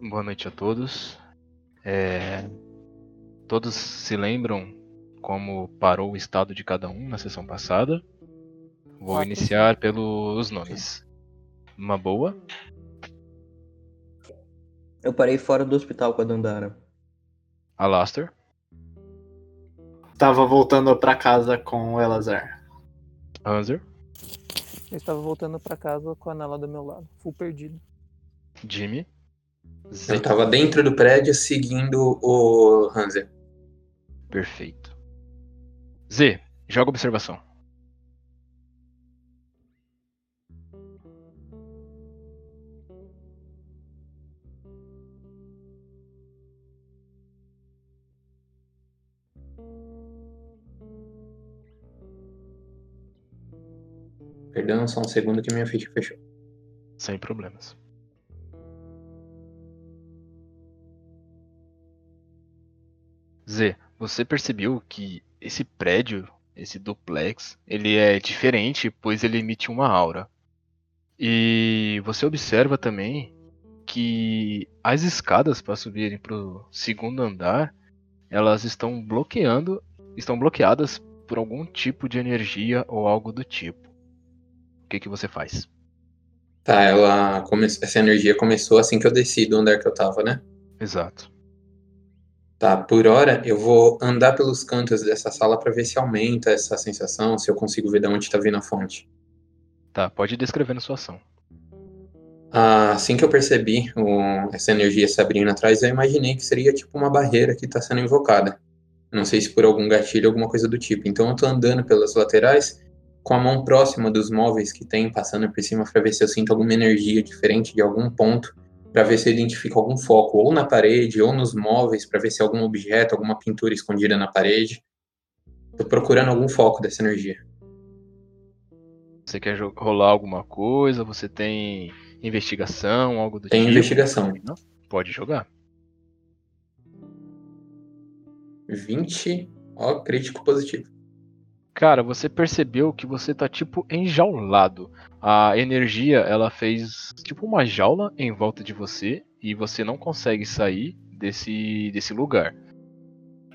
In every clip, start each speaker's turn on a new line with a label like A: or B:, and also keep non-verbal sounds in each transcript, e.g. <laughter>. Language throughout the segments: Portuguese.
A: boa noite a todos. É, Todos se lembram como parou o estado de cada um na sessão passada? Vou iniciar pelos nomes. Uma boa.
B: Eu parei fora do hospital com a Dandara.
A: Alastair.
C: Tava voltando pra casa com o Elazar.
A: Hanser.
D: Eu estava voltando pra casa com a Nala do meu lado, full perdido.
A: Jimmy.
E: Eu tava dentro do prédio seguindo o Hanser.
A: Perfeito. Z, joga observação.
E: Perdão, só um segundo que minha ficha fechou.
A: Sem problemas. Z, você percebeu que esse prédio, esse duplex, ele é diferente, pois ele emite uma aura. E você observa também que as escadas para subirem para o segundo andar, elas estão bloqueando, estão bloqueadas por algum tipo de energia ou algo do tipo. O que que você faz?
E: Tá, ela come... essa energia começou assim que eu desci do andar que eu tava, né?
A: Exato.
E: Tá, por hora eu vou andar pelos cantos dessa sala para ver se aumenta essa sensação, se eu consigo ver de onde tá vindo a fonte.
A: Tá, pode ir descrevendo sua ação.
E: Ah, assim que eu percebi o- essa energia se abrindo atrás, eu imaginei que seria tipo uma barreira que tá sendo invocada. Não sei se por algum gatilho, alguma coisa do tipo. Então eu tô andando pelas laterais com a mão próxima dos móveis que tem, passando por cima para ver se eu sinto alguma energia diferente de algum ponto, para ver se eu identifico algum foco ou na parede ou nos móveis, para ver se é algum objeto, alguma pintura escondida na parede. Tô procurando algum foco dessa energia.
A: Você quer rolar alguma coisa? Você tem investigação, algo do
E: Tem
A: tipo?
E: investigação.
A: Não? Pode jogar.
E: 20, ó, crítico positivo.
A: Cara, você percebeu que você tá tipo enjaulado. A energia, ela fez tipo uma jaula em volta de você e você não consegue sair desse, desse lugar.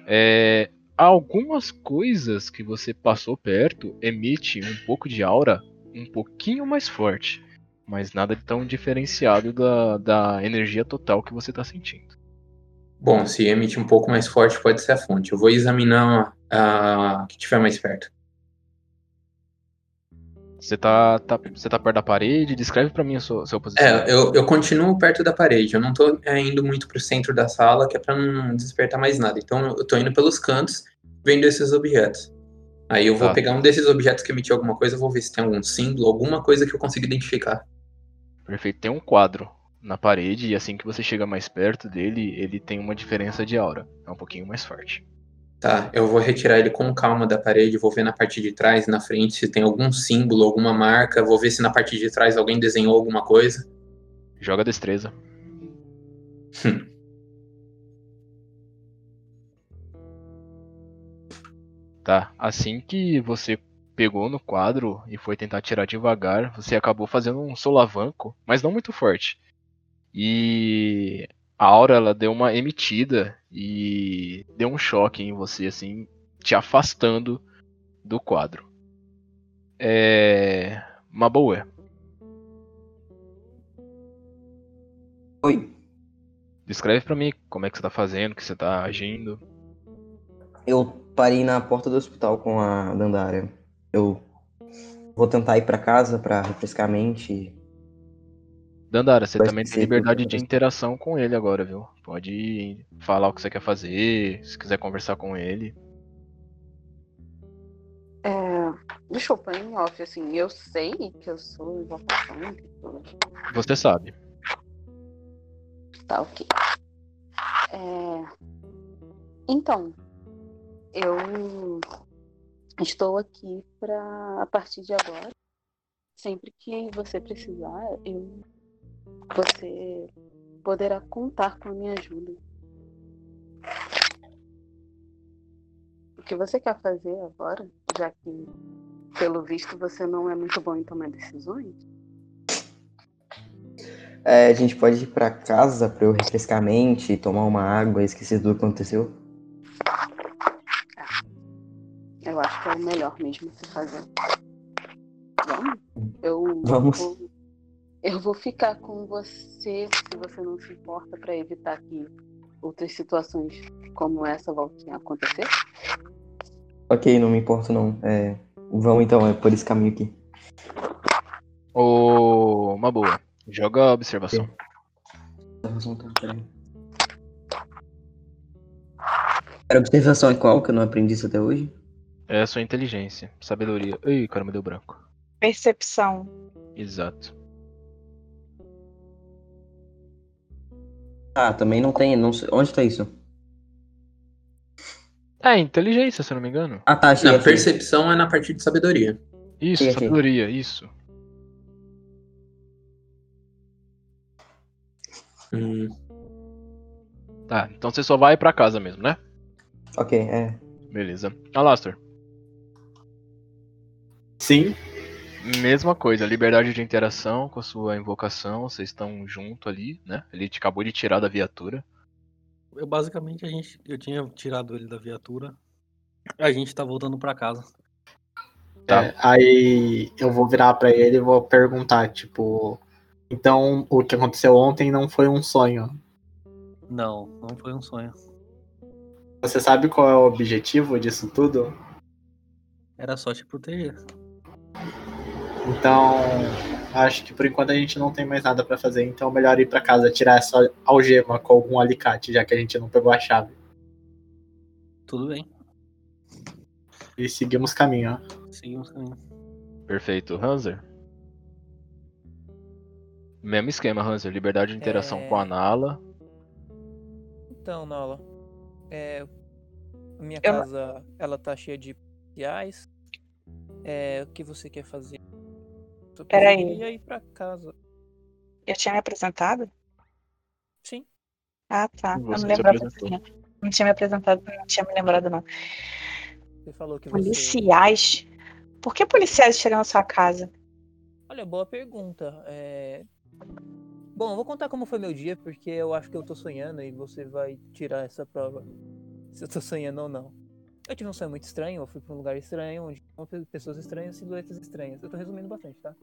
A: É, algumas coisas que você passou perto emite um pouco de aura um pouquinho mais forte, mas nada tão diferenciado da, da energia total que você tá sentindo.
E: Bom, se emite um pouco mais forte, pode ser a fonte. Eu vou examinar a que tiver mais perto.
A: Você tá, tá, você tá perto da parede? Descreve pra mim a sua, seu posição.
E: É, eu, eu continuo perto da parede. Eu não tô é, indo muito pro centro da sala, que é pra não despertar mais nada. Então eu tô indo pelos cantos, vendo esses objetos. Aí eu vou
A: Tá.
E: pegar um desses objetos que emitiu alguma coisa, vou ver se tem algum símbolo, alguma coisa que eu consiga identificar.
A: Perfeito. Tem um quadro na parede e assim que você chega mais perto dele, ele tem uma diferença de aura. É um pouquinho mais forte.
E: Tá, eu vou retirar ele com calma da parede, vou ver na parte de trás, na frente, se tem algum símbolo, alguma marca, vou ver se na parte de trás alguém desenhou alguma coisa.
A: Joga destreza. Tá. Assim que você pegou no quadro e foi tentar tirar devagar, você acabou fazendo um solavanco, mas não muito forte. E a aura ela deu uma emitida e deu um choque em você, assim, te afastando do quadro. É. Maboe,
B: Oi,
A: descreve pra mim como é que você tá fazendo, o que você tá agindo.
B: eu parei na porta do hospital com a Dandara. Eu vou tentar ir pra casa pra refrescar a mente.
A: Dandara, você
B: Vai
A: também tem liberdade de interação com ele agora, viu? Pode falar o que você quer fazer, se quiser conversar com ele.
F: É, deixa eu pôr em off, assim, eu sei que eu sou invocação.
A: Você sabe.
F: Tá, ok. É, então, eu estou aqui para a partir de agora, sempre que você precisar, eu, você poderá contar com a minha ajuda. O que você quer fazer agora, já que, pelo visto, você não é muito bom em tomar decisões?
B: É, a gente pode ir pra casa pra eu refrescar a mente, tomar uma água, esquecer do que aconteceu?
F: Eu acho que é o melhor mesmo se fazer. Vamos? Eu
B: Vamos.
F: Vou, eu vou ficar com você, se você não se importa, pra evitar que outras situações como essa voltem a acontecer.
B: Ok, não me importo não. É, vamos então, é por esse caminho aqui.
A: Ô, uma boa. Joga a observação.
B: Era observação é qual que eu não aprendi isso até hoje?
A: É a sua inteligência, sabedoria. Ih, caramba, deu branco.
G: Percepção.
A: Exato.
B: Ah, também não tem, não sei. Onde tá isso?
A: É, inteligência, se eu não me engano.
B: Ah, tá, achei
E: Na
B: aqui.
E: percepção é na parte de sabedoria.
A: Isso,
B: sim.
A: sabedoria, isso.
E: Hum,
A: Tá, então você só vai pra casa mesmo, né?
B: Ok, é.
A: Beleza. Alastor,
C: Sim.
A: Mesma coisa, liberdade de interação com a sua invocação, vocês estão junto ali, né? Ele te acabou de tirar da viatura.
H: Eu basicamente a gente, eu tinha tirado ele da viatura. A gente tá voltando pra casa.
A: Tá.
C: É, aí eu vou virar pra ele e vou perguntar, tipo, então o que aconteceu ontem não foi um sonho.
H: Não, não foi um sonho.
C: Você sabe qual é o objetivo disso tudo?
H: Era só te proteger.
C: Então, acho que por enquanto a gente não tem mais nada pra fazer, então é melhor ir pra casa tirar essa algema com algum alicate, já que a gente não pegou a chave.
H: Tudo bem.
C: E seguimos caminho.
H: Seguimos caminho.
A: Perfeito. Hanser? Mesmo esquema, Hanser. Liberdade de interação
D: É.
A: com a Nala.
D: Então, Nala, é, a minha
G: Eu
D: casa, ela tá cheia de policiais. É, o que você quer fazer? Eu
G: Peraí.
D: preferiria ir pra casa.
G: Eu tinha me apresentado?
D: Sim.
G: Ah, tá. Eu
A: Você
G: não
A: se
G: lembrava. Não tinha me apresentado, não tinha me lembrado, não.
D: Você falou que você...
G: Policiais? Por que policiais chegam na sua casa?
D: Olha, boa pergunta. É... Bom, eu vou contar como foi meu dia, porque eu acho que eu tô sonhando e você vai tirar essa prova se eu tô sonhando ou não. Eu tive um sonho muito estranho, eu fui pra um lugar estranho, onde pessoas estranhas, silhuetas estranhas. Eu tô resumindo bastante, tá?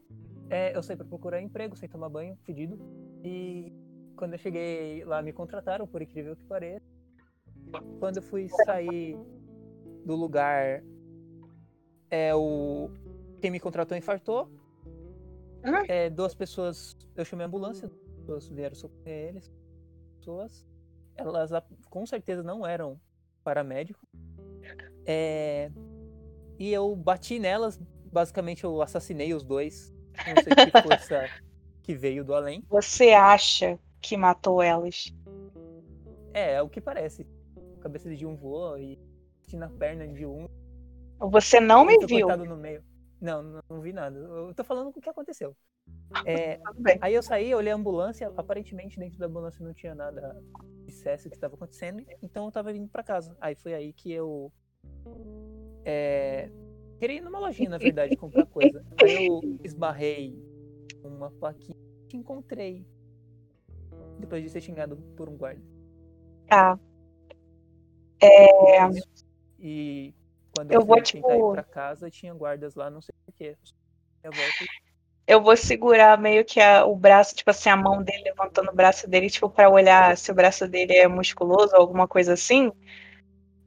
D: É, eu saí pra procurar emprego, sem tomar banho, fedido. E quando eu cheguei lá, me contrataram, por incrível que pareça. Quando eu fui sair do lugar, é o quem me contratou infartou. É, duas pessoas, eu chamei a ambulância, duas pessoas vieram socorrer eles. Pessoas, elas com certeza não eram paramédicos. É, e eu bati nelas, basicamente eu assassinei os dois. Não sei que <laughs> força que veio do além.
G: Você acha que matou elas?
D: É, é o que parece. A cabeça de um voou e bati na perna de um.
G: Você não me viu.
D: no meio. Não, não, não vi nada. Eu tô falando o que aconteceu. É. Aí eu saí, olhei a ambulância, aparentemente dentro da ambulância não tinha nada que dissesse o que estava acontecendo, então eu tava vindo pra casa. Aí foi aí que eu é, queria ir numa lojinha, na verdade, comprar coisa. <laughs> Aí eu esbarrei uma plaquinha e te encontrei. Depois de ser xingado por um guarda.
G: Tá. É,
D: E quando
G: Eu
D: eu,
G: vou, tipo-
D: ir pra casa, tinha guardas lá, não sei porquê. Eu volto
G: eu vou segurar meio que a- o braço, tipo assim, a mão dele, levantando o braço dele, tipo, pra olhar se o braço dele é musculoso ou alguma coisa assim.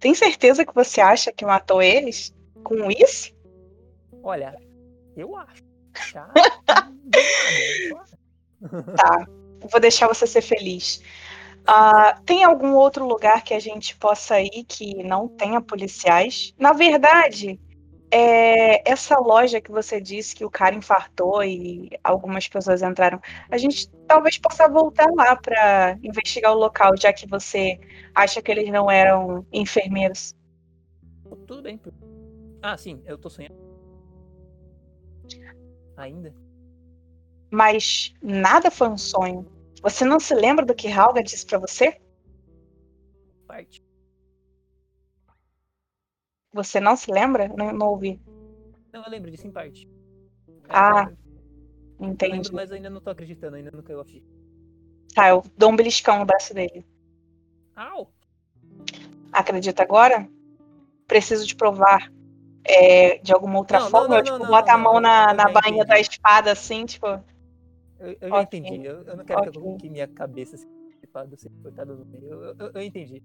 G: Tem certeza que você acha que matou eles com isso?
D: Olha, eu acho. <laughs> Já.
G: Tá. Vou deixar você ser feliz. Ah, tem algum outro lugar que a gente possa ir que não tenha policiais? Na verdade, é, essa loja que você disse que o cara infartou e algumas pessoas entraram, a gente talvez possa voltar lá para investigar o local, já que você acha que eles não eram enfermeiros.
D: Tudo bem. Ah, sim, eu tô sonhando. Ainda?
G: Mas nada foi um sonho. Você não se lembra do que Halga disse para você?
D: Parte.
G: Você não se lembra? Não, não ouvi.
D: Não, eu lembro disso em parte. É,
G: Ah,
D: eu lembro,
G: Entendi.
D: mas eu ainda não tô acreditando, ainda não caiu a ficha.
G: Tá, eu dou um beliscão no braço dele.
D: Au!
G: Acredita agora? Preciso te provar. é, de alguma outra
D: Não,
G: forma,
D: não,
G: eu, tipo,
D: não,
G: boto a mão na, na bainha da espada, assim, tipo.
D: Eu, eu já
G: Ok.
D: entendi. Eu, eu não quero que, eu- que minha cabeça seja cortada no meio. Eu, eu entendi.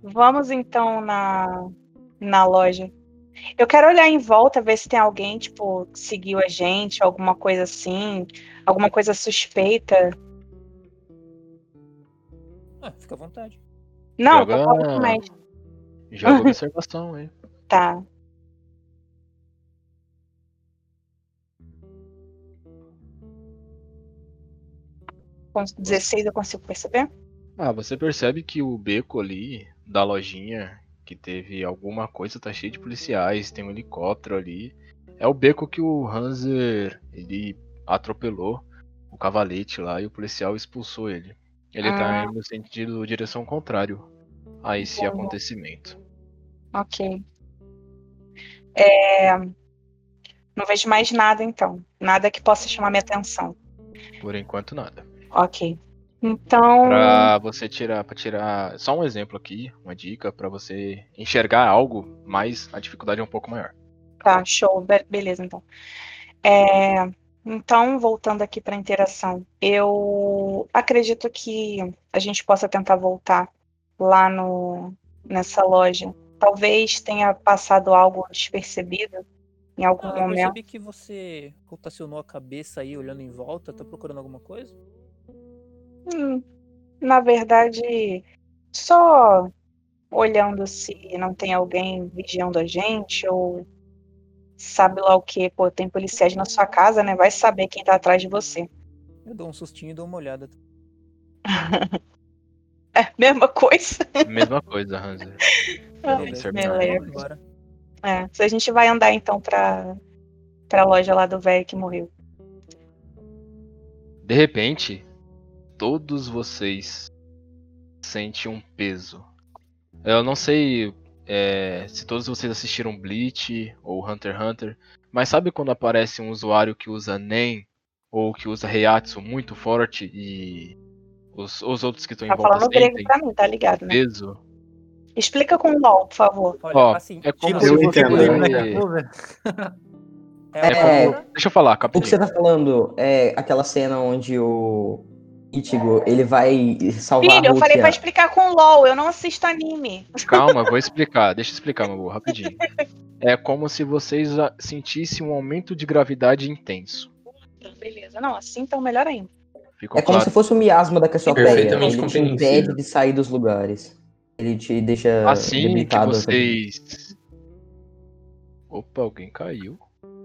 G: Vamos então na, na loja. Eu quero olhar em volta, ver se tem alguém, tipo, que seguiu a gente, alguma coisa assim, alguma coisa suspeita.
D: Ah, fica à vontade.
G: Não,
A: Joga-
G: tô falando.
A: Joga <laughs> observação, hein?
G: Tá. Com 16 eu consigo perceber?
A: Ah, você percebe que o beco ali da lojinha, que teve alguma coisa, tá cheio de policiais, tem um helicóptero ali. É o beco que o Hanser, ele atropelou o cavalete lá e o policial expulsou ele. Ele tá
G: Ah.
A: indo no sentido, direção contrário a esse acontecimento.
G: Ok. É, Não vejo mais nada então. Nada que possa chamar minha atenção.
A: Por enquanto nada.
G: Ok. Então.
A: Pra você tirar, para tirar, só um exemplo aqui, uma dica pra você enxergar algo, mas a dificuldade é um pouco maior.
G: Tá, show. Be- beleza, então. É, Então, voltando aqui para a interação, eu acredito que a gente possa tentar voltar lá no, nessa loja. Talvez tenha passado algo despercebido em algum
D: Ah, eu
G: momento.
D: percebi que você rotacionou a cabeça aí, olhando em volta. Tá procurando alguma coisa?
G: Hum, na verdade, só olhando se não tem alguém vigiando a gente ou sabe lá o que. Pô, tem policiais na sua casa, né? Vai saber quem tá atrás de você.
D: Eu dou um sustinho e dou uma olhada. <laughs>
G: É, mesma coisa.
A: Mesma coisa, Hanser. <laughs>
G: Ah, beleza. É, se a gente vai andar então pra, pra loja lá do velho que morreu.
A: De repente, todos vocês sentem um peso. Eu não sei é, se todos vocês assistiram Bleach ou Hunter x Hunter, mas sabe quando aparece um usuário que usa NEM ou que usa Reiatsu muito forte e os, os outros que estão em
G: Tá
A: volta
G: falando grego pra mim, tá ligado, né?
A: peso?
G: Explica com o LOL, por favor.
D: Olha,
A: Ó,
D: assim,
A: é como
H: Tipo,
A: se
C: eu
H: se
A: você...
D: é,
B: É,
D: uma-
A: Deixa eu falar,
B: O que você tá falando é aquela cena onde o Ichigo, ele vai salvar
G: Filho,
B: a
G: eu falei pra explicar com o LOL, eu não assisto anime.
A: Calma, vou explicar. Deixa eu explicar, meu amor, rapidinho. É como se vocês sentissem um aumento de gravidade intenso.
G: Beleza, não, assim então melhor ainda.
A: Ficou
B: É como
A: claro?
B: se fosse o miasma da Cassiopeia. Ele te impede de sair dos lugares. Ele te deixa
A: Assim que
B: debilitado.
A: vocês. Opa, alguém caiu.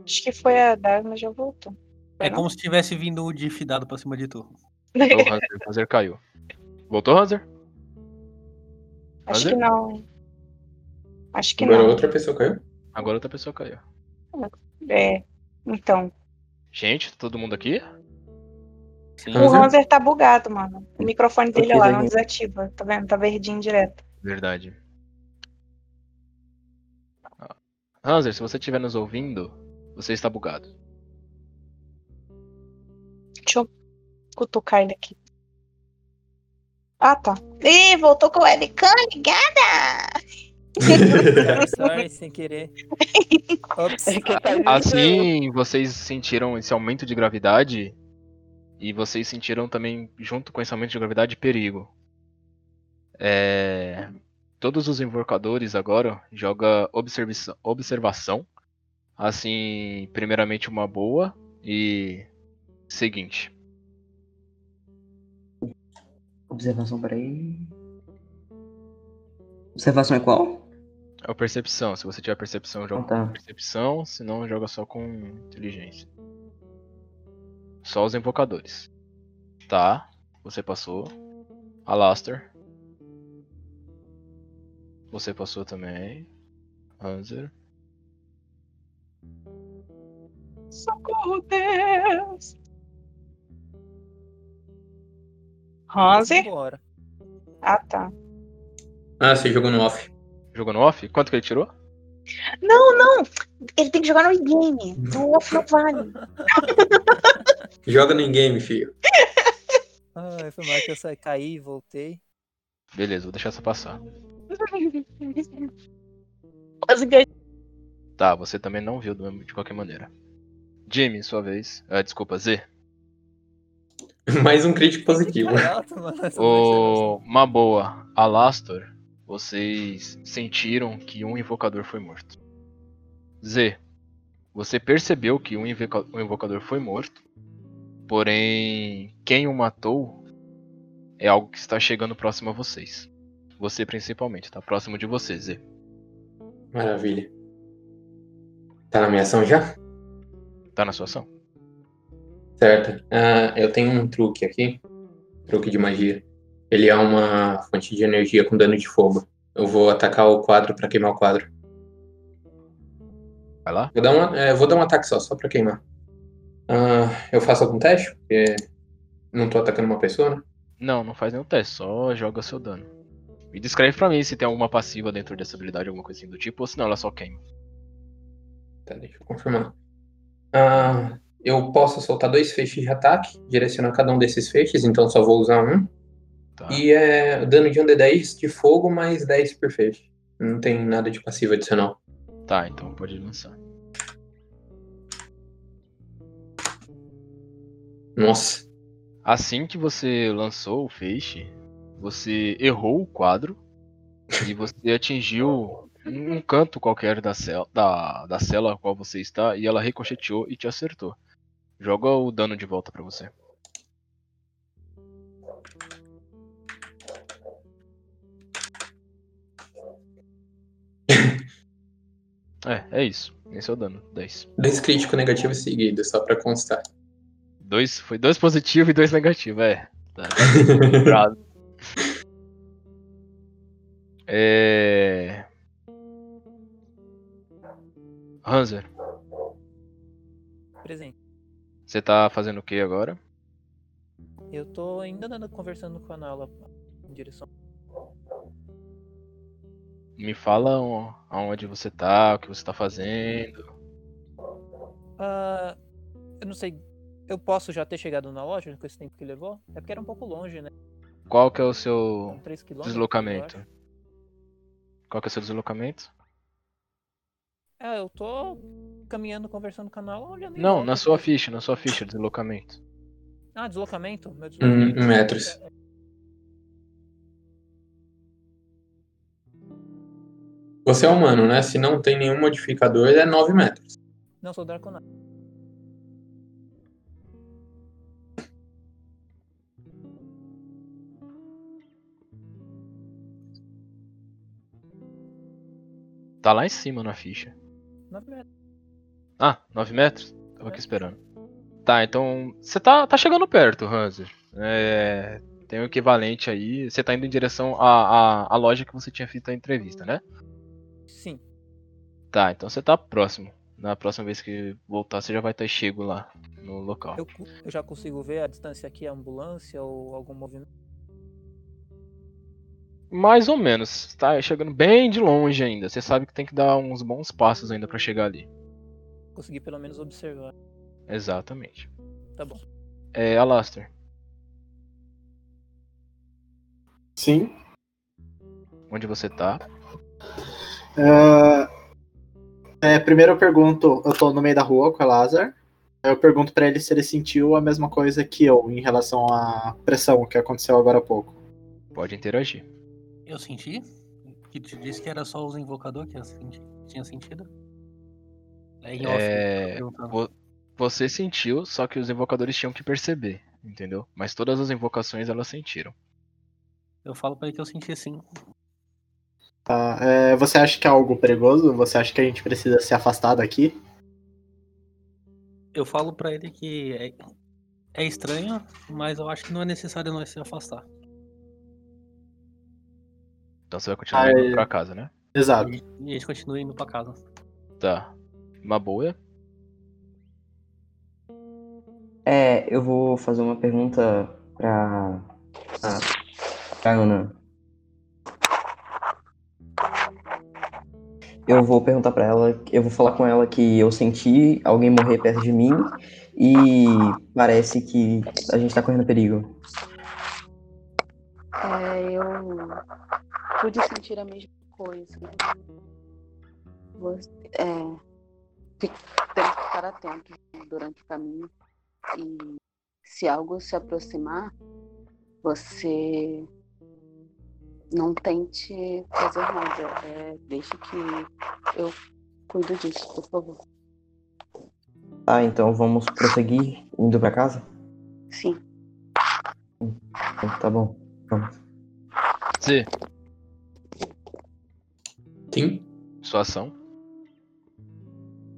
G: Acho que foi a Dagmar já voltou.
H: é como se tivesse vindo o Diff dado pra cima de tu.
A: O Hanser, caiu. Voltou, Hanser?
G: Acho que não. Acho que
E: Agora
G: não.
E: outra pessoa caiu?
A: Agora outra pessoa caiu.
G: É. Então.
A: Gente, tá todo mundo aqui?
H: Sim.
G: O
E: Hanser?
G: Tá bugado, mano. O microfone dele lá não desativa. Tá vendo? Tá verdinho direto.
A: Verdade. Hanser, se você estiver nos ouvindo, você está bugado.
G: Deixa eu cutucar ele aqui. Ah, tá. Ih, voltou com o webcam ligada! <laughs>
D: Sorry, sem querer. Ops.
F: É tá
A: Assim, vocês sentiram esse aumento de gravidade e vocês sentiram também, junto com esse aumento de gravidade, perigo. É, Todos os invocadores agora jogam observação, observação. Assim, primeiramente uma boa e seguinte.
B: Observação, peraí. Observação é qual?
A: É o percepção. Se você tiver percepção, joga
B: Ah, tá.
A: com percepção, se não, joga só com inteligência. Só os invocadores. Tá, você passou. Alastair. Você passou também. Hanser.
G: Socorro, Deus! Hanser?
D: Bora.
G: Ah, tá.
E: Ah, você jogou no off.
A: Jogou no off? Quanto que ele tirou?
G: Não, não! Ele tem que jogar no in-game. No off não vale. <laughs>
E: Joga no in-game, filho. <laughs>
D: Ai, foi mal que eu saí, caí, voltei.
A: Beleza, vou deixar essa passar. <laughs> Tá, você também não viu de qualquer maneira. Jimmy, sua vez. Ah, desculpa, Z. <laughs>
E: Mais um crítico positivo.
D: Cara, alto, mano, essa
A: O... Uma boa. Alastor, vocês sentiram que um invocador foi morto. Z, você percebeu que um invoca- um invocador foi morto, porém quem o matou é algo que está chegando próximo a vocês. Você principalmente, tá próximo de você, Z.
E: Maravilha. Tá na minha ação já?
A: Tá na sua ação?
E: Certo. Ah, eu tenho um truque aqui. Truque de magia. Ele é uma fonte de energia com dano de fogo. Eu vou atacar o quadro pra queimar o quadro.
A: Vai lá?
E: Vou dar, uma, é, vou dar um ataque só, só pra queimar. Ah, eu faço algum teste? Porque não tô atacando uma pessoa, né?
A: Não, não faz nenhum teste, só joga seu dano. E descreve pra mim se tem alguma passiva dentro dessa habilidade, alguma assim do tipo, ou se não, ela só queima.
E: Tá, deixa eu confirmar. Ah, eu posso soltar dois feixes de ataque, direcionando cada um desses feixes, então só vou usar um.
A: Tá?
E: E é dano de um D10 de fogo mais 10 por feixe. Não tem nada de passivo adicional.
A: Tá, então pode lançar.
E: Nossa.
A: Assim que você lançou o feixe, você errou o quadro e você <laughs> atingiu um canto qualquer da cela, da, da cela a qual você está e ela ricocheteou e te acertou. Joga o dano de volta pra você. <laughs> É, é isso. Esse é o dano. 10.
E: Dois críticos negativos seguidos, só pra constar.
A: Dois, foi dois positivos e dois negativos, é. Tá. <laughs> É. Hanser,
D: Presente.
A: Você tá fazendo o que agora?
D: Eu tô ainda andando, conversando com a Nala em direção.
A: Me fala aonde você tá, o que você tá fazendo.
D: Ah, eu não sei. Eu posso já ter chegado na loja com esse tempo que levou? É porque era um pouco longe, né?
A: Qual que é o seu
D: São 3 quilômetros.
A: deslocamento? Qual que é o seu deslocamento?
D: Ah, eu tô caminhando, conversando com a Nala, olhando em
A: Não, na sua ficha, na sua ficha, deslocamento.
D: Ah, deslocamento? Meu
E: Em
D: deslocamento.
E: em metros. Você é humano, né? Se não tem nenhum modificador, é 9 metros.
D: Não, sou Draconite.
A: Tá lá em cima na ficha.
D: 9 metros.
A: Ah, 9 metros? Tava aqui esperando. Tá, então. Você tá, tá chegando perto, Hanser. É, tem o equivalente aí. Você tá indo em direção à, à, à loja que você tinha feito a entrevista, né?
D: Sim.
A: Tá, então você tá próximo. Na próxima vez que voltar, você já vai estar chego lá no local.
D: Eu, eu já consigo ver a distância aqui, a ambulância ou algum movimento.
A: Mais ou menos. Tá chegando bem de longe ainda. Você sabe que tem que dar uns bons passos ainda pra chegar ali.
D: Consegui pelo menos observar.
A: Exatamente.
D: Tá bom.
A: É, Alastair.
C: Sim.
A: Onde você tá?
C: Ah, é, primeiro eu pergunto, eu tô no meio da rua com o Lázaro. Eu pergunto pra ele se ele sentiu a mesma coisa que eu em relação à pressão que aconteceu agora há pouco.
A: Pode interagir.
H: Eu senti? Que te disse que era só os invocadores que eu senti- tinha sentido? É em off,
A: É, Você sentiu, só que os invocadores tinham que perceber, entendeu? Mas todas as invocações elas sentiram.
H: Eu falo pra ele que eu senti sim.
C: Tá, é, você acha que é algo perigoso? Você acha que a gente precisa se afastar daqui?
H: Eu falo pra ele que é, é estranho, mas eu acho que não é necessário nós se afastar.
A: Então você vai continuar
C: Ah,
A: indo pra casa, né?
C: Exato.
H: E a gente continua indo pra casa.
A: Tá. Uma boa.
B: É, eu vou fazer uma pergunta pra. Pra, pra Ana. Eu vou perguntar pra ela, eu vou falar com ela que eu senti alguém morrer perto de mim e parece que a gente tá correndo perigo.
F: É, eu pude sentir a mesma coisa. Você, é, temos que ficar atentos durante o caminho. E se algo se aproximar, você não tente fazer nada. É, deixe que eu cuido disso, por favor.
B: Tá, então vamos prosseguir indo pra casa?
F: Sim.
B: Então, Tá bom. Vamos.
A: Z,
E: Sim?
A: sua ação.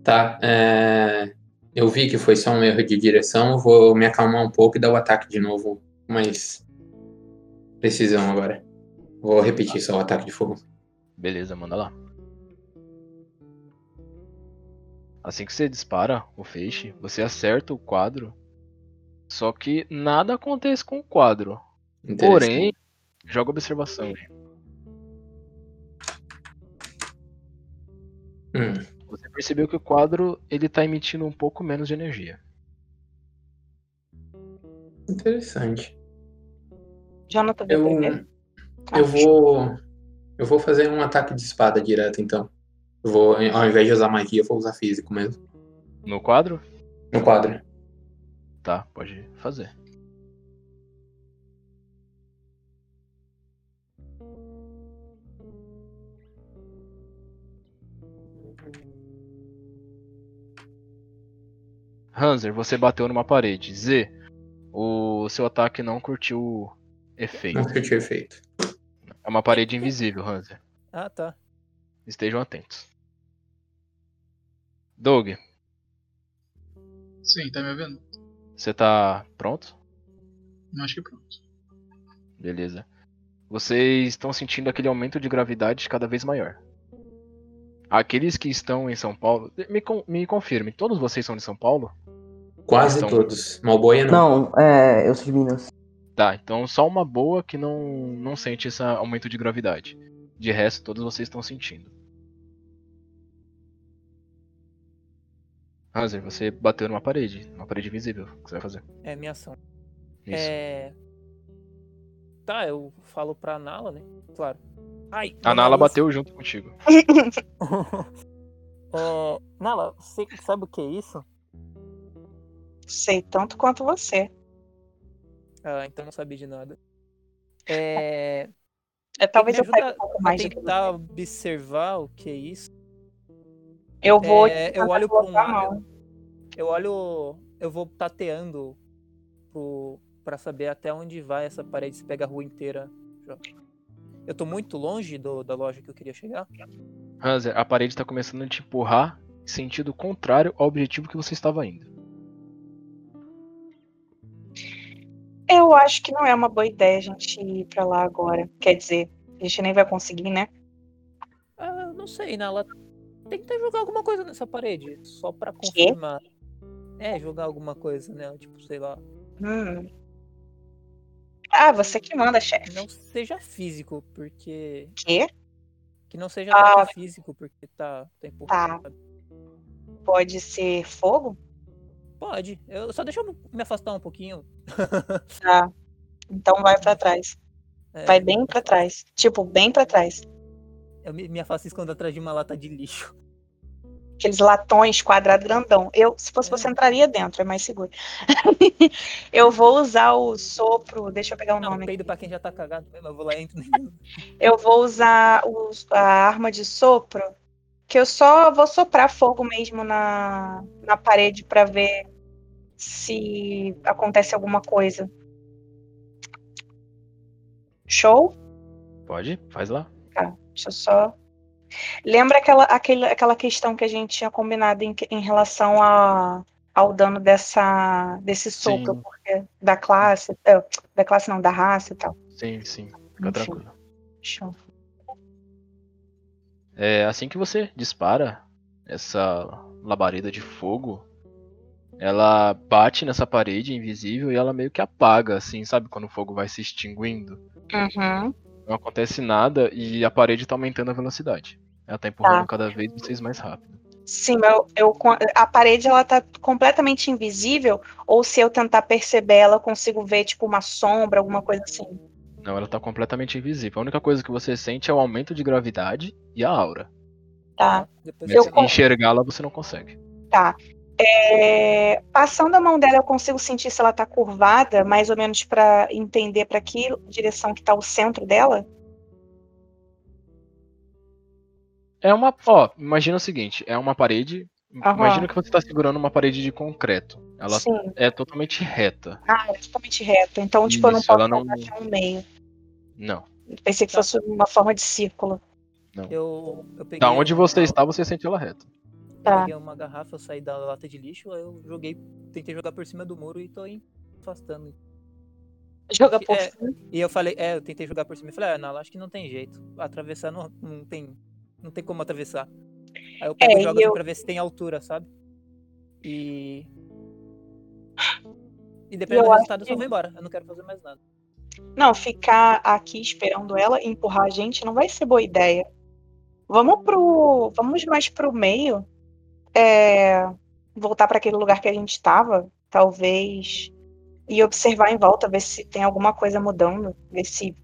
E: Tá. é, Eu vi que foi só um erro de direção. Vou me acalmar um pouco e dar o ataque de novo. Mas. Precisão agora. Vou repetir só o ataque de fogo.
A: Beleza, manda lá. Assim que você dispara o feixe, você acerta o quadro. Só que nada acontece com o quadro. Porém, joga observação.
E: Hum,
A: Você percebeu que o quadro ele tá emitindo um pouco menos de energia.
E: interessante.
G: Jonathan
E: Eu, eu vou. Eu vou fazer um ataque de espada direto, então. Eu vou, ao invés de usar magia, eu vou usar físico mesmo.
A: No quadro?
E: No quadro.
A: Tá, pode fazer. Hanser, você bateu numa parede. Z, o seu ataque não curtiu o efeito.
E: Não curti o efeito.
A: É uma parede invisível, Hanser.
D: Ah, tá.
A: Estejam atentos. Doug,
I: Sim, tá me ouvindo?
A: você tá pronto?
I: Acho que pronto.
A: Beleza. Vocês estão sentindo aquele aumento de gravidade cada vez maior. Aqueles que estão em São Paulo. Me, me confirme, todos vocês são de São Paulo?
E: Quase
A: Então-
E: todos. Malboia não.
B: Não, é. Eu sou de Minas.
A: Tá, então só uma boa que não, não sente esse aumento de gravidade. De resto, todos vocês estão sentindo. Hanser, você bateu numa parede, uma parede visível. O que você vai fazer?
D: É minha ação.
A: Isso.
D: É. Tá, eu falo pra Nala, né? Claro. Ai,
A: A Nala bateu junto contigo. <laughs> <laughs>
D: é, Nala, você sabe o que é isso?
G: Sei tanto quanto você.
D: Ah, então não sabia de nada. É.
G: É, talvez eu
D: ajuda
G: um pouco mais
D: tentar observar o que é isso.
G: Eu vou.
D: É, eu olho pra um lado.
G: mão.
D: Eu olho. Eu vou tateando pro, pra saber até onde vai essa parede, se pega a rua inteira. Eu tô muito longe do, da loja que eu queria chegar.
A: Hanser, a parede tá começando a te empurrar em sentido contrário ao objetivo que você estava indo.
G: Eu acho que não é uma boa ideia a gente ir pra lá agora. Quer dizer, a gente nem vai conseguir, né?
D: Ah, não sei, Nala. Tenta jogar alguma coisa nessa parede, só pra confirmar. É, jogar alguma coisa, né? Tipo, sei lá.
G: Hum. Ah, você que manda, chefe.
D: Não seja físico, porque.
G: Quê?
D: Que não seja
G: Ah.
D: físico, porque tá, tá empurrando. sabe?
G: Pode ser fogo?
D: Pode. Eu, só deixa eu me afastar um pouquinho. <laughs>
G: Tá. Então vai pra trás.
D: É,
G: Vai bem pra trás. Tipo, bem pra trás.
D: Eu me, me afasto e escondo atrás de uma lata de lixo.
G: Aqueles latões quadrado grandão. Eu, se fosse
D: É.
G: você, entraria dentro, é mais seguro. <laughs> eu vou usar o sopro. Deixa eu pegar o
D: Não,
G: nome.
D: peido pra quem já tá cagado mesmo. Eu vou lá e entro. <laughs>
G: Eu vou usar o- a arma de sopro. Que eu só vou soprar fogo mesmo na, na parede pra ver se acontece alguma coisa. Show?
A: Pode? Faz lá.
G: Tá, deixa eu só. Lembra aquela, aquele, aquela questão que a gente tinha combinado em, em relação a, ao dano dessa, desse
A: Sim.
G: porque da classe, é, da classe não, da raça e tal.
A: Sim, sim. Fica
G: Enfim.
A: tranquilo.
G: Show.
A: É, assim que você dispara essa labareda de fogo, ela bate nessa parede invisível e ela meio que apaga, assim, sabe? Quando o fogo vai se extinguindo.
G: Uhum.
A: Não acontece nada e a parede tá aumentando a velocidade. Ela tá empurrando
G: Tá.
A: cada vez vocês mais rápido.
G: Sim, mas eu, eu- a parede ela tá completamente invisível, ou se eu tentar perceber ela, eu consigo ver tipo uma sombra, alguma coisa assim.
A: Não, ela tá completamente invisível. A única coisa que você sente é o aumento de gravidade e a aura.
G: Tá,
D: Depois
A: Mas
G: Eu
A: enxergá-la você não consegue.
G: tá. É, passando a mão dela, eu consigo sentir se ela tá curvada, mais ou menos pra entender pra que direção que tá o centro dela?
A: É uma. Ó, imagina o seguinte: é uma parede.
G: Aham.
A: Imagina que você tá segurando uma parede de concreto. Ela
G: Sim.
A: é totalmente reta.
G: Ah, é totalmente reta. Então, tipo, eu não posso
A: ela não-
G: achar um meio.
A: Não.
G: Pensei que fosse uma forma de círculo.
D: Eu, eu peguei
A: Da onde você está, você sente ela reta.
G: Tá.
D: peguei uma garrafa, eu saí da lata de lixo, aí eu joguei, tentei jogar por cima do muro e tô aí afastando.
G: Joga por
D: É.
G: cima.
D: E eu falei, é, eu tentei jogar por cima e falei, ah, não, acho que não tem jeito. Atravessar não, não tem. Não tem como atravessar. Aí eu pego
G: É,
D: e jogo
G: eu-
D: pra ver se tem altura, sabe? E. E dependendo do resultado, eu só vou embora. Eu não quero fazer mais nada.
G: Não, ficar aqui esperando ela empurrar a gente não vai ser boa ideia. Vamos pro. Vamos mais pro meio. É, voltar para aquele lugar que a gente estava, talvez. E observar em volta, ver se tem alguma coisa mudando. Ver se.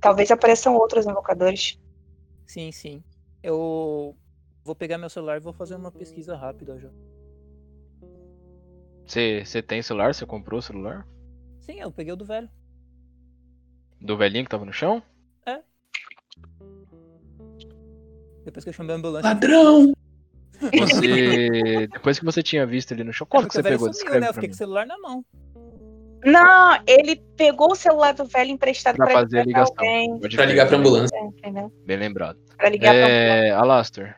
G: Talvez apareçam outros invocadores.
D: Sim, sim. Eu vou pegar meu celular e vou fazer uma pesquisa rápida já.
A: Você, você tem celular? Você comprou o celular?
D: Sim, eu peguei o do velho.
A: Do velhinho que tava no chão?
D: Depois que eu chamei a ambulância.
I: Ladrão!
A: Você. Depois que você tinha visto ele no chão, como
D: É
A: que você pegou?
D: sumiu, né? Eu
A: pra
D: fiquei com o celular na mão.
G: Não, ele pegou o celular do velho emprestado
A: Pra
G: para
A: fazer a ligação.
G: alguém.
E: Pra ligar pra ambulância.
G: Entendeu?
A: Bem lembrado.
G: Pra ligar pra
A: É. Alastor,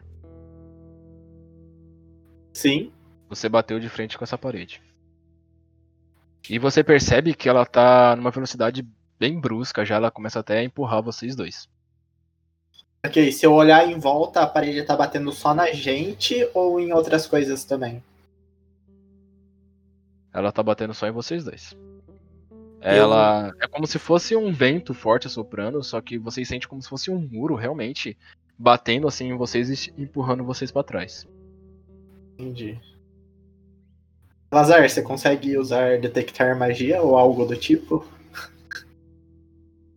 C: Sim.
A: você bateu de frente com essa parede. E você percebe que ela tá numa velocidade bem brusca, já ela começa até a empurrar vocês dois.
C: Ok, se eu olhar em volta, a parede tá batendo só na gente ou em outras coisas também?
A: Ela tá batendo só em vocês dois. Ela é como se fosse um vento forte soprando, só que vocês sentem como se fosse um muro realmente batendo assim em vocês e empurrando vocês pra trás.
C: Entendi. Lazar, você consegue usar detectar magia ou algo do tipo?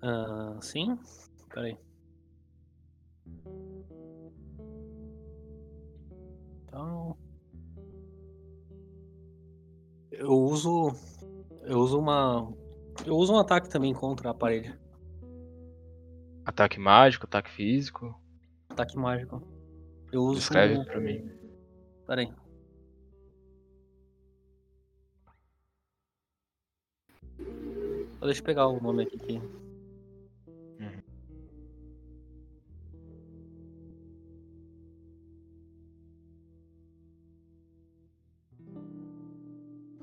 H: Ah, sim? Peraí. Então. Eu uso. Eu uso uma. Eu uso um ataque também contra a parede.
A: Ataque mágico, ataque físico.
H: Ataque mágico. Eu uso.
A: Descreve pra mim.
H: Peraí. Só Deixa eu pegar o nome aqui. que-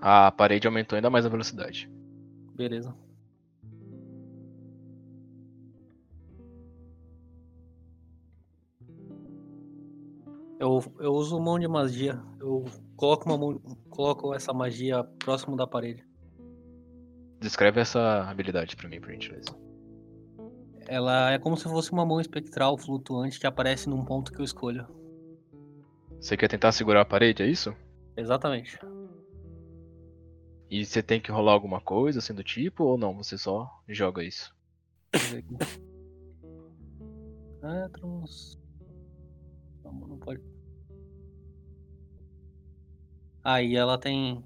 A: A parede aumentou ainda mais a velocidade.
H: Beleza. Eu, eu uso mão de magia. Eu coloco uma mão, coloco essa magia próximo da parede.
A: Descreve essa habilidade pra mim, por gentileza.
H: Ela é como se fosse uma mão espectral flutuante que aparece num ponto que eu escolho.
A: Você quer tentar segurar a parede, é isso?
H: Exatamente.
A: E você tem que rolar alguma coisa assim do tipo, ou não? Você só joga isso? <laughs>
H: Metros. Não, não pode. Aí ela tem.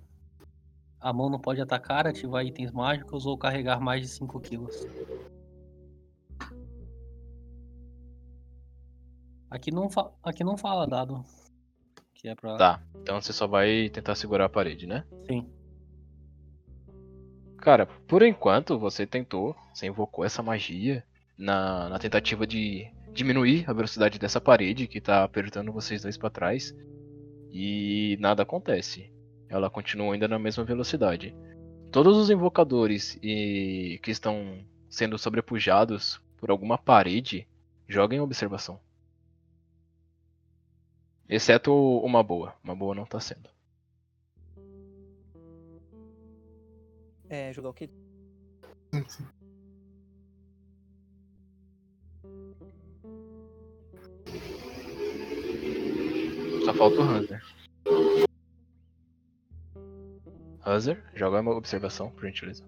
H: A mão não pode atacar, ativar itens mágicos ou carregar mais de 5 quilos. Aqui não, fa... Aqui não fala dado. Que é pra.
A: Tá, então você só vai tentar segurar a parede, né?
H: Sim.
A: Cara, por enquanto você tentou, você invocou essa magia na, na tentativa de diminuir a velocidade dessa parede que tá apertando vocês dois pra trás. E nada acontece. Ela continua ainda na mesma velocidade. Todos os invocadores e que estão sendo sobrepujados por alguma parede, joguem observação. Exceto uma boa. Uma boa não tá sendo.
D: É, jogar o quê?
A: Só falta o Hanser. Hanser, joga uma observação, por gentileza.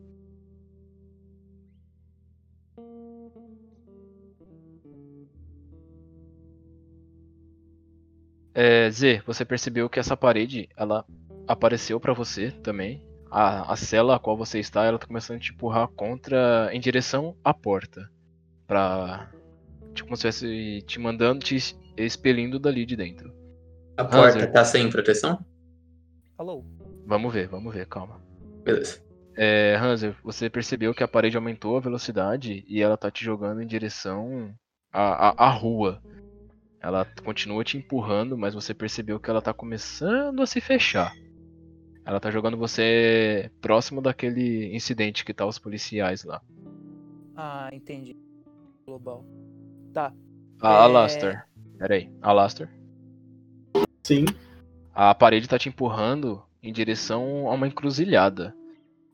A: É, Z, você percebeu que essa parede, ela apareceu para você também, a, a cela a qual você está, ela tá começando a te empurrar contra, em direção à porta. Pra, tipo, como se estivesse te mandando, te expelindo dali de dentro.
E: A porta
A: Hanser.
E: tá sem proteção?
D: Falou.
A: Vamos ver, vamos ver, calma.
E: Beleza.
A: É, Hanser, você percebeu que a parede aumentou a velocidade e ela tá te jogando em direção à, à, à rua. Ela continua te empurrando, mas você percebeu que ela tá começando a se fechar. Ela tá jogando você próximo daquele incidente que tá os policiais lá.
D: Ah, entendi. Global. Tá.
A: A
D: É.
A: Alastair. Aí, Alastair.
C: Sim.
A: A parede tá te empurrando em direção a uma encruzilhada.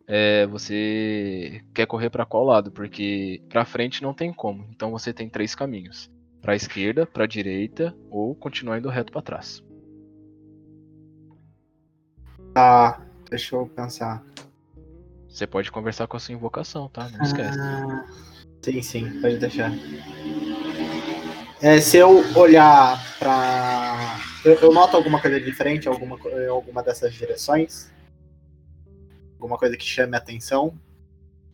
A: É, você quer correr pra qual lado? Porque pra frente não tem como. Então você tem três caminhos: pra esquerda, pra direita ou continuar indo reto pra trás.
C: Tá. Deixa eu pensar.
A: Você pode conversar com a sua invocação, tá? Não esquece.
C: Ah, sim, sim, pode deixar. É, se eu olhar pra. Eu, eu noto alguma coisa diferente alguma, alguma dessas direções? Alguma coisa que chame a atenção?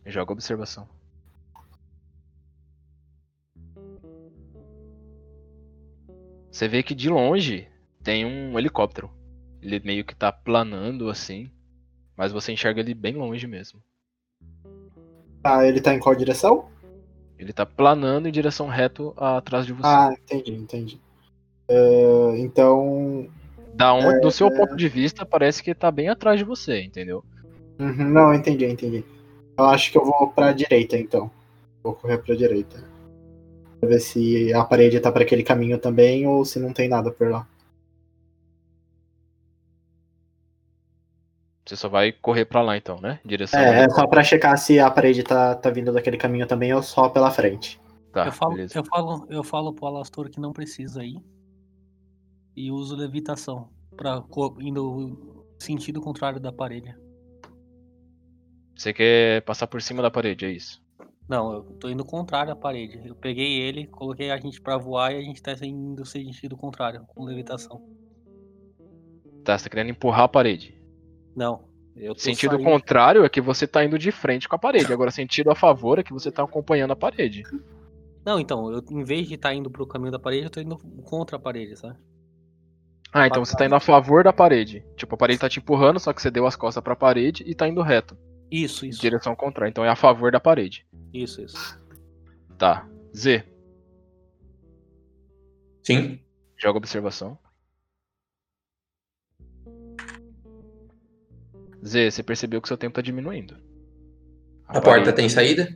A: Joga observação. Você vê que de longe tem um helicóptero. Ele meio que tá planando assim, mas você enxerga ele bem longe mesmo.
C: Ah, ele tá em qual direção?
A: Ele tá planando em direção reto atrás de você.
C: Ah, entendi, entendi. É, então.
A: da onde, do seu
C: é.
A: ponto de vista, parece que tá bem atrás de você, entendeu?
C: uhum, não, entendi, entendi. Eu acho que eu vou pra direita, então. Vou correr pra direita. Pra ver se a parede tá pra aquele caminho também ou se não tem nada por lá.
A: Você só vai correr pra lá então, né? Direção
C: É, é só pra checar se a parede tá, tá vindo daquele caminho também ou só pela frente.
A: Tá,
H: eu, falo,
A: beleza.
H: eu, falo, eu falo pro Alastor que não precisa ir. E uso levitação. Pra, co- indo sentido contrário da parede.
A: Você quer passar por cima da parede, é isso?
H: Não, eu tô indo contrário à parede. Eu peguei ele, coloquei a gente pra voar e a gente tá indo sentido contrário, com levitação.
A: Tá, você tá querendo empurrar a parede.
H: Não.
A: Sentido
H: saindo-
A: contrário é que você tá indo de frente com a parede. Agora, sentido a favor é que você tá acompanhando a parede.
H: Não, então, eu, em vez de estar indo pro caminho da parede, eu tô indo contra a parede, sabe?
A: Ah, então você tá indo a favor da parede. Tipo, a parede tá te empurrando, só que você deu as costas pra parede e tá indo reto.
H: Isso, isso.
A: direção contrária. Então é a favor da parede.
H: Isso, isso.
A: Tá. Z,
E: Sim.
A: joga observação. Z, você percebeu que seu tempo tá diminuindo.
E: A porta tem saída?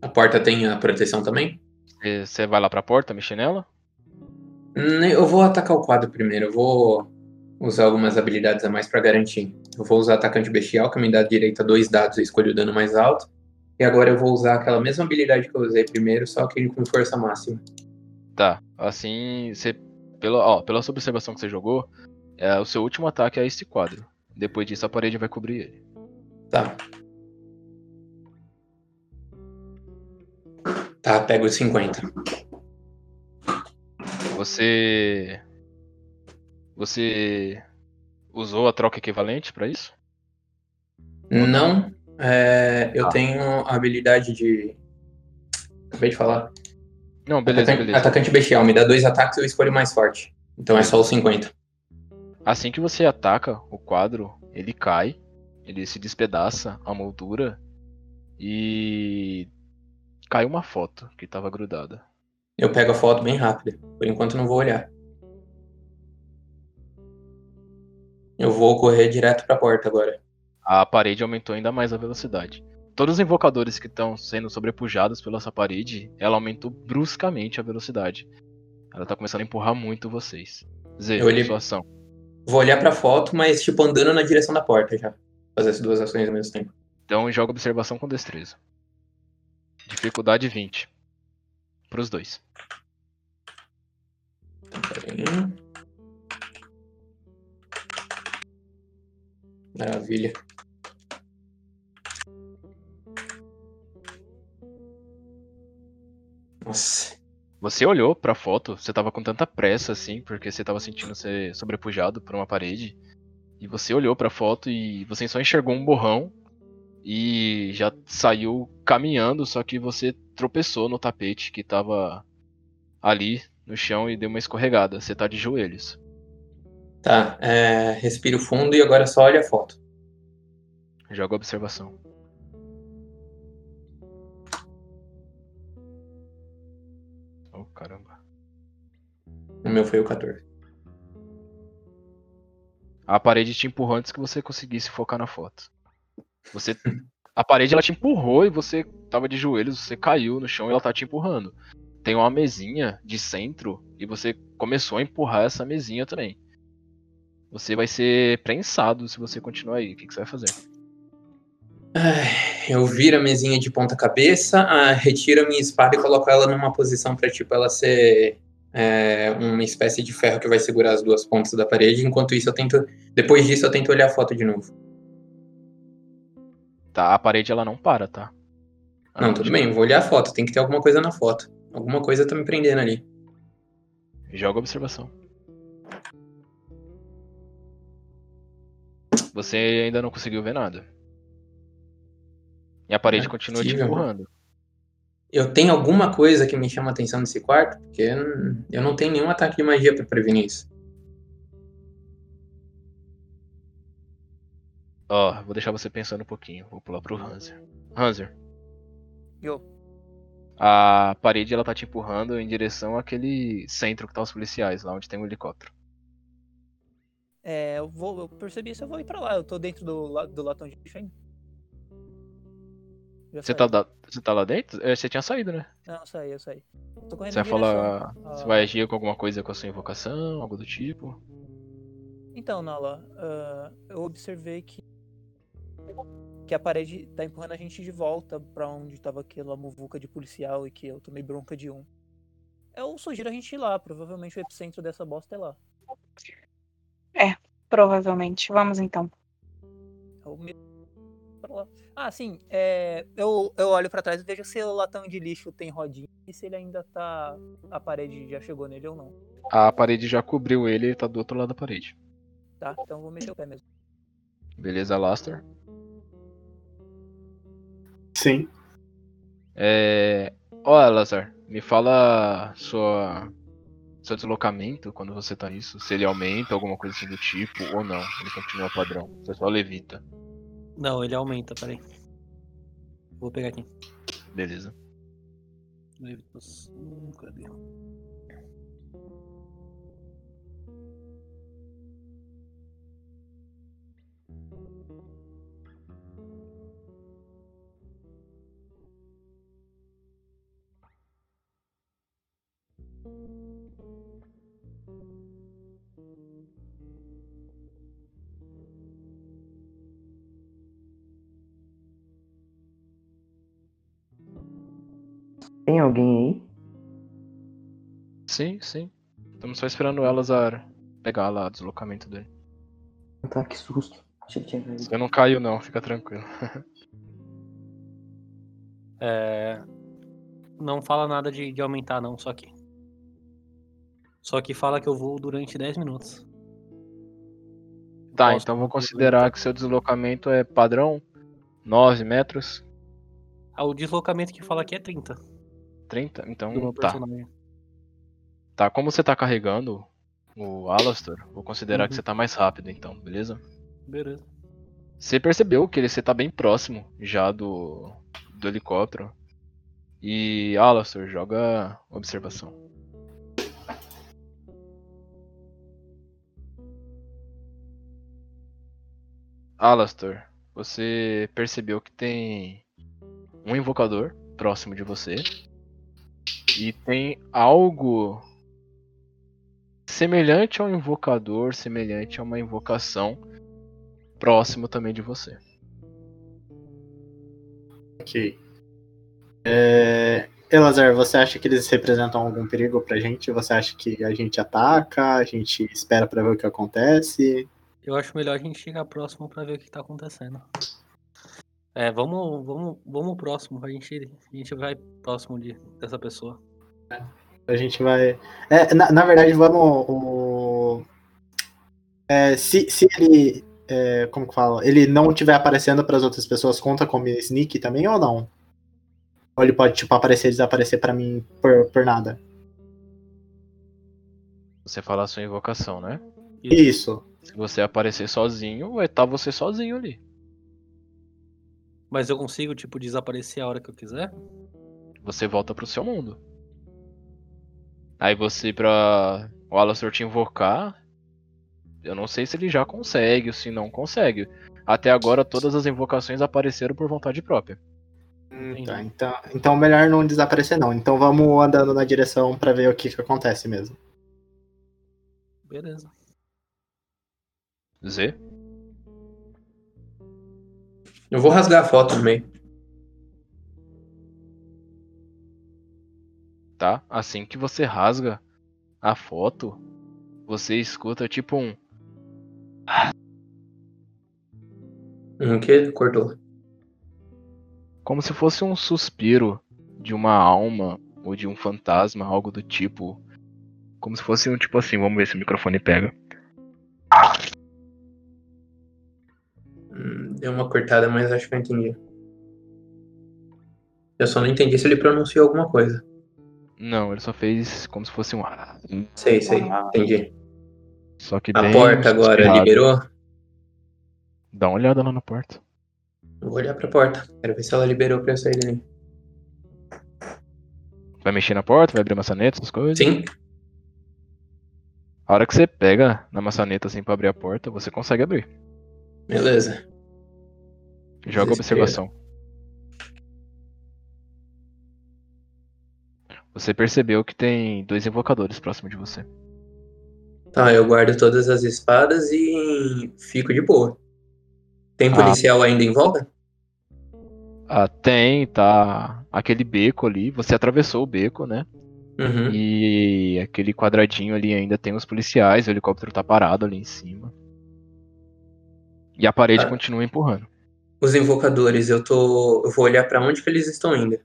E: A porta tem a proteção também?
A: Você- vai lá pra porta, mexer nela?
E: Hum, Eu vou atacar o quadro primeiro. Eu vou usar algumas habilidades a mais pra garantir. Eu vou usar atacante bestial, que me dá direito a dois dados e escolho o dano mais alto. E agora eu vou usar aquela mesma habilidade que eu usei primeiro, só que com força máxima.
A: Tá. Assim, você. Pela, ó, pela sua observação que você jogou, é, o seu último ataque é esse quadro. Depois disso, a parede vai cobrir ele.
E: Tá. Tá, pego os 50.
A: Você. Você. Usou a troca equivalente pra isso?
E: Não, é, eu
A: Ah.
E: tenho a habilidade de. Acabei de falar.
A: Não, beleza,
E: atacante,
A: beleza.
E: atacante bestial, me dá dois ataques e eu escolho mais forte. Então é só os 50.
A: Assim que você ataca o quadro, ele cai, ele se despedaça a moldura e cai uma foto que tava grudada.
E: Eu pego a foto bem rápida. Por enquanto não vou olhar. Eu vou correr direto pra porta agora.
A: A parede aumentou ainda mais a velocidade. Todos os invocadores que estão sendo sobrepujados pela essa parede, ela aumentou bruscamente a velocidade. Ela tá começando a empurrar muito vocês. Z,
E: Eu olhei-
A: sua ação.
E: Vou olhar pra foto, mas tipo andando na direção da porta já. Fazer as duas ações ao mesmo tempo.
A: Então joga observação com destreza. Dificuldade 20. Pros dois.
E: Peraí. Maravilha. Nossa.
A: Você olhou pra foto, você tava com tanta pressa assim, porque você tava sentindo ser sobrepujado por uma parede. E você olhou pra foto e você só enxergou um borrão e já saiu caminhando, só que você tropeçou no tapete que tava ali no chão e deu uma escorregada. Você tá de joelhos.
E: Tá, é, respiro fundo e agora só olha a foto.
A: Joga observação. Caramba.
E: O meu foi o 14.
A: A parede te empurrou antes que você conseguisse focar na foto. Você. A parede ela te empurrou e você tava de joelhos, você caiu no chão e ela tá te empurrando. Tem uma mesinha de centro e você começou a empurrar essa mesinha também. Você vai ser prensado se você continuar aí. O que, que você vai fazer?
E: Eu viro a mesinha de ponta cabeça, ah, retiro a minha espada e coloco ela numa posição pra tipo ela ser é, uma espécie de ferro que vai segurar as duas pontas da parede. Enquanto isso eu tento, depois disso eu tento olhar a foto de novo.
A: Tá, a parede ela não para, tá?
E: Não, tudo bem, eu vou olhar a foto. Tem que ter alguma coisa na foto. Alguma coisa tá me prendendo ali.
A: Joga observação. Você ainda não conseguiu ver nada. E a parede
E: é
A: continua te
E: possível,
A: empurrando.
E: Eu tenho alguma coisa que me chama a atenção nesse quarto? Porque eu não- tenho nenhum ataque de magia pra prevenir isso.
A: Ó, vou deixar você pensando um pouquinho. Vou pular pro Hanser. Hanser,
D: Eu.
A: a parede ela tá te empurrando em direção àquele centro que tá os policiais, lá onde tem um helicóptero.
D: É, eu vou. Eu percebi isso, eu vou ir pra lá. Eu tô dentro do, do latão de ainda.
A: Você tá, da- você tá lá dentro? É, Você tinha saído, né?
D: Não, eu saí, eu saí.
A: Você vai falar.
D: a-
A: Você vai agir com alguma coisa com a sua invocação, algo do tipo?
D: Então, Nala, ah, eu observei que que a parede tá empurrando a gente de volta pra onde tava aquela muvuca de policial e que eu tomei bronca de um. Eu sugiro a gente ir lá, provavelmente o epicentro dessa bosta é lá.
G: Provavelmente. Vamos então.
D: Eu me... pra lá. Ah, sim, é, eu, eu olho pra trás e vejo se o latão de lixo tem rodinha e se ele ainda tá. A parede já chegou nele ou não.
A: A parede já cobriu ele e tá do outro lado da parede.
D: Tá? Então eu vou mexer o pé mesmo.
A: Beleza, Laster?
C: Sim.
A: É. Ó, Lazar, me fala sua. Seu deslocamento quando você tá nisso. Se ele aumenta, alguma coisa assim do tipo, ou não. Ele continua padrão. Você só levita.
H: Não, ele aumenta, peraí. Vou pegar aqui.
A: Beleza.
H: Levitação, cadê?
B: Tem alguém aí?
A: Sim, sim. Estamos só esperando o Elazar pegar lá o deslocamento dele.
B: Tá, que susto. Achei que tinha caído.
A: Você não caiu não, fica tranquilo. <laughs>
H: É... Não fala nada de, de aumentar, não, só que. Só que fala que eu vou durante 10 minutos.
A: Tá,
H: Posso
A: então vou considerar que seu deslocamento é padrão. 9 metros.
H: Ah, o deslocamento que fala aqui é 30
A: 30? Então tá.
H: personagem.
A: Tá, como você tá carregando o Alastor, vou considerar que
H: Uhum.
A: você tá mais rápido então, beleza?
H: Beleza.
A: Você percebeu que ele você tá bem próximo já do, do helicóptero. E Alastor, joga observação. Alastor, você percebeu que tem um invocador próximo de você. E tem algo semelhante ao invocador, semelhante a uma invocação próximo também de você.
C: Ok. É... Elazar, você acha que eles representam algum perigo pra gente? Você acha que a gente ataca? A gente espera pra ver o que acontece?
H: Eu acho melhor a gente chegar próximo pra ver o que tá acontecendo. É, vamos, vamos, vamos próximo. A gente, a gente vai próximo de, dessa pessoa.
C: A gente vai. É, na, na verdade, vamos. O... É, se, se ele. é, como que fala? Ele não estiver aparecendo para as outras pessoas, conta como sneak também ou não? Ou ele pode, tipo, aparecer e desaparecer pra mim por, por nada?
A: Você fala a sua invocação, né?
C: Isso.
A: Se você aparecer sozinho, vai estar você sozinho ali.
H: Mas eu consigo, tipo, desaparecer a hora que eu quiser?
A: Você volta pro seu mundo. Aí você, pra o Alastor te invocar, eu não sei se ele já consegue ou se não consegue. Até agora, todas as invocações apareceram por vontade própria.
C: Hum, tá, então, então melhor não desaparecer não. Então vamos andando na direção pra ver o que, que acontece mesmo.
H: Beleza.
A: Z?
E: Eu vou rasgar a foto no meio.
A: Tá? Assim que você rasga a foto, você escuta tipo um.
E: Um que? Cortou.
A: Como se fosse um suspiro de uma alma ou de um fantasma, algo do tipo. Como se fosse um tipo assim, vamos ver se o microfone pega.
E: Deu uma cortada, mas acho que eu entendi. Eu só não entendi se ele pronunciou alguma coisa.
A: Não, ele só fez como se fosse um.
E: Sei, sei. Entendi.
A: Só que
E: A porta agora liberou?
A: Dá uma olhada lá na porta.
E: Eu vou olhar pra porta. Quero ver se ela liberou pra eu sair dali.
A: Vai mexer na porta, vai abrir a maçaneta, essas coisas.
E: Sim?
A: A hora que você pega na maçaneta assim pra abrir a porta, você consegue abrir.
E: Beleza.
A: Joga
E: Desespero.
A: observação. Você percebeu que tem dois invocadores próximo de você.
E: Tá, eu guardo todas as espadas e fico de boa. Tem
A: Ah.
E: policial ainda em volta?
A: Ah, tem, tá aquele beco ali. Você atravessou o beco, né?
E: Uhum.
A: E aquele quadradinho ali ainda tem os policiais, o helicóptero tá parado ali em cima. E a parede
E: Tá.
A: continua empurrando.
E: Os invocadores, eu tô. Eu vou olhar pra onde que eles estão indo.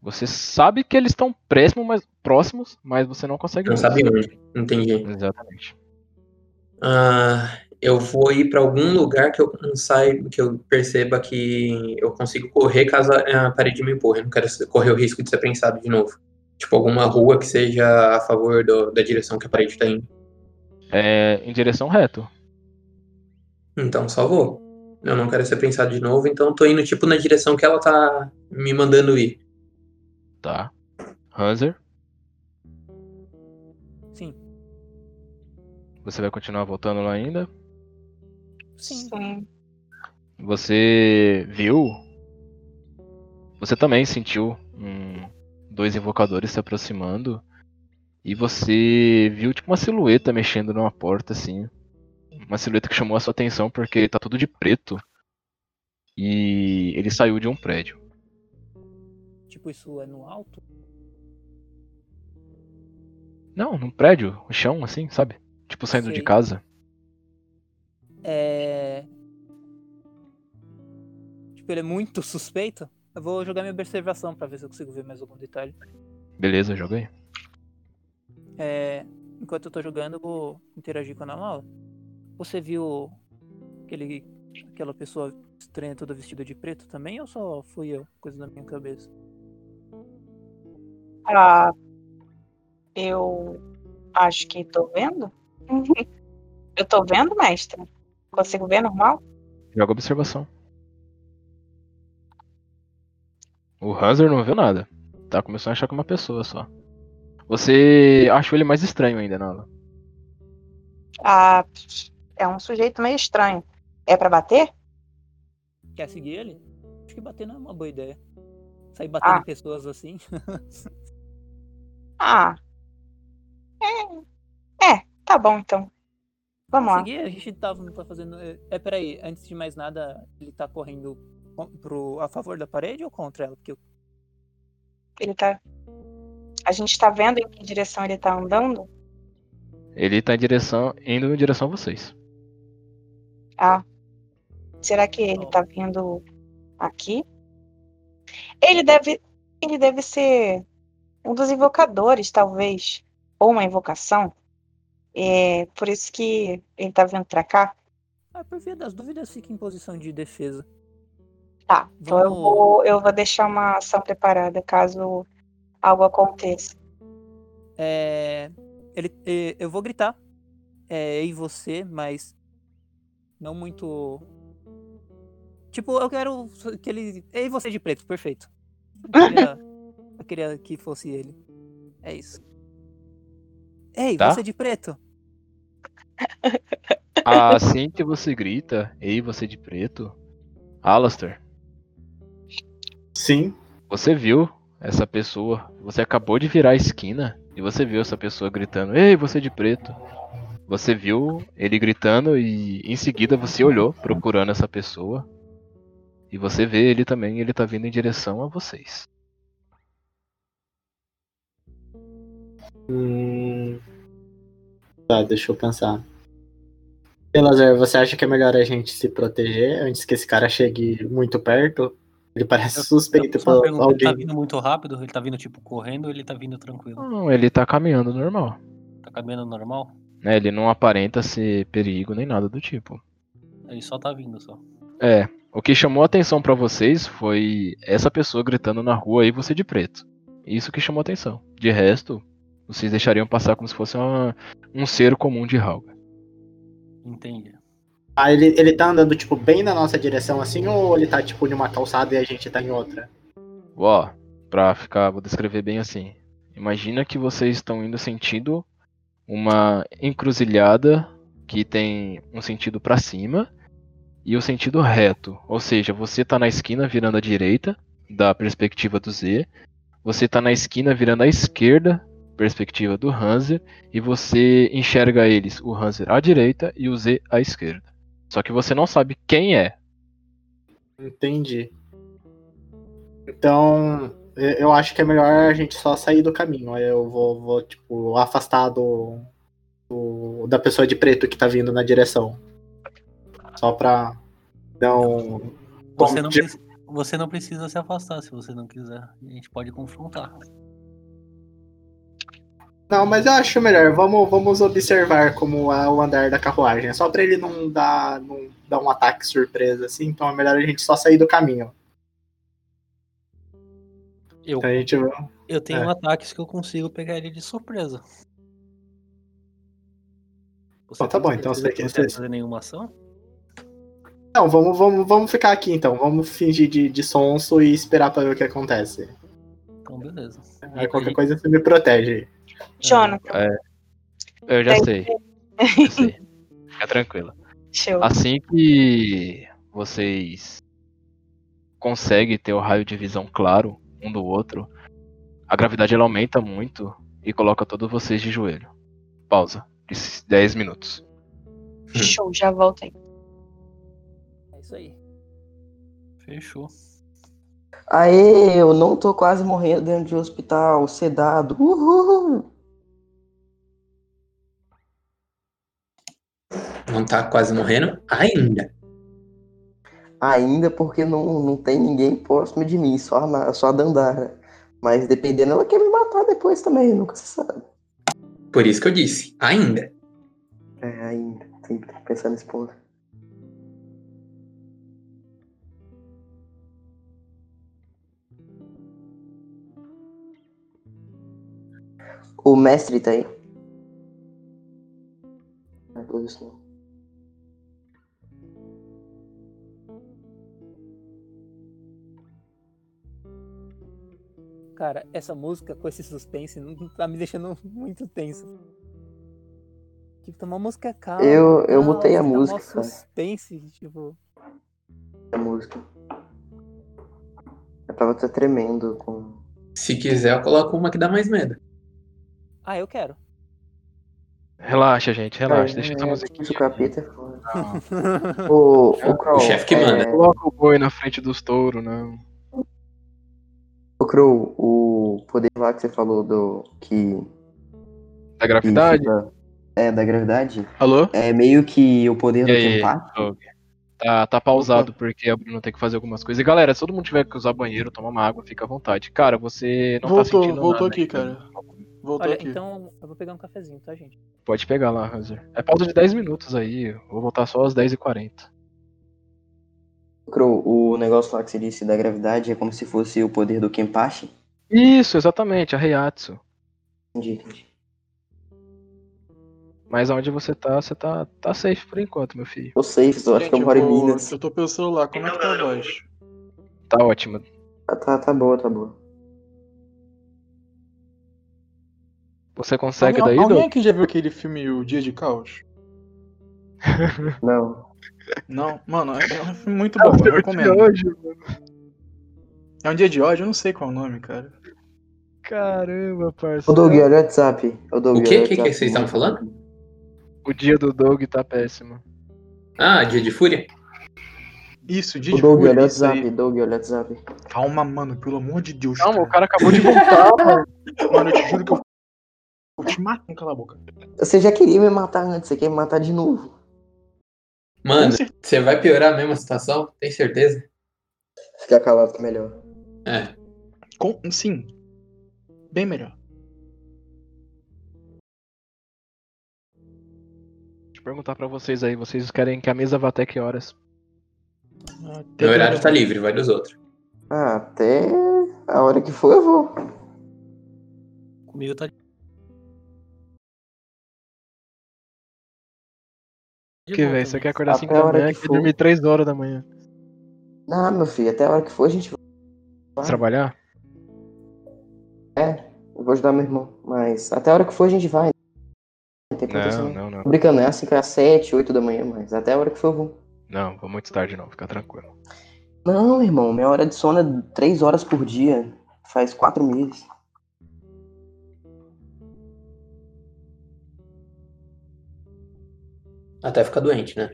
A: Você sabe que eles estão próximos, mas, próximos, mas você não consegue
E: Não
A: ver.
E: sabe onde. Entendi.
A: Exatamente.
E: Ah, eu vou ir pra algum lugar que eu não saiba, que eu perceba que eu consigo correr caso a parede me empurre. Eu não quero correr o risco de ser prensado de novo. Tipo, alguma rua que seja a favor do- da direção que a parede tá indo.
A: É em direção reto.
E: Então só vou. Eu não quero ser prensado de novo, então tô indo tipo na direção que ela tá me mandando ir.
A: Tá. Hanser,
D: Sim.
A: você vai continuar voltando lá ainda?
D: Sim.
G: Sim.
A: Você viu? Você também sentiu um- dois invocadores se aproximando. E você viu tipo uma silhueta mexendo numa porta assim. Uma silhueta que chamou a sua atenção porque tá tudo de preto. E ele saiu de um prédio.
D: Tipo, isso é no alto?
A: Não, num prédio, o chão assim, sabe? Tipo saindo de
D: Sei.
A: casa.
D: É. Tipo, ele é muito <laughs> suspeito? Eu vou jogar minha observação pra ver se eu consigo ver mais algum detalhe.
A: Beleza, joga aí.
D: É, enquanto eu tô jogando, eu vou interagir com a Ana Laura. Você viu aquele, aquela pessoa estranha toda vestida de preto também ou só fui eu? Coisa na minha cabeça.
G: Ah, eu acho que tô vendo. <laughs> eu tô vendo, mestre. Consigo ver normal?
A: Joga observação. O Hanser não viu nada. Tá começando a achar que é uma pessoa só. Você achou ele mais estranho ainda, Nala.
G: Ah, é um sujeito meio estranho. É pra bater?
D: Quer seguir ele? Acho que bater não é uma boa ideia. Sair batendo
G: Ah.
D: em pessoas assim.
G: Ah. É. É, tá bom então. Vamos lá.
D: seguir, a gente tava, tá fazendo. É, é, peraí, antes de mais nada, ele tá correndo pro, a favor da parede ou contra ela? Porque eu
G: Ele tá. A gente tá vendo em que direção ele tá andando?
A: Ele tá em direção. indo em direção a vocês.
G: Ah. Será que ele tá vindo aqui? Ele deve. Ele deve ser um dos invocadores, talvez, ou uma invocação. É por isso que ele tá vindo pra cá.
D: Ah, por via das dúvidas, fica em posição de defesa.
G: Tá, então eu vou, eu vou deixar uma ação preparada caso algo aconteça.
D: É, ele, é, eu vou gritar. É, e você, mas não muito. Tipo, eu quero que ele. Ei, você de preto, perfeito. Eu queria, <laughs> eu queria que fosse ele. É isso. Ei,
A: Tá.
D: você de preto. <laughs>
A: Assim que você grita, ei, você de preto, Alastair,
C: Sim.
A: você viu essa pessoa, você acabou de virar a esquina e você viu essa pessoa gritando, ei, você de preto. Você viu ele gritando e em seguida você olhou procurando essa pessoa. E você vê ele também, ele tá vindo em direção a vocês.
C: Hum... Tá, deixa eu pensar. Elazar, você acha que é melhor a gente se proteger antes que esse cara chegue muito perto? Ele parece suspeito pra
H: pergunta, ele tá
C: alguém.
H: vindo muito rápido? Ele tá vindo, tipo, correndo ou ele tá vindo tranquilo?
A: Não, ele tá caminhando normal.
H: Tá caminhando normal?
A: Né? Ele não aparenta ser perigo nem nada do tipo.
H: Ele só tá vindo, só.
A: É, o que chamou a atenção pra vocês foi essa pessoa gritando na rua aí você de preto. Isso que chamou a atenção. De resto, vocês deixariam passar como se fosse uma- um ser comum de Halga.
H: Entendi.
C: Ah, ele, ele tá andando, tipo, bem na nossa direção assim, ou ele tá, tipo, numa calçada e a gente tá em outra?
A: Ó, pra ficar, vou descrever bem assim. Imagina que vocês estão indo sentindo uma encruzilhada que tem um sentido pra cima e o sentido reto. Ou seja, você tá na esquina virando à direita, da perspectiva do Z. Você tá na esquina virando à esquerda, perspectiva do Hanser. E você enxerga eles, o Hanser à direita e o Z à esquerda. Só que você não sabe quem é.
C: Entendi. Então, eu acho que é melhor a gente só sair do caminho. Eu vou, vou tipo, afastar do, do- da pessoa de preto que tá vindo na direção. Só pra não.
H: Você não, preci- você não precisa se afastar se você não quiser. A gente pode confrontar.
C: Não, mas eu acho melhor. Vamos, vamos observar como é o andar da carruagem. Só pra ele não dar, não dar um ataque surpresa assim. Então é melhor a gente só sair do caminho.
H: Eu,
C: a gente
H: eu tenho
C: é.
H: ataques que eu consigo pegar ele de surpresa. Você
C: tá bom, então você
H: que
C: quer-
H: fazer nenhuma ação?
C: Não, vamos, vamos, vamos ficar aqui então. Vamos fingir de, de sonso e esperar pra ver o que acontece.
H: Então, beleza.
C: Aí qualquer coisa você me protege.
G: Jonathan,
A: É, eu já sei. Já sei. Fica tranquila.
G: show.
A: Assim que vocês conseguem ter o raio de visão claro um do outro, a gravidade ela aumenta muito e coloca todos vocês de joelho. Pausa. De 10 minutos.
G: Show, já voltei.
D: É isso aí.
H: Fechou.
B: Aê, eu não tô quase morrendo dentro de um hospital, sedado. Uhul!
E: Não tá quase morrendo ainda.
B: Ainda porque não, não tem ninguém próximo de mim, só a, só a Dandara. Mas dependendo, ela quer me matar depois também, nunca se sabe.
E: Por isso que eu disse, ainda.
B: É, ainda. Sempre tem que pensar nesse ponto. O mestre tá aí? Não, pelo visto não.
D: Cara, essa música com esse suspense não tá me deixando <laughs> muito tenso. Tipo, uma música calma.
B: Eu- eu
D: tal,
B: mutei a
D: fica mó
B: música, cara.
D: suspense, tipo.
B: A música. Eu tava até tremendo com.
E: Se quiser, eu coloco uma que dá mais medo.
D: Ah, eu quero.
A: Relaxa, gente, relaxa.
B: É,
A: Deixa essa
B: é,
A: musiquinha.
B: O capeta é foda. <laughs> O, o, Crow,
E: O chefe que manda.
B: é,
A: Coloca o boi na frente dos touros, não.
B: O Crow, o poder lá que você falou do. que.
A: Da
B: que
A: gravidade?
B: fica- é, da gravidade.
A: Alô?
B: É meio que o poder
A: E
B: do
A: aí? Tá, tá pausado porque a Bruna tem que fazer algumas coisas. E galera, se todo mundo tiver que usar banheiro, tomar uma água, fica à vontade. Cara, você não tá
J: Voltou,
A: sentindo
J: voltou
A: nada
J: aqui,
A: ainda.
J: cara. Voltou
D: Olha,
J: aqui.
D: então eu vou pegar um cafezinho, tá, gente?
A: Pode pegar lá, Hanser. É pausa de 10 minutos aí. eu Vou voltar só às 10h40.
B: Crow, o negócio lá que você disse da gravidade é como se fosse o poder do Kenpachi?
A: Isso, exatamente, a Heiatsu.
B: Entendi, entendi.
A: Mas onde você tá, você tá, tá safe por enquanto, meu filho.
B: Eu sei, eu acho que eu moro em Minas.
J: Eu tô pelo celular, como é que tá a voz?
A: Tá ótimo.
B: Tá, tá, tá boa, tá boa.
A: Você consegue
J: Alguém,
A: daí,
J: alguém
A: Doug?
J: aqui já viu aquele filme O Dia de Caos? <laughs> <laughs>
B: Não.
J: Não? Mano, é é um filme muito bom, eu recomendo. É um dia de ódio, eu não sei qual é o nome, cara.
A: Caramba,
B: Ô
A: parceiro.
B: Doug, olha o WhatsApp. Ô, Doug,
E: O O que, que
B: WhatsApp.
E: vocês estavam falando?
A: O dia do Doug tá péssimo.
E: Ah, Dia de Fúria?
J: Isso, dia
B: Ô
J: de
B: Doug, olha o
J: fúria,
B: WhatsApp. Doug, olha o WhatsApp.
J: Calma, mano, pelo amor de Deus.
A: Calma, o
J: cara.
A: cara acabou de voltar, <laughs> mano.
J: Mano, eu te juro que eu vou te matar. Cala a boca.
B: Você já queria me matar antes, você quer me matar de novo.
E: Mano, você vai piorar a mesma situação? Tem certeza?
B: Ficar calado que é melhor.
E: É.
J: Com- sim. Bem melhor.
A: Deixa eu perguntar pra vocês aí, vocês querem que a mesa vá até que horas?
J: Até
E: Meu horário tá livre, vai dos outros.
B: Ah, até a hora que for eu vou.
H: Comigo tá. De
A: Que, velho, você quer acordar
B: Até
A: 5
B: a
A: da
B: hora
A: manhã
B: que
A: e
B: for.
A: dormir 3 horas da manhã.
B: Não, meu filho, até a hora que for a gente vai.
A: Trabalhar?
B: Eu vou ajudar meu irmão. Mas até a hora que for a gente vai. Não tem
A: Não,
B: não.
A: não,
B: brincando, é assim que é às 7, 8 da manhã, mas até a hora que for eu vou.
A: Não, vou muito tarde não, fica tranquilo.
B: Não, irmão, minha hora de sono é 3 horas por dia. Faz 4 meses.
E: Até ficar doente, né?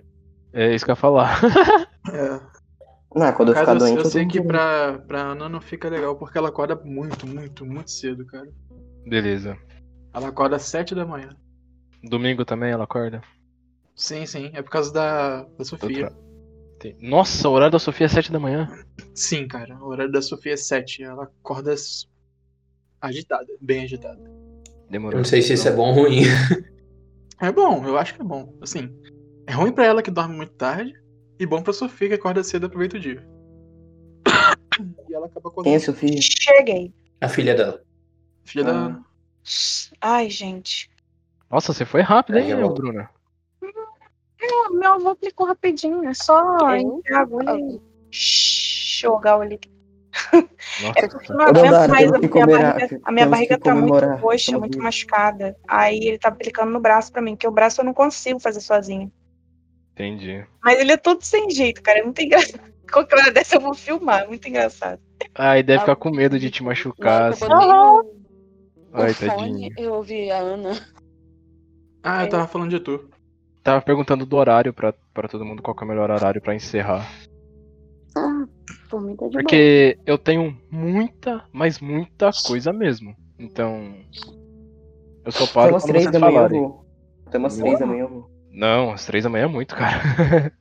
A: É isso que eu ia falar. <laughs>
J: É.
B: Não, quando
J: No
B: eu ficar
J: caso, eu,
B: doente
J: eu sei que pra, pra Ana não fica legal porque ela acorda muito, muito, muito cedo, cara.
A: Beleza.
J: Ela acorda às 7 da manhã.
A: Domingo também ela acorda?
J: Sim, sim. É por causa da, da Sofia.
A: Outra- Nossa, o horário da Sofia é 7 da manhã.
J: Sim, cara. O horário da Sofia é 7. Ela acorda agitada, bem agitada.
E: Eu
A: Demorou.
E: não sei se isso é bom ou ruim. <laughs>
J: É bom, eu acho que é bom. Assim, é ruim pra ela que dorme muito tarde e bom pra Sofia que acorda cedo e aproveita o dia. <coughs> E ela acaba
B: Quem é
J: acordando.
B: Sofia?
G: Cheguei.
E: A filha dela.
J: Filha da
B: Ah.
J: Ana.
G: Ai, gente.
A: Nossa, você foi rápido,
E: Aí
A: hein,
E: eu vou-
A: Bruna?
G: Não, meu avô aplicou rapidinho. É só
F: Eu?
G: enfiar a agulha e jogar o líquido.
A: Nossa,
G: É porque eu não
B: Ô,
G: aguento
B: Dandara,
G: mais.
B: temos
G: A
B: que
G: minha barriga, a minha
B: temos
G: barriga
B: que
G: tá muito roxa, muito machucada. Aí ele tá aplicando no braço pra mim, porque o braço eu não consigo fazer sozinho.
A: entendi.
G: Mas ele é todo sem jeito, cara. É muito engraçado. Qualquer hora dessa eu vou filmar. Muito engraçado.
A: Ai, deve
F: Ah,
A: ficar com medo de te machucar, assim.
F: que eu o
A: Ai,
F: fone, eu ouvi a Ana.
J: Ah, eu tava falando de tu.
A: Tava perguntando do horário pra, pra todo mundo qual que é o melhor horário pra encerrar.
F: Ah, por mim tá de boa.
A: Porque eu tenho muita, mas muita coisa mesmo. Então. Eu só paro
B: 3
A: vocês
B: da manhã eu vou. Umas 3 da manhã eu vou.
A: Não, às três da manhã é muito, cara.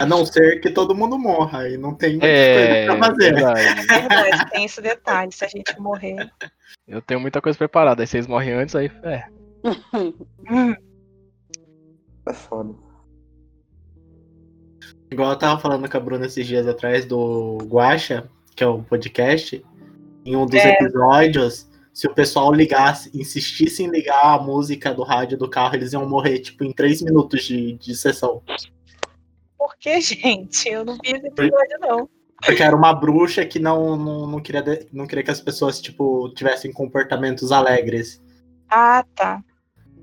C: A não ser que todo mundo morra e não tem muita
A: É,
C: coisa pra fazer.
A: verdade.
G: Verdade, tem esse detalhe. Se a gente morrer.
A: Eu tenho muita coisa preparada. Aí vocês morrem antes, aí. É. <laughs>
B: É foda.
C: Igual eu tava falando com a Bruna esses dias atrás do Guacha, que é o podcast, em um dos
G: É.
C: episódios, se o pessoal ligasse, insistisse em ligar a música do rádio do carro, eles iam morrer, tipo, em três minutos de, de sessão.
G: por que, gente? Eu não vi esse episódio, não.
C: Porque era uma bruxa que não, não, não, queria, não queria que as pessoas, tipo, tivessem comportamentos alegres.
G: Ah, tá.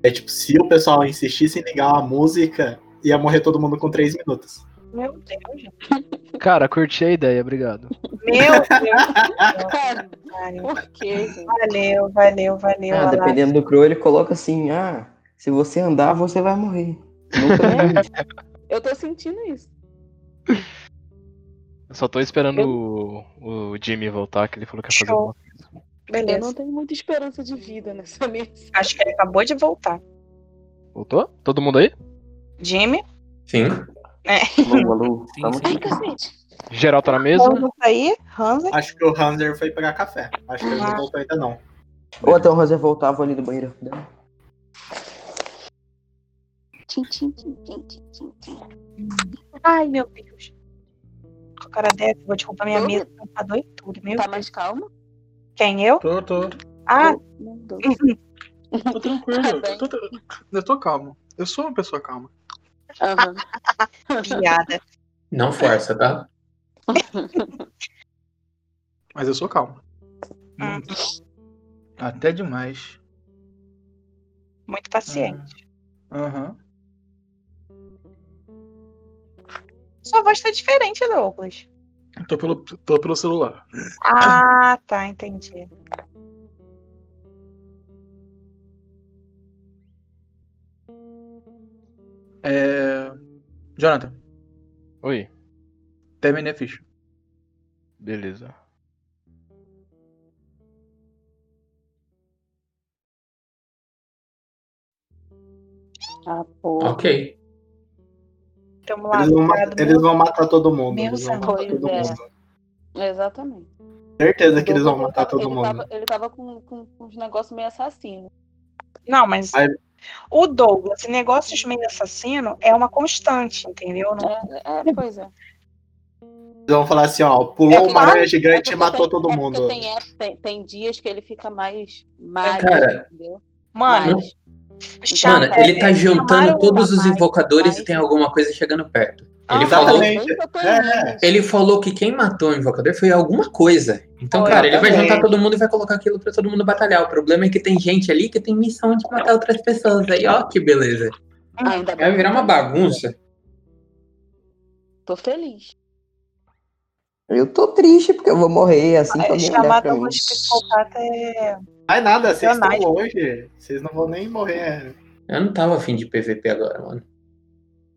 C: É tipo, se o pessoal insistisse em ligar a música, ia morrer todo mundo com três minutos.
G: Meu Deus, gente.
A: Cara, curti a ideia, obrigado.
G: Meu Deus.
F: Por quê,
G: valeu, valeu. valeu
B: Ah, dependendo do Crow, ele coloca assim, ah, se você andar, você vai morrer. <laughs>
F: Eu tô sentindo isso.
A: Eu só tô esperando o, o Jimmy voltar, que ele falou que ia fazer
G: Show.
A: alguma coisa.
F: Eu
G: Beleza.
F: não tenho muita esperança de vida nessa mesa.
G: Acho que ele acabou de voltar.
A: Voltou? Todo mundo aí?
G: Jimmy?
E: Sim.
G: É.
B: Alô, alô. <laughs>
H: Sim,
B: aqui.
F: cacete.
A: Geral tá na mesa?
G: Aí, Hansa.
C: Acho que o Hanser foi pegar café. Acho que ele não voltou ainda não.
B: Ou até o voltar, vou ali no banheiro.
F: Tchim, tchim, tchim, tchim, tchim, tchim.
G: Ai, meu Deus. Com a cara dessa, vou derrubar minha mesa. Tá doido tudo, meu
F: Tá mais calmo?
G: Quem, eu?
J: Tô, tô.
G: Ah,
F: Deus. <laughs>
J: Tô tranquilo.
F: Tá
J: eu, tô, eu tô calmo. Eu sou uma pessoa calma.
G: Piada.
E: Não força, tá?
J: Mas eu sou calmo.
G: Hum.
J: Até demais.
G: Muito paciente.
J: Aham.
G: Sua voz tá diferente, Douglas.
J: Tô, pelo, tô pelo celular.
G: Ah, tá, entendi.
J: É... Jonathan,
A: Oi,
J: terminei a ficha.
A: beleza.
F: Ah.
E: Ok.
G: Tamo lá.
C: Eles vão, matar, eles vão matar todo mundo.
G: Meu
C: Eles vão matar todo
F: é.
C: mundo.
F: Exatamente.
C: Certeza que eles vão matar todo
F: ele
C: mundo.
F: Tava, ele tava com, com, com uns negócios meio assassinos.
G: Não, mas
C: Aí-
G: o Douglas, negócios meio assassino é uma constante, entendeu? Não-
F: É, é, pois é.
C: Eles vão falar assim, ó, pulou
G: É
C: uma
G: claro.
C: aranha
F: É
C: gigante
F: porque
C: e matou
F: tem-
C: todo
F: é
C: mundo.
F: Tem, ép- tem, tem dias que ele fica mais magro,
E: Cara,
F: entendeu?
G: Mano,
F: Mais-
E: Mano, ele tá
G: é,
E: juntando
G: chamaram
E: todos os invocadores
F: mais-
E: e tem alguma coisa chegando perto. Ele
G: Ah,
E: falou,
F: eu tô
C: É,
F: indo.
E: ele falou que quem matou o invocador foi alguma coisa. Então, cara, ele vai
C: exatamente.
E: juntar todo mundo e vai colocar aquilo pra todo mundo batalhar. O problema é que tem gente ali que tem missão de matar outras pessoas. Aí, ó, que beleza.
F: Ainda
E: Vai virar uma bagunça.
F: Tô feliz.
B: Eu tô triste porque eu vou morrer assim que
G: É,
B: alguém olhar pra mim.
G: Psicopata é.
C: Vai nada, vocês estão longe. Vocês não vão nem morrer.
E: Eu não tava afim de PVP agora, mano.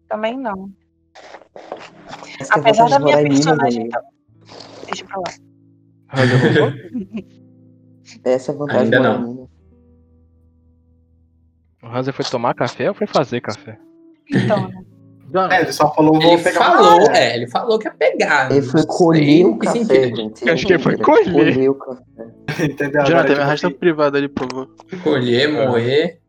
G: Também não.
B: É
G: Apesar da minha personagem. tá- Deixa pra lá.
A: Já? <laughs>
B: Essa é a vantagem
E: Ainda não.
B: Minas.
A: O Hanser foi tomar café ou foi fazer café?
G: Então, né?
C: É, ele só falou, vou
E: Ele
C: pegar
E: falou,
C: uma
E: é, ele falou que ia pegar.
B: Ele foi
E: Não
B: colher o café,
E: sentido.
B: gente.
A: Eu acho que ele foi colher.
B: Colher o café. <laughs>
C: Entendeu?
J: Jonathan, me
C: tipo
J: arrasta
C: assim,
J: pro privado ali, por favor.
E: Colher, morrer.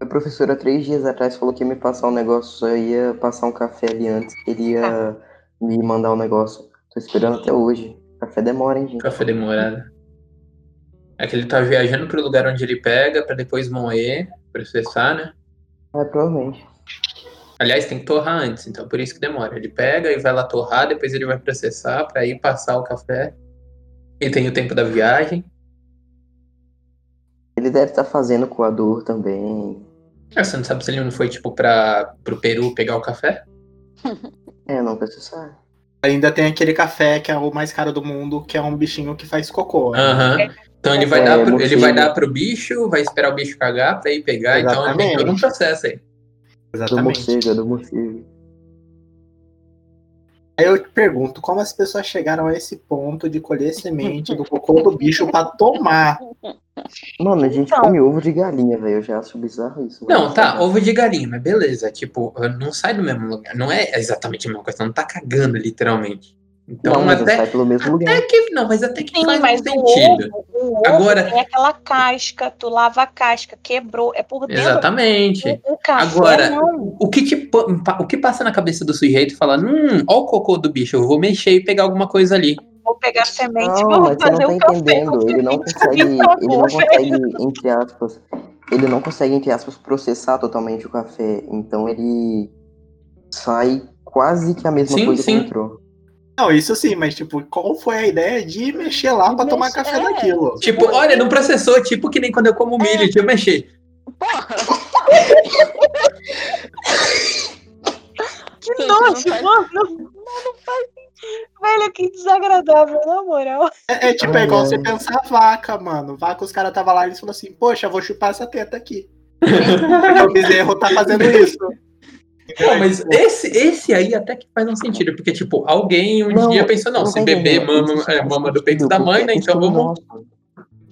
B: A professora, três dias atrás, falou que ia me passar um negócio, só ia passar um café ali antes. Ele ia me mandar um negócio. Tô esperando até hoje. Café demora, hein, gente?
E: Café demorado. É que ele tá viajando pro lugar onde ele pega pra depois moer, processar, né?
B: É, provavelmente.
E: Aliás, tem que torrar antes, então por isso que demora. Ele pega e vai lá torrar, depois ele vai processar pra ir passar o café. E tem o tempo da viagem.
B: Ele deve estar fazendo coador também.
E: Ah, você não sabe se ele não foi, tipo, pra, pro Peru pegar o café? <laughs>
B: É, não precisa sabe.
C: Ainda tem aquele café que é o mais caro do mundo, que é um bichinho que faz cocô. né?
E: Aham. Então ele vai,
B: É,
E: dar pro, ele vai dar pro bicho, vai esperar o bicho cagar pra ir pegar, então tem
C: Exatamente.
E: todo um processo aí.
B: Do
C: Exatamente.
B: morcego, é do morcego.
C: Aí eu te pergunto, como as pessoas chegaram a esse ponto de colher semente do cocô do bicho pra tomar?
B: Mano, a gente
G: Então.
B: come ovo de galinha, velho. Eu já acho bizarro isso.
E: Não, tá, ovo de galinha, mas beleza, tipo, não sai do mesmo lugar. Não é exatamente a mesma coisa, não tá cagando, literalmente. Então
B: Não, mas
E: até,
B: sai pelo mesmo lugar.
E: até que. Não, mas até que
G: Sim,
E: faz
G: mas
E: um
G: o
E: sentido.
G: ovo, o ovo
E: Agora-
G: tem aquela casca, tu lava a casca, quebrou, é por dentro.
E: Exatamente.
G: O, o café
E: Agora,
G: não.
E: O que, te pa- o que passa na cabeça do sujeito e fala, hum, ó o cocô do bicho, eu vou mexer e pegar alguma coisa ali.
G: Vou pegar semente e
B: Não,
G: vou
B: mas você
G: fazer
B: não
G: um
B: tá
G: café.
B: entendendo. Ele não consegue, ele não consegue, entre aspas, ele não consegue, entre aspas, processar totalmente o café. Então ele sai quase que a mesma
E: Sim,
B: coisa
E: sim.
B: que entrou.
C: Não, isso sim, mas tipo, qual foi a ideia de mexer lá pra tomar café
F: é.
C: daquilo?
E: Tipo, olha, não processou, tipo que nem quando eu como milho, deixa eu mexer.
F: Porra!
G: Que
F: Gente,
G: nojo,
F: não faz-
G: mano. Não faz sentido. Velho, que desagradável, na moral.
C: É, é tipo, é igual você pensar vaca, mano. Vaca, os caras tava lá e eles falaram assim, poxa, vou chupar essa teta aqui. <laughs> Porque o bezerro tá fazendo isso.
E: Pô, mas esse, esse aí até que faz um sentido, porque, tipo, alguém um
B: Não,
E: dia pensou, não,
B: não
E: se bebê
B: entendendo.
E: mama, é, mama do peito da mãe, né?
B: é
E: Então vamos.
B: nosso.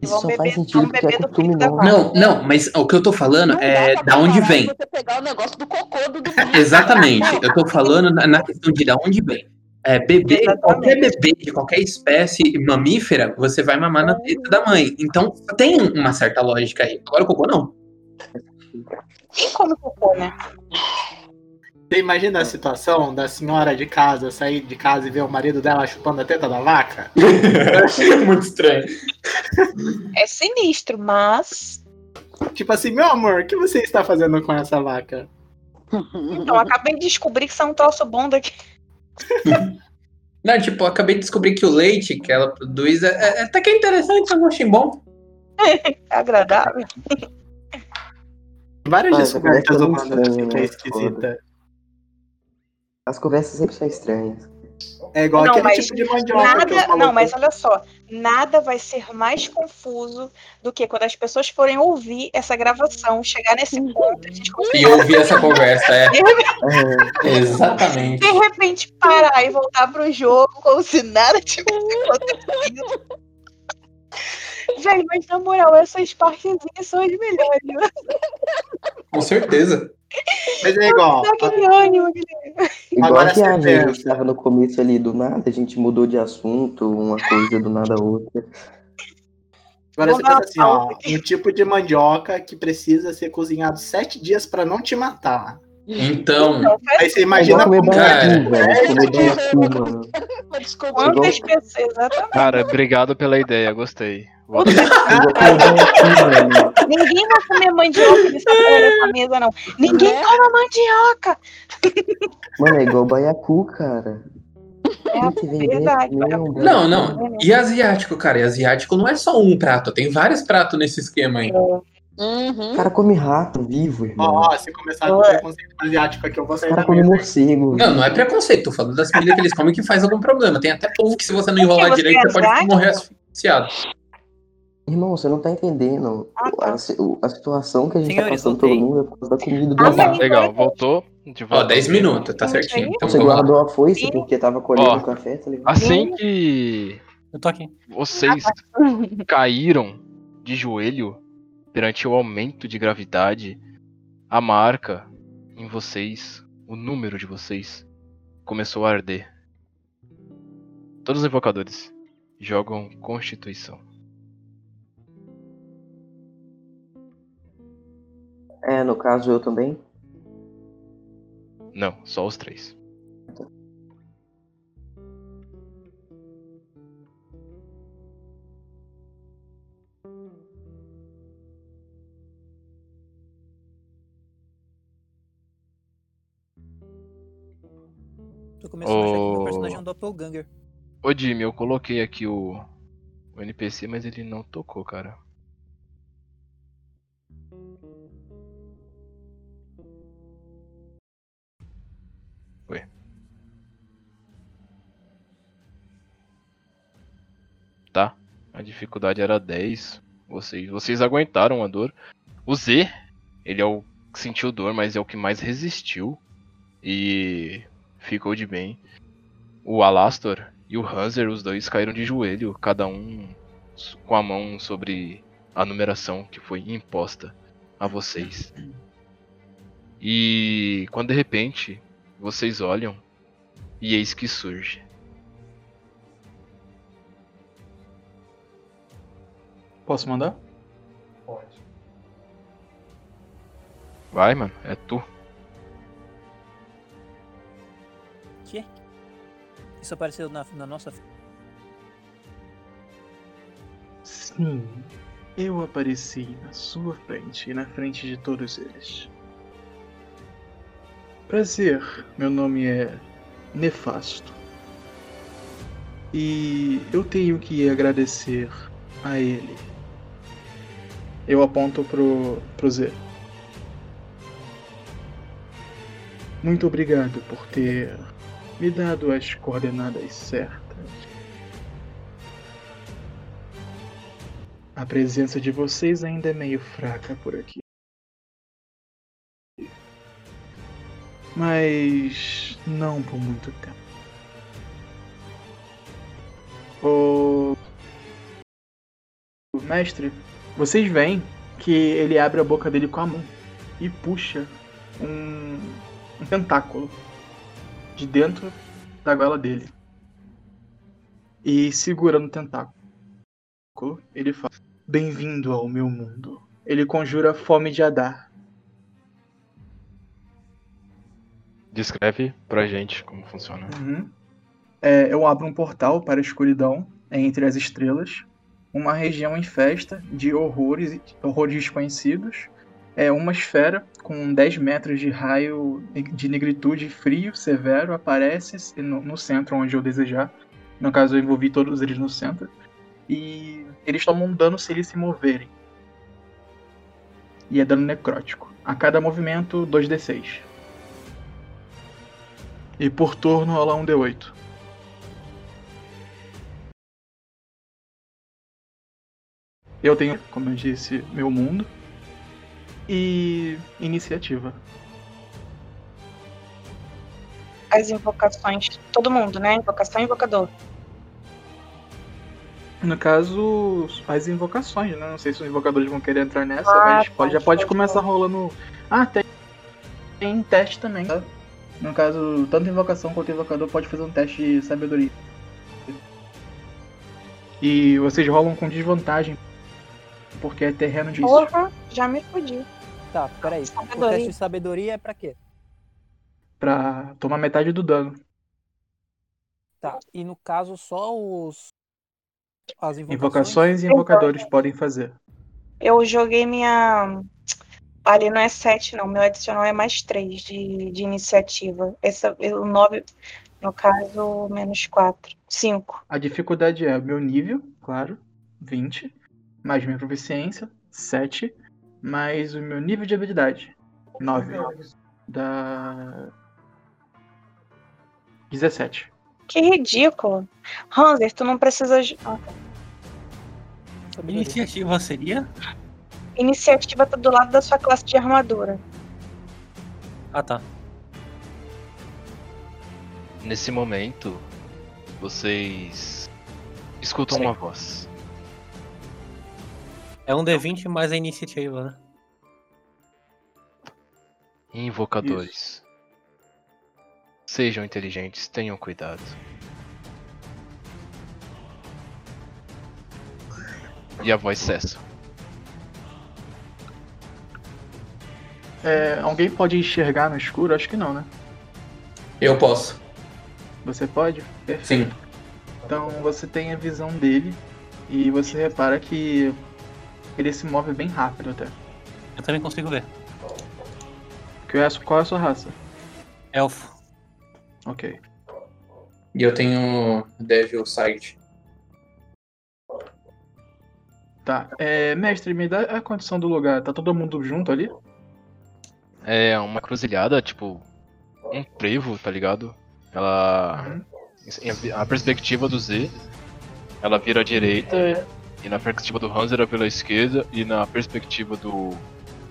B: Isso só
G: beber-
B: faz sentido porque é
G: beber
B: costume nosso.
E: Não, não, mas o que eu tô falando
F: Não
E: é da onde vem.
F: Você pegar o negócio do cocô do, <laughs>
E: Exatamente. Eu tô falando na, na questão de da onde vem. É, bebê,
G: Exatamente.
E: qualquer bebê de qualquer espécie mamífera, você vai mamar na teta da mãe. Então tem uma certa lógica aí. Agora o cocô não.
G: Quem come cocô, né?
C: Você imagina a situação da senhora de casa sair de casa e ver o marido dela chupando a teta da vaca? <laughs>
E: Muito estranho.
G: É sinistro, mas.
C: Tipo assim, meu amor, o que você está fazendo com essa vaca?
G: Então, eu acabei de descobrir que isso é um troço bom daqui. <laughs>
E: Não, tipo, eu acabei de descobrir que o leite que ela produz é, é até que é interessante, eu achei bom.
G: É agradável.
C: Várias
B: Ah,
C: descobertas
B: é
C: humanas que é
B: né?
C: esquisita.
B: As conversas sempre são estranhas.
C: É igual
G: Não,
C: aquele
G: mas
C: tipo de mandioca que eu
G: Nada, não, mas olha só, nada vai ser mais confuso do que quando as pessoas forem ouvir essa gravação, chegar nesse ponto, a gente
E: E eu ouvi essa conversa, é. <laughs>
B: É,
E: Exatamente.
G: de repente parar e voltar pro jogo como se nada tivesse acontecido. <laughs> Velho, mas na moral, essas partezinhas são as melhores. né?
E: Com certeza.
C: Mas é igual.
G: Dá aquele ânimo, Guilherme.
B: igual
C: Agora você
B: a gente tava no começo ali do nada, a gente mudou de assunto, uma coisa do nada a outra.
C: Agora você pensa assim, ó, um tipo de mandioca que precisa ser cozinhado sete dias pra não te matar.
E: Então,
G: Então,
C: Aí você
B: É
C: imagina como
E: cara.
G: pessoas, exatamente.
A: Cara, obrigado pela ideia, gostei.
B: Velho.
G: Ninguém vai comer mandioca nessa mesa, não. Ninguém
F: Né?
G: come mandioca.
B: Mano, é igual baiacu, cara.
G: É verdade.
B: um
E: não, não. E asiático, cara? E asiático não é só um prato, tem vários pratos nesse esquema aí.
F: Uhum.
B: O cara come rato vivo, irmão.
C: Ó, se começar com preconceito asiático aqui, eu vou
B: O
C: sair
B: cara
C: da
B: come morcego.
E: Não, não é preconceito, tô falando das comidas que eles comem que faz algum problema. Tem até povo que se você não enrolar
G: você
E: direito,
G: é
E: você pode morrer asfixiado.
B: Irmão, você não tá entendendo.
G: Ah, tá.
B: A, a situação que a gente tá
D: Senhores,
B: passando todo
D: voltei.
B: mundo é por causa da comida do
G: Ah,
A: Legal, voltou. De
E: Ó,
A: volta.
E: 10 minutos, tá certinho. Então
B: Você guardou a foice
G: Sim.
B: porque tava colhendo
A: Ó.
B: o café, tá ligado?
A: Assim que
H: Eu tô aqui.
A: vocês <laughs> caíram de joelho perante o aumento de gravidade, a marca em vocês, o número de vocês, começou a arder. Todos os invocadores jogam Constituição.
B: É, no caso eu também.
A: Não, só os três.
D: Tô começando a achar que meu personagem é um doppelganger.
A: Ô Jimmy, eu coloquei aqui o, o NPC, mas ele não tocou, cara. Ué. Tá. A dificuldade era 10. Vocês, vocês aguentaram a dor. O Z, ele é o que sentiu dor, mas é o que mais resistiu. E ficou de bem. O Alastor e o Hanser, os dois caíram de joelho, cada um com a mão sobre a numeração que foi imposta a vocês. E quando de repente vocês olham e eis que surge.
J: Posso mandar?
A: Vai, mano, é tu.
D: Que? Isso apareceu na, na nossa.
J: Sim, eu apareci na sua frente e na frente de todos eles. Prazer, meu nome é Nefasto. E eu tenho que agradecer a ele. Eu aponto pro, pro Z. Muito obrigado por ter me dado as coordenadas certas. A presença de vocês ainda é meio fraca por aqui. Mas não por muito tempo. O mestre, vocês veem que ele abre a boca dele com a mão e puxa um, um tentáculo de dentro da goela dele. E segurando o tentáculo, ele fala: Bem-vindo ao meu mundo. Ele conjura fome de Adar.
A: Descreve pra gente como funciona.
J: Uhum. É, eu abro um portal para a escuridão entre as estrelas, uma região em festa de horrores, horrores desconhecidos, é uma esfera com 10 metros de raio de negritude frio, severo, aparece no, no centro onde eu desejar. No caso, eu envolvi todos eles no centro. E eles tomam dano se eles se moverem. E é dano necrótico. A cada movimento, 2d6. E por turno rola um D8. Eu tenho, como eu disse, meu mundo. E iniciativa.
G: As invocações. Todo mundo, né? Invocação e invocador.
J: No caso, as invocações, né? Não sei se os invocadores vão querer entrar nessa,
G: Ah,
J: mas pode, já
G: pode,
J: pode começar rolando. Ah, tem, tem teste também, tá? No caso, tanto invocação quanto invocador pode fazer um teste de sabedoria. E vocês rolam com desvantagem, porque é terreno de
G: Porra, já me fodi.
D: Tá, peraí. O
G: Sabedoria.
D: teste de sabedoria é pra quê?
J: pra tomar metade do dano.
D: Tá. E no caso, só os. As invocações.
J: Invocações e invocadores podem fazer.
G: Eu joguei minha. Ali não é 7, não. Meu adicional é mais 3 de, de iniciativa. Essa, o 9, no caso, menos 4. 5.
J: A dificuldade é o meu nível, claro, 20, mais minha proficiência, 7, mais o meu nível de habilidade, 9. Dá 17.
G: Que ridículo. Hanser, tu não precisa. de- ah,
D: Sabedoria.
H: Iniciativa seria?
G: Iniciativa tá do lado da sua classe de armadura.
H: Ah, tá.
A: Nesse momento, vocês escutam
H: Sim.
A: uma voz.
H: É um D20 mais a iniciativa, né?
A: Invocadores. Sejam inteligentes, tenham cuidado. E a voz cessa.
J: É, alguém pode enxergar no escuro? Acho que não, né?
E: Eu posso.
J: Você pode? Perfeito.
E: Sim.
J: Então você tem a visão dele e você repara que ele se move bem rápido até.
H: Eu também consigo ver.
J: Que é- Qual é a sua raça?
H: Elfo.
J: Ok.
E: E eu tenho Devil Sight.
J: Tá. É, mestre, me dá a condição do lugar. Tá todo mundo junto ali?
A: É uma cruzilhada, tipo, um trevo, tá ligado? Ela.
J: Uhum.
A: A perspectiva do Z, ela vira à direita, e na perspectiva do Hanser, ela vira à esquerda, e na perspectiva do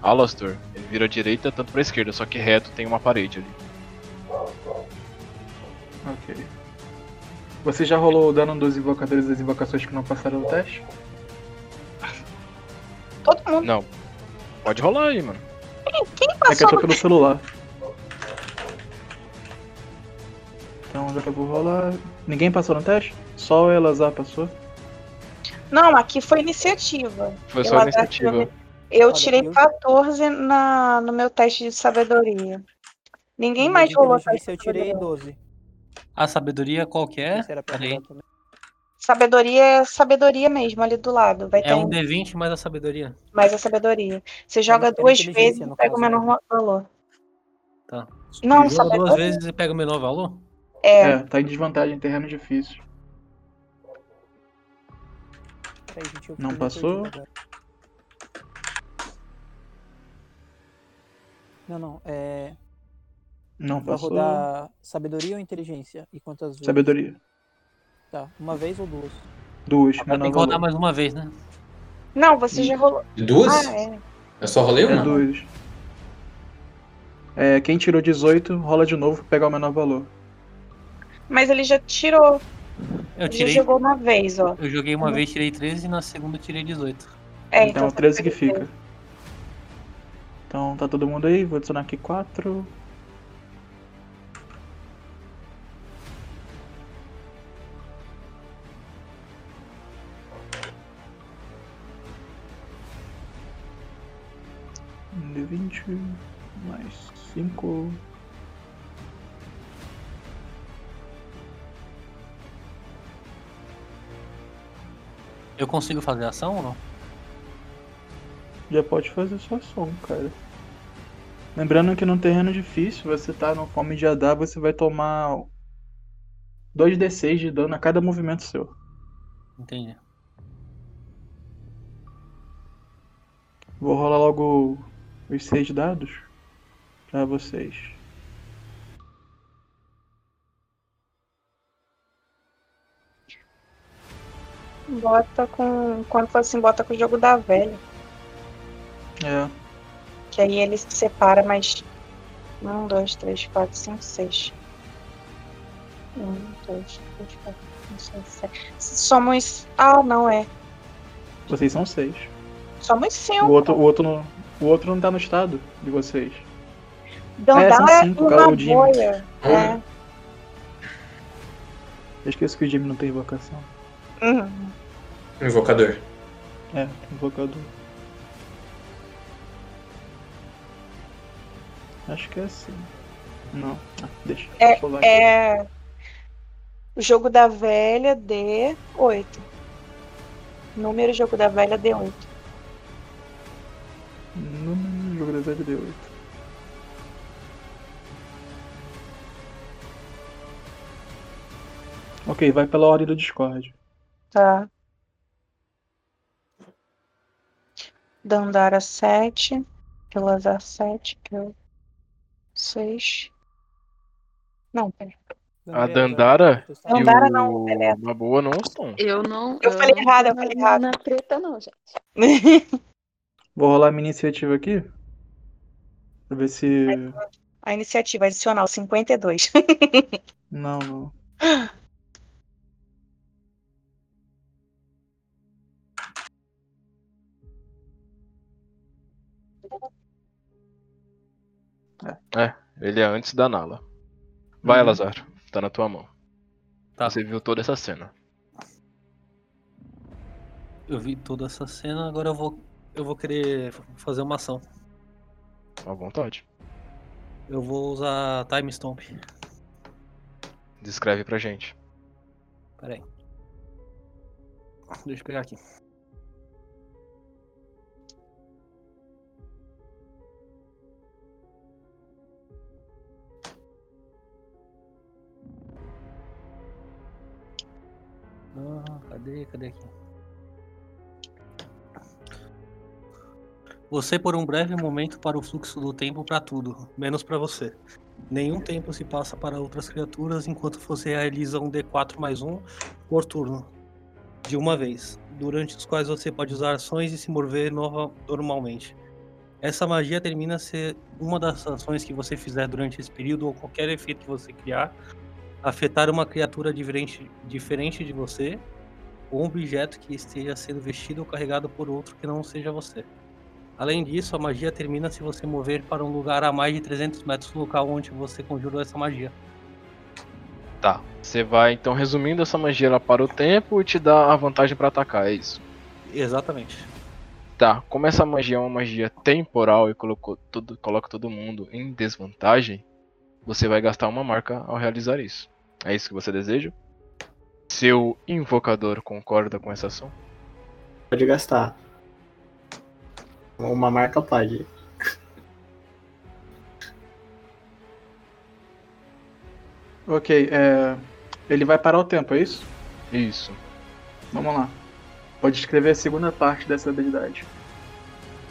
A: Alastor, ele vira à direita, tanto pra esquerda, só que reto tem uma parede ali.
J: Ok. Você já rolou o dano dos invocadores das invocações que não passaram no teste?
G: Todo mundo.
A: Não. Pode rolar aí, mano.
G: Quem
J: É que eu
G: passou
J: tô
G: no
J: pelo celular. Então já que eu vou rolar. Ninguém passou no teste? Só o Elazar passou?
G: Não, aqui foi iniciativa.
A: Foi só a iniciativa.
G: Eu
D: Olha,
G: tirei
D: eu-
G: 14 na, no meu teste de sabedoria. Ninguém mais rolou teste
D: Eu tirei
G: sabedoria.
D: 12.
H: A sabedoria qual que é? Peraí.
G: Sabedoria é sabedoria mesmo, ali do lado. Vai ter
H: É um D20 mais a sabedoria.
G: mais a sabedoria. Você joga duas vezes e pega o
D: caso, né?
G: menor valor.
H: Tá.
G: Não,
H: Joga duas
G: sabedoria.
H: vezes e pega o menor valor?
G: É,
J: É, tá em desvantagem em terreno difícil. Não passou?
D: Não, não. É
J: Não
D: pra
J: passou.
D: rodar sabedoria ou inteligência? E quantas vezes?
J: Sabedoria.
D: Tá, uma vez ou duas?
J: Duas,
H: Mas tem que rodar mais uma vez, né?
G: não, você já rolou.
E: Duas?
G: Ah, é.
E: Eu só rolei
J: É
E: uma?
J: duas. É, quem tirou 18, rola de novo pra pegar o menor valor.
G: Mas ele já tirou.
H: Eu
G: Ele
H: tirei.
G: jogou uma vez, ó.
H: Eu joguei uma vez, tirei 13 e na segunda tirei 18.
G: É,
J: então,
G: então
J: 13 que
G: foi ele.
J: fica. Então tá todo mundo aí, vou adicionar aqui 4. Um de 20 mais 5.
H: Eu consigo fazer ação ou não?
J: Já pode fazer sua ação, cara. Lembrando que num terreno difícil, você tá no fome de Adar, você vai tomar 2d6 de dano a cada movimento seu.
H: Entendi.
J: Vou rolar logo os seis dados pra vocês.
G: Bota com. Quando for assim, bota com o jogo da velha.
J: É.
G: Que aí ele se separa, mas. Um, dois, três, quatro, cinco, seis. Um, dois, três, quatro, cinco, seis, sete. Somos. Ah, não é.
J: Vocês são seis.
G: Somos
J: O
G: cinco.
J: outro, o outro, não, o outro não tá no estado de vocês.
G: Dandara
J: É, são cinco, cara,
G: uma
J: o Jimmy.
G: bolha. É.
J: Eu esqueço que o Jimmy não tem invocação.
G: Uhum.
E: Invocador.
J: É, invocador. Acho que é assim. Não, ah, deixa.
G: É,
J: aqui.
G: é. O jogo da velha D8. Número jogo da velha D8.
J: Número jogo da velha D8. Ok, vai pela ordem do Discord.
G: Tá. Dandara 7. Elazar 7. Eu 6. Não, pera.
A: A Dandara
G: Dandara não, Pelé.
A: Maboa não estão.
F: Eu não.
G: Eu falei
F: não
G: errado, eu falei errado.
F: Na treta, não, gente. <laughs>
J: Vou rolar minha iniciativa aqui. Pra ver se.
G: A iniciativa adicional 52. <laughs>
J: Não, não.
A: É, ele é antes da Nala. Vai,
J: Uhum.
A: Lazar. Tá na tua mão.
H: Tá.
A: Você viu toda essa cena.
H: Eu vi toda essa cena, agora eu vou. Eu vou querer fazer uma ação.
A: À vontade.
H: Eu vou usar Time Stomp.
A: Descreve pra gente.
H: Pera aí. Deixa eu pegar aqui. Ah, cadê? Cadê aqui? Você por um breve momento para o fluxo do tempo para tudo, menos para você. Nenhum tempo se passa para outras criaturas enquanto você realiza um D4 mais um por turno, de uma vez, durante os quais você pode usar ações e se mover nova normalmente. Essa magia termina se uma das ações que você fizer durante esse período ou qualquer efeito que você criar afetar uma criatura diferente, diferente de você ou um objeto que esteja sendo vestido ou carregado por outro que não seja você. Além disso, a magia termina se você mover para um lugar a mais de 300 metros do local onde você conjurou essa magia.
A: Tá. Você vai, então, resumindo, essa magia ela para o tempo e te dá a vantagem pra atacar, é isso?
H: Exatamente.
A: Tá. Como essa magia é uma magia temporal e colocou todo, coloca todo mundo em desvantagem, você vai gastar uma marca ao realizar isso. É isso que você deseja? Seu invocador concorda com essa ação?
C: Pode gastar. Uma marca pode.
J: Ok, é. Ele vai parar o tempo, é isso?
A: Isso.
J: Vamos lá. Pode escrever a segunda parte dessa habilidade.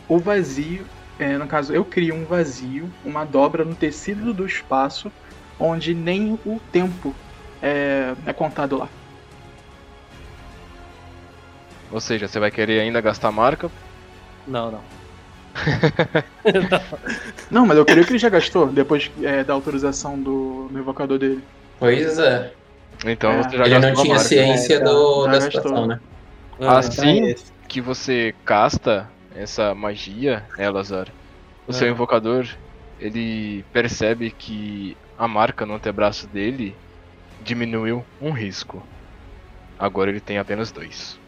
J: O vazio, é, no caso, eu crio um vazio, uma dobra no tecido do espaço, onde nem o tempo é, é contado lá.
A: Ou seja, você vai querer ainda gastar marca?
H: Não, não. <laughs>
J: Não, mas eu creio que ele já gastou depois é, da autorização do, do invocador dele.
E: Pois é.
A: Então
J: É.
A: você já
E: Ele não tinha
A: marca.
E: ciência
C: É, então,
E: do, da
J: gastou.
E: situação, né?
H: Ah,
A: Assim
C: Então é esse.
A: que você casta essa magia, Elazar, o seu
H: Ah.
A: invocador, ele percebe que a marca no antebraço dele diminuiu um risco. Agora ele tem apenas dois.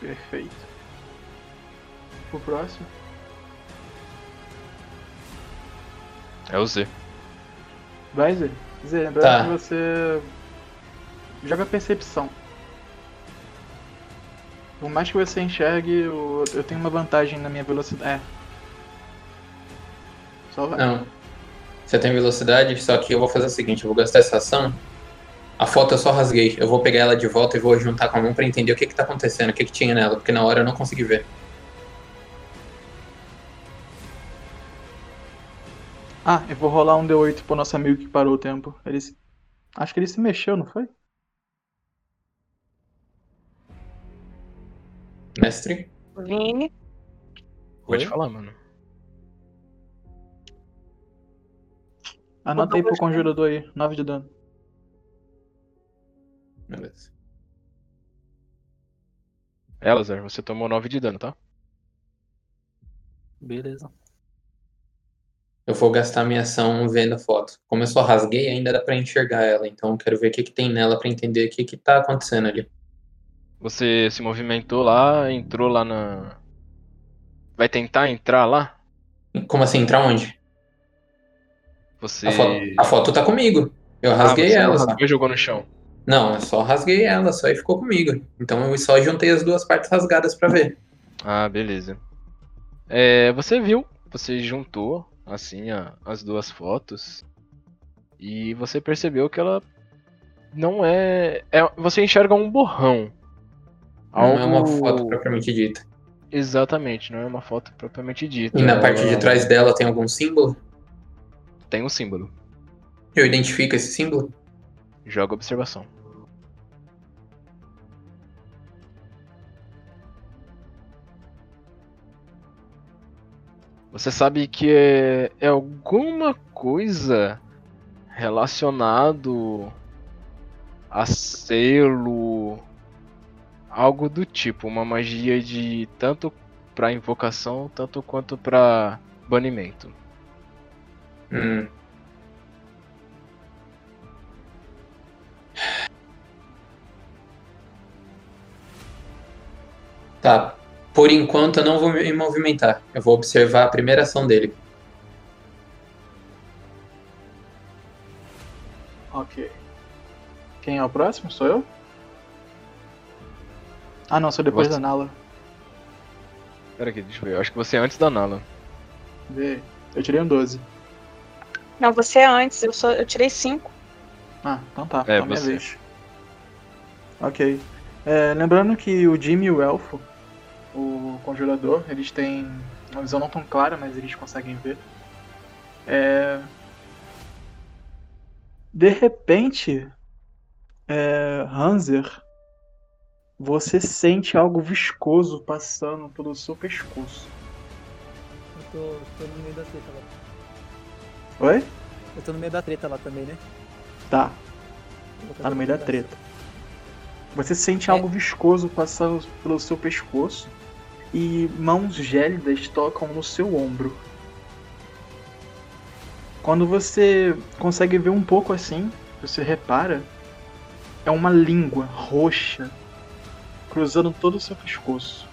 J: Perfeito. O próximo.
A: É o Z.
J: Vai, Zé. Zé, lembrando
E: Tá.
J: que você joga percepção. Por mais que você enxergue, eu, eu tenho uma vantagem na minha velocidade. É. Só vai.
E: Não. Você tem velocidade, só que eu vou fazer o seguinte, eu vou gastar essa ação. A foto eu só rasguei. Eu vou pegar ela de volta e vou juntar com a mão pra entender o que que tá acontecendo, o que que tinha nela, porque na hora eu não consegui ver.
J: Ah, eu vou rolar um D8 pro nosso amigo que parou o tempo. Ele se... Acho que ele se mexeu, não foi?
E: Mestre?
G: Vini,
A: Pode
H: Oi?
A: falar, mano.
J: Anota aí pro conjurador aí, 9 de dano.
E: Beleza.
A: Elazar, você tomou 9 de dano, tá?
H: Beleza.
E: Eu vou gastar minha ação vendo a foto. Como eu só rasguei, ainda dá pra enxergar ela, então eu quero ver o que que tem nela pra entender o que que tá acontecendo ali.
A: Você se movimentou lá, entrou lá na. Vai tentar entrar lá?
E: Como assim, entrar onde?
A: Você.
E: A foto, a foto tá comigo. Eu
A: Ah,
E: rasguei
A: você
E: ela
A: rasgou e jogou no chão.
E: Não, eu só rasguei ela, só e ficou comigo. Então eu só juntei as duas partes rasgadas pra ver.
A: Ah, beleza. É, você viu, você juntou assim a- as duas fotos e você percebeu que ela não é, é você enxerga um borrão.
E: Não é uma
A: Algo-
E: foto propriamente dita.
A: Exatamente, não é uma foto propriamente dita.
E: E na parte de
A: Ela
E: trás dela tem algum símbolo?
A: tem um símbolo.
E: Eu identifico esse símbolo?
A: Joga observação. Você sabe que é, é alguma coisa relacionado a selo, algo do tipo, uma magia de tanto pra invocação, tanto quanto pra banimento.
E: Hum. Tá. Por enquanto eu não vou me movimentar. Eu vou observar a primeira ação dele.
J: Ok. Quem é o próximo? Sou eu? Ah não, sou depois
A: Você.
J: da Nala.
A: Pera aqui, deixa eu ver. Eu acho que você é antes da Nala.
J: Vê. Eu tirei um 12.
G: não, você é antes, eu, só, eu tirei 5.
J: Ah, então tá.
A: É,
J: então minha
A: você.
J: vez. Ok. É, lembrando que o Jimmy e o Elfo, o conjurador, eles têm uma visão não tão clara, mas eles conseguem ver. É... De repente, é... Hanser, você sente algo viscoso passando pelo seu pescoço.
D: Eu tô, tô no meio da treta lá.
J: Oi?
D: Eu tô no meio da treta lá também, né?
J: Tá. Tá no meio da treta. Você sente
D: É.
J: algo viscoso passando pelo seu pescoço e mãos gélidas tocam no seu ombro. Quando você consegue ver um pouco assim, você repara, é uma língua roxa cruzando todo o seu pescoço.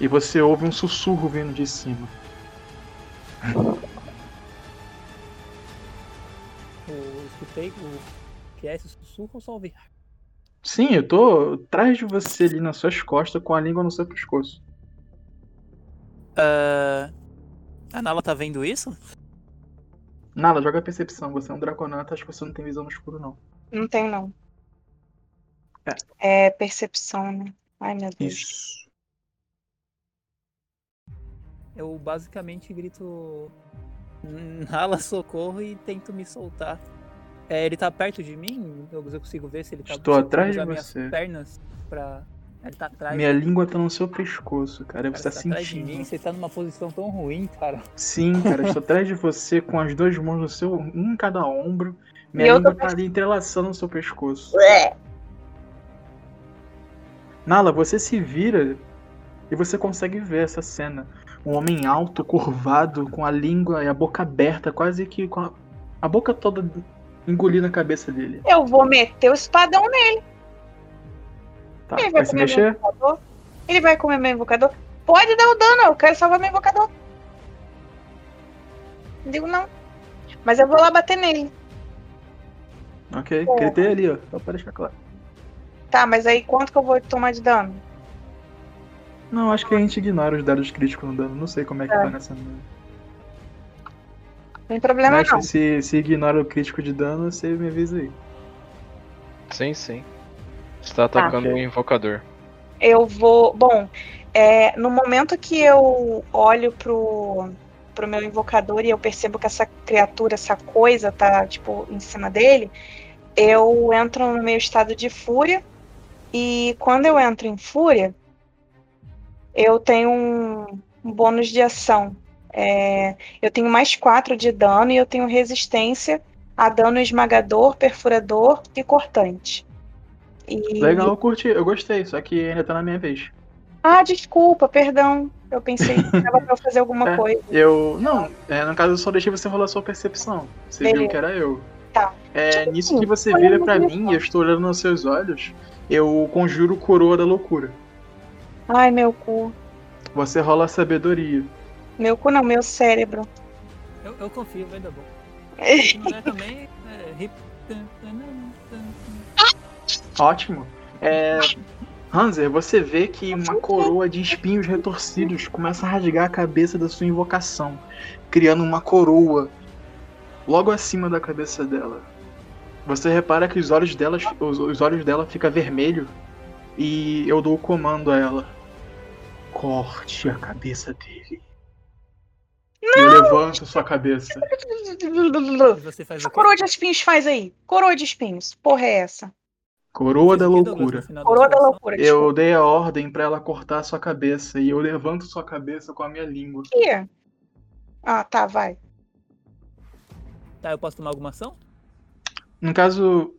J: E você ouve um sussurro vindo de cima.
D: Eu escutei o que é esse sussurro ou só ouvi?
J: Sim, eu tô atrás de você ali nas suas costas com a língua no seu pescoço.
D: Ah, a Nala tá vendo isso?
J: Nala, joga a percepção. Você é um draconato, acho que você não tem visão no escuro, não.
G: Não tem, não. É percepção, né? Ai, meu Deus.
J: Isso.
D: Eu basicamente grito Nala, socorro e tento me soltar. É, ele tá perto de mim? Eu consigo ver se ele tá
J: Estou atrás de
D: usar minhas
J: você.
D: pernas pra Ele tá atrás.
J: Minha língua tá no seu pescoço, cara.
D: cara,
J: Você tá
D: tá atrás de mim,
J: sentindo.
D: você tá numa posição tão ruim, cara.
J: Sim, cara, <laughs> estou atrás de você com as duas mãos no seu, um em cada ombro. Minha língua tá ali entrelaçando no seu pescoço.
G: Ué.
J: Nala, você se vira e você consegue ver essa cena. Um homem alto, curvado, com a língua e a boca aberta, quase que com a, a boca toda engolida na cabeça dele.
G: Eu vou meter o espadão nele.
J: Tá,
G: Ele
J: vai
G: vai
J: se
G: comer meu
J: mexer?
G: invocador. Ele vai comer meu invocador. Pode dar o dano, eu quero salvar meu invocador. Digo não. Mas eu vou lá bater nele.
J: Ok, gritei ali, ó. Só pra deixar claro.
G: Tá, mas aí quanto que eu vou tomar de dano?
J: Não, acho que a gente ignora os dados críticos no dano. Não sei como é que
G: É.
J: tá nessa.
G: Não tem problema
J: Mestre,
G: não.
J: se, se ignora o crítico de dano, você me avisa aí.
A: Sim, sim. Você tá atacando
J: ok.
A: um invocador.
G: Eu vou. Bom, é, no momento que eu olho pro, pro meu invocador e eu percebo que essa criatura, essa coisa, tá, tipo, em cima dele, eu entro no meu estado de fúria. E quando eu entro em fúria, eu tenho um, um bônus de ação. É, eu tenho mais 4 de dano e eu tenho resistência a dano esmagador, perfurador e cortante. E-
J: Legal, eu curti, eu gostei, só que ainda tá na minha vez.
G: Ah, desculpa, perdão. Eu pensei que dava pra eu fazer alguma <laughs>
J: É.
G: coisa.
J: Eu. Não, é, no caso eu só deixei você rolar sua percepção. Você viu
G: Beleza.
J: que era eu.
G: Tá.
J: É, nisso que você vira pra
G: na
J: mim e eu estou olhando nos seus olhos, eu conjuro coroa da loucura.
G: Ai, meu cu.
J: Você rola sabedoria.
G: Meu cu não, meu cérebro.
D: Eu, eu confio, vai dar bom. Se não der também, é,
J: Ótimo. É. Hanser, você vê que uma coroa de espinhos retorcidos começa a rasgar a cabeça da sua invocação, criando uma coroa logo acima da cabeça dela. Você repara que os olhos dela, os, os olhos dela ficam vermelhos e eu dou o comando a ela. Corte a cabeça dele. E eu levanto sua cabeça.
D: Você faz o
G: Que
D: quê?
G: coroa de espinhos faz aí? Coroa de espinhos. Porra é essa?
J: Coroa da
D: o
J: loucura.
G: Coroa da loucura.
J: Eu
G: desculpa.
J: dei a ordem pra ela cortar a sua cabeça e eu levanto sua cabeça com a minha língua.
G: Ih. Ah, tá, vai.
D: Tá, eu posso tomar alguma ação?
J: No caso.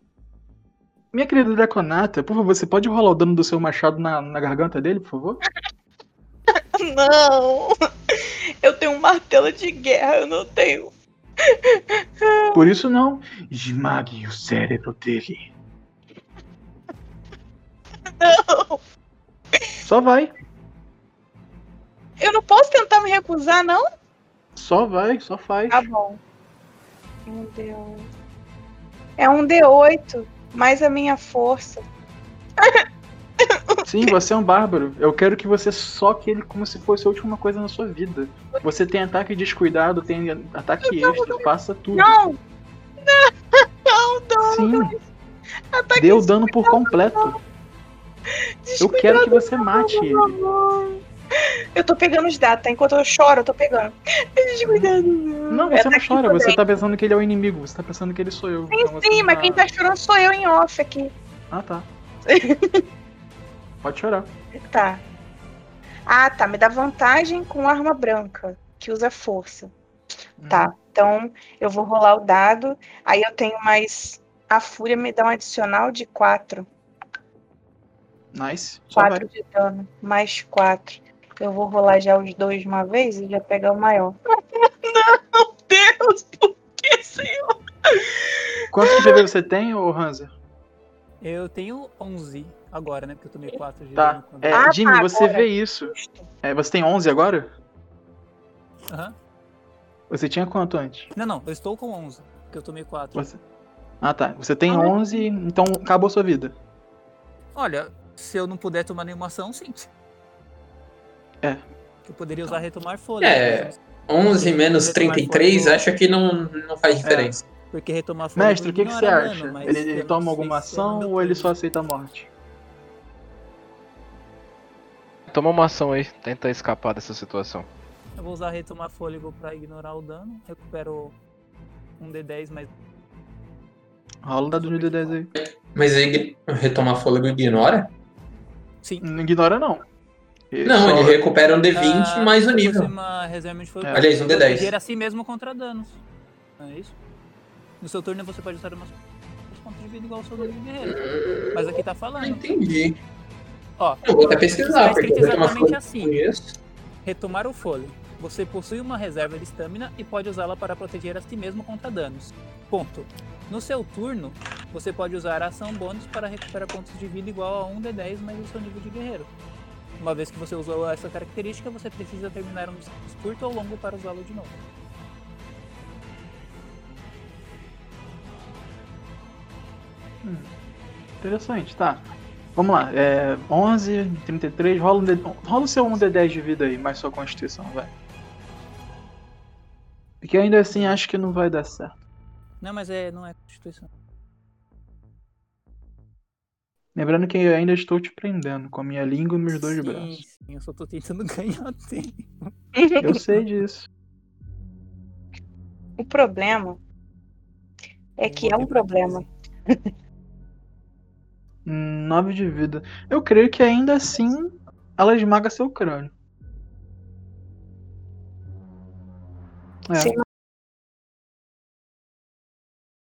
J: Minha querida Draconata, por favor, você pode rolar o dano do seu machado na, na garganta dele, por favor? <laughs>
G: Não! Eu tenho um martelo de guerra, eu não tenho.
J: Por isso não. Esmague o cérebro dele.
G: Não!
J: Só vai.
G: Eu não posso tentar me recusar, não?
J: Só vai, só faz.
G: Tá bom. Um D8. É um D8, mais a minha força. <laughs>
J: Sim, você é um bárbaro. Eu quero que você soque ele como se fosse a última coisa na sua vida. Você tem ataque descuidado, tem ataque extra, faça tudo.
G: Não! Não, não,
J: Sim,
G: Ataque
J: dê o dano por completo. Eu quero que você mate ele.
G: Eu tô pegando os dados, tá? Enquanto eu choro, eu tô pegando. Descuidado.
J: Não,
G: É
J: você não
G: daqui
J: chora,
G: também.
J: você tá pensando que ele é o inimigo, você tá pensando que ele sou eu.
G: Sim,
J: Então
G: sim,
J: não
G: mas quem tá chorando sou eu em off aqui.
J: Ah, tá. <laughs> Pode chorar.
G: Tá. Ah, tá. Me dá vantagem com arma branca, que usa força. Tá. Então eu vou rolar o dado. Aí eu tenho mais. A fúria me dá um adicional de 4.
J: Nice. Só
G: 4
J: vai.
G: de dano. Mais 4. Eu vou rolar já os dois de uma vez e já pegar o maior. <laughs> Não, Deus, por que, senhor? <laughs>
J: Quantos de PV você tem, ô Hanser?
D: Eu tenho 11 agora, né? Porque eu tomei 4 de
J: Tá.
D: dano quando-
J: É,
G: Ah,
J: Jimmy,
G: tá,
J: você
G: agora.
J: vê isso. É, você tem 11 agora?
D: Aham.
J: Você tinha quanto antes?
D: Não, não, eu estou com 11, porque eu tomei 4.
J: Você... Ah, tá. Você tem
G: Ah.
J: 11, então acabou sua vida.
D: Olha, se eu não puder tomar nenhuma ação, sim.
J: É.
D: Eu poderia usar retomar fôlego.
E: É.
D: mas-
E: 11 menos
D: Retomar
E: 33,
D: fôlego-
E: acho que não, não faz diferença.
D: Porque retomar fôlego.
J: Mestre, o que, que você acha?
D: mas
J: ele ele toma alguma
D: é
J: ação ou ele só aceita a morte?
A: Toma uma ação aí, tenta escapar dessa situação.
D: Eu vou usar retomar fôlego pra ignorar o dano. Recupero um D10, mas.
J: Rola o dado de D10 aí.
E: Mas aí retomar fôlego ignora?
D: Sim.
J: Não ignora, não.
E: Não,
J: só-
E: ele recupera um D20
D: Ah,
E: mais o nível.
D: uma reserva de fogo,
J: É.
E: Aliás, um D10.
D: proteger a si mesmo contra danos. Não é isso? No seu turno você pode usar umas os pontos de vida igual ao seu guerreiro. Mas aqui tá falando.
E: entendi.
D: Ó,
E: Eu vou até pesquisar, porque tomar
D: exatamente assim. Retomar o fôlego. Você possui uma reserva de estamina e pode usá-la para proteger a si mesmo contra danos. Ponto. No seu turno, você pode usar a ação bônus para recuperar pontos de vida igual a 1d10 mais o seu nível de guerreiro. Uma vez que você usou essa característica, você precisa terminar um descanso curto ou longo para usá-lo de novo.
J: Interessante, tá. Vamos lá, é 11, 33, rola, um D... rola o seu 1d10 de vida aí, mais sua constituição, vai. Porque ainda assim acho que não vai dar certo.
D: Não, mas é, não é constituição.
J: Lembrando que eu ainda estou te prendendo com a minha língua e meus dois
D: sim,
J: braços.
D: sim, eu só tô tentando <laughs> ganhar tempo.
J: Eu sei disso.
G: O problema é que é um problema.
J: 9 de vida. Eu creio que ainda assim ela esmaga seu crânio. É.
G: Você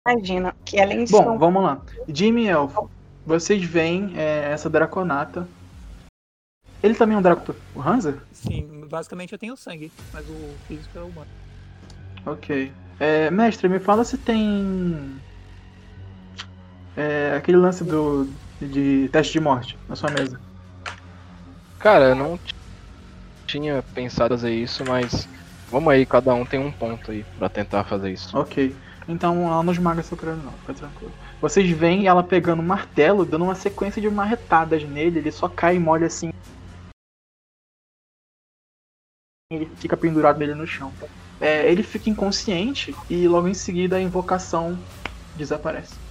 G: imagina que além de
J: Bom,
G: um
J: vamos lá. Jimmy Elfo, vocês veem é, essa draconata. Ele também é um draco. O Hansa?
D: Sim, basicamente eu tenho sangue, mas o físico é humano.
J: Ok. É, mestre, me fala se tem. É, aquele lance do. de teste de morte na sua mesa.
A: Cara, eu não tinha pensado fazer isso, mas vamos aí, cada um tem um ponto aí pra tentar fazer isso.
J: Ok. Então ela não esmaga seu crânio, não, fica tranquilo. Vocês veem ela pegando um martelo, dando uma sequência de marretadas nele, ele só cai e molha assim. Ele fica pendurado nele no chão. É, ele fica inconsciente e logo em seguida a invocação desaparece.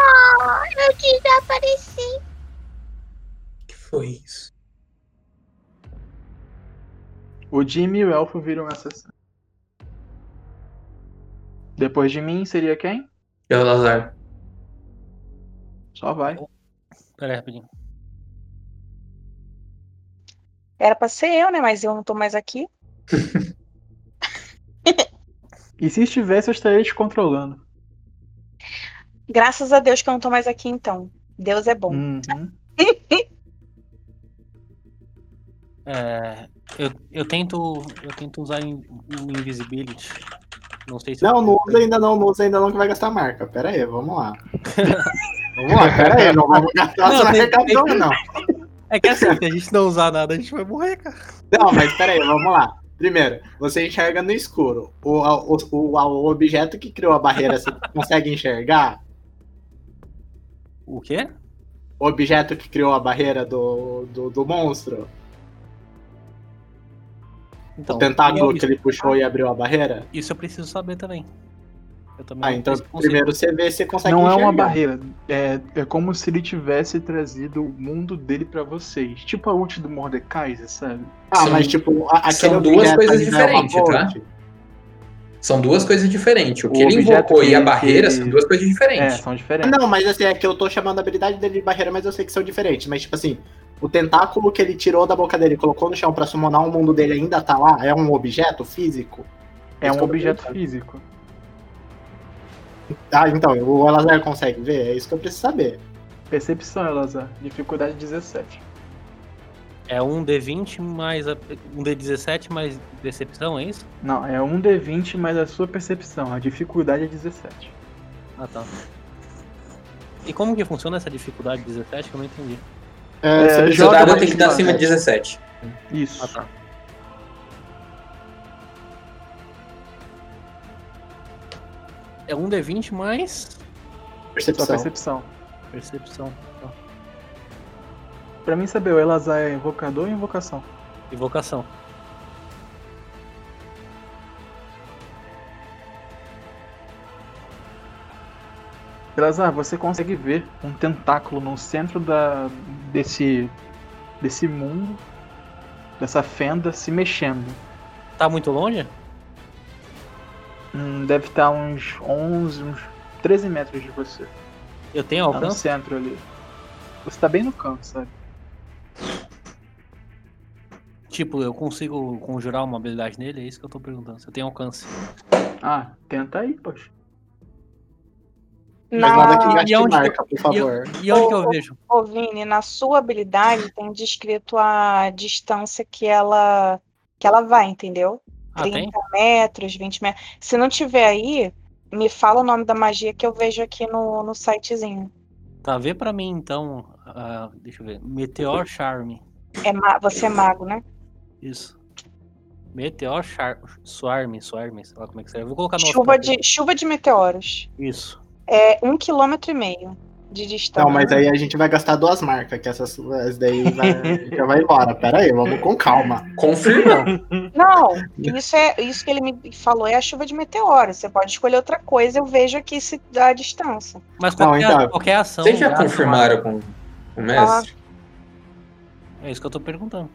K: Ah, eu desapareci.
E: O que foi isso?
J: O Jimmy e o Elfo viram essa cena. Depois de mim seria quem?
E: E o Lazar?
J: Só vai.
H: Pera aí, rapidinho.
G: Era pra ser eu, né? Mas eu não tô mais aqui. <laughs>
J: E se estivesse, eu estaria te controlando.
G: Graças a Deus que eu não tô mais aqui, então. Deus é bom.
J: Uhum. <laughs>
H: É, eu, eu tento. Eu tento usar in- o Invisibility. Não sei se.
C: Não, não usa ainda não, não usa ainda não que vai gastar marca. Pera aí, vamos lá. <laughs> vamos lá, pera aí, não vamos gastar
H: Não,
C: essa
H: tem- tem-
C: não.
H: É que assim, se a gente não usar nada, a gente vai morrer, cara.
C: Não, mas pera aí, vamos lá. Primeiro, você enxerga no escuro. O, o, o, o objeto que criou a barreira, você consegue enxergar?
H: O quê?
C: O objeto que criou a barreira do, do, do monstro?
H: Então,
C: o tentáculo que ele puxou e abriu a barreira?
H: Isso eu preciso saber também. Eu também
C: Ah,
H: não
C: então primeiro você vê se consegue
J: Não é
C: enxergar.
J: uma barreira. É, é como se ele tivesse trazido o mundo dele pra vocês. Tipo a ult do Mordecai, sabe?
C: Ah,
E: São-
C: mas tipo, a- aquele
E: são duas coisas
C: é
E: diferentes, tá? São duas coisas diferentes. O
J: O
E: que ele
J: objeto
E: invocou e a
J: que-
E: barreira
J: que-
E: são duas coisas
J: É,
E: diferentes.
J: são diferentes.
C: Não, mas assim, é que eu tô chamando a habilidade dele de barreira, mas eu sei que são diferentes. Mas, tipo assim, o tentáculo que ele tirou da boca dele e colocou no chão pra summonar o mundo dele ainda tá lá? É um objeto físico?
J: É
C: Isso
J: um
C: que
J: objeto físico.
C: Ah, então, o Elazar consegue ver? É isso que eu preciso saber.
J: Percepção, Elazar. Dificuldade 17.
H: É um D20 mais. a- Um D17 mais decepção, é isso?
J: Não, é um D20 mais a sua percepção. A dificuldade é 17.
H: Ah, tá. E como que funciona essa dificuldade 17 que eu não entendi?
J: É,
C: você
E: O
J: joga
E: dado tem que dar acima de 17.
J: Isso.
H: Ah, tá. É um D20 mais
J: Sua
C: Percepção.
J: percepção.
H: Tá.
J: Pra mim saber, o Elazar é invocador ou invocação?
H: Invocação.
J: Elazar, você consegue ver um tentáculo no centro da, desse, desse mundo, dessa fenda, se mexendo.
H: Tá muito longe?
J: Hum, deve estar uns 11, uns 13 metros de você.
H: Eu tenho
J: Tá no
H: alcance?
J: centro ali. Você tá bem no canto, sabe?
H: Tipo, eu consigo conjurar uma habilidade nele? É isso que eu tô perguntando. Se eu tenho alcance.
J: Ah, tenta aí, poxa.
C: Mas nada que
G: Na...
C: gaste
H: E onde que eu-
C: marca, por favor.
H: E onde que eu vejo?
G: Ô, Vini, na sua habilidade tem descrito a distância que ela que ela vai, entendeu?
H: Ah,
G: 30
H: tem?
G: metros, 20 metros. Se não tiver aí, me fala o nome da magia que eu vejo aqui no, no sitezinho.
H: Tá, vê pra mim então. ah, deixa eu ver. Meteor Charme.
G: É ma- Você é mago, né?
H: Isso. Meteor Char... Swarm, Swarm, sei lá como é que serve. Vou colocar no
G: Chuva de, chuva de meteoros.
H: Isso.
G: É um quilômetro e meio de distância.
C: Não, mas aí a gente vai gastar duas marcas, que essas, essas daí vai, já vai embora. Pera aí, vamos com calma.
E: Confirma.
G: Não, isso é isso que ele me falou é a chuva de meteoros. Você pode escolher outra coisa, eu vejo aqui se dá a distância.
H: Mas
C: Não,
H: qualquer,
C: então.
H: qualquer ação.
E: Vocês já confirmaram com o mestre?
H: marca. É isso que eu tô perguntando.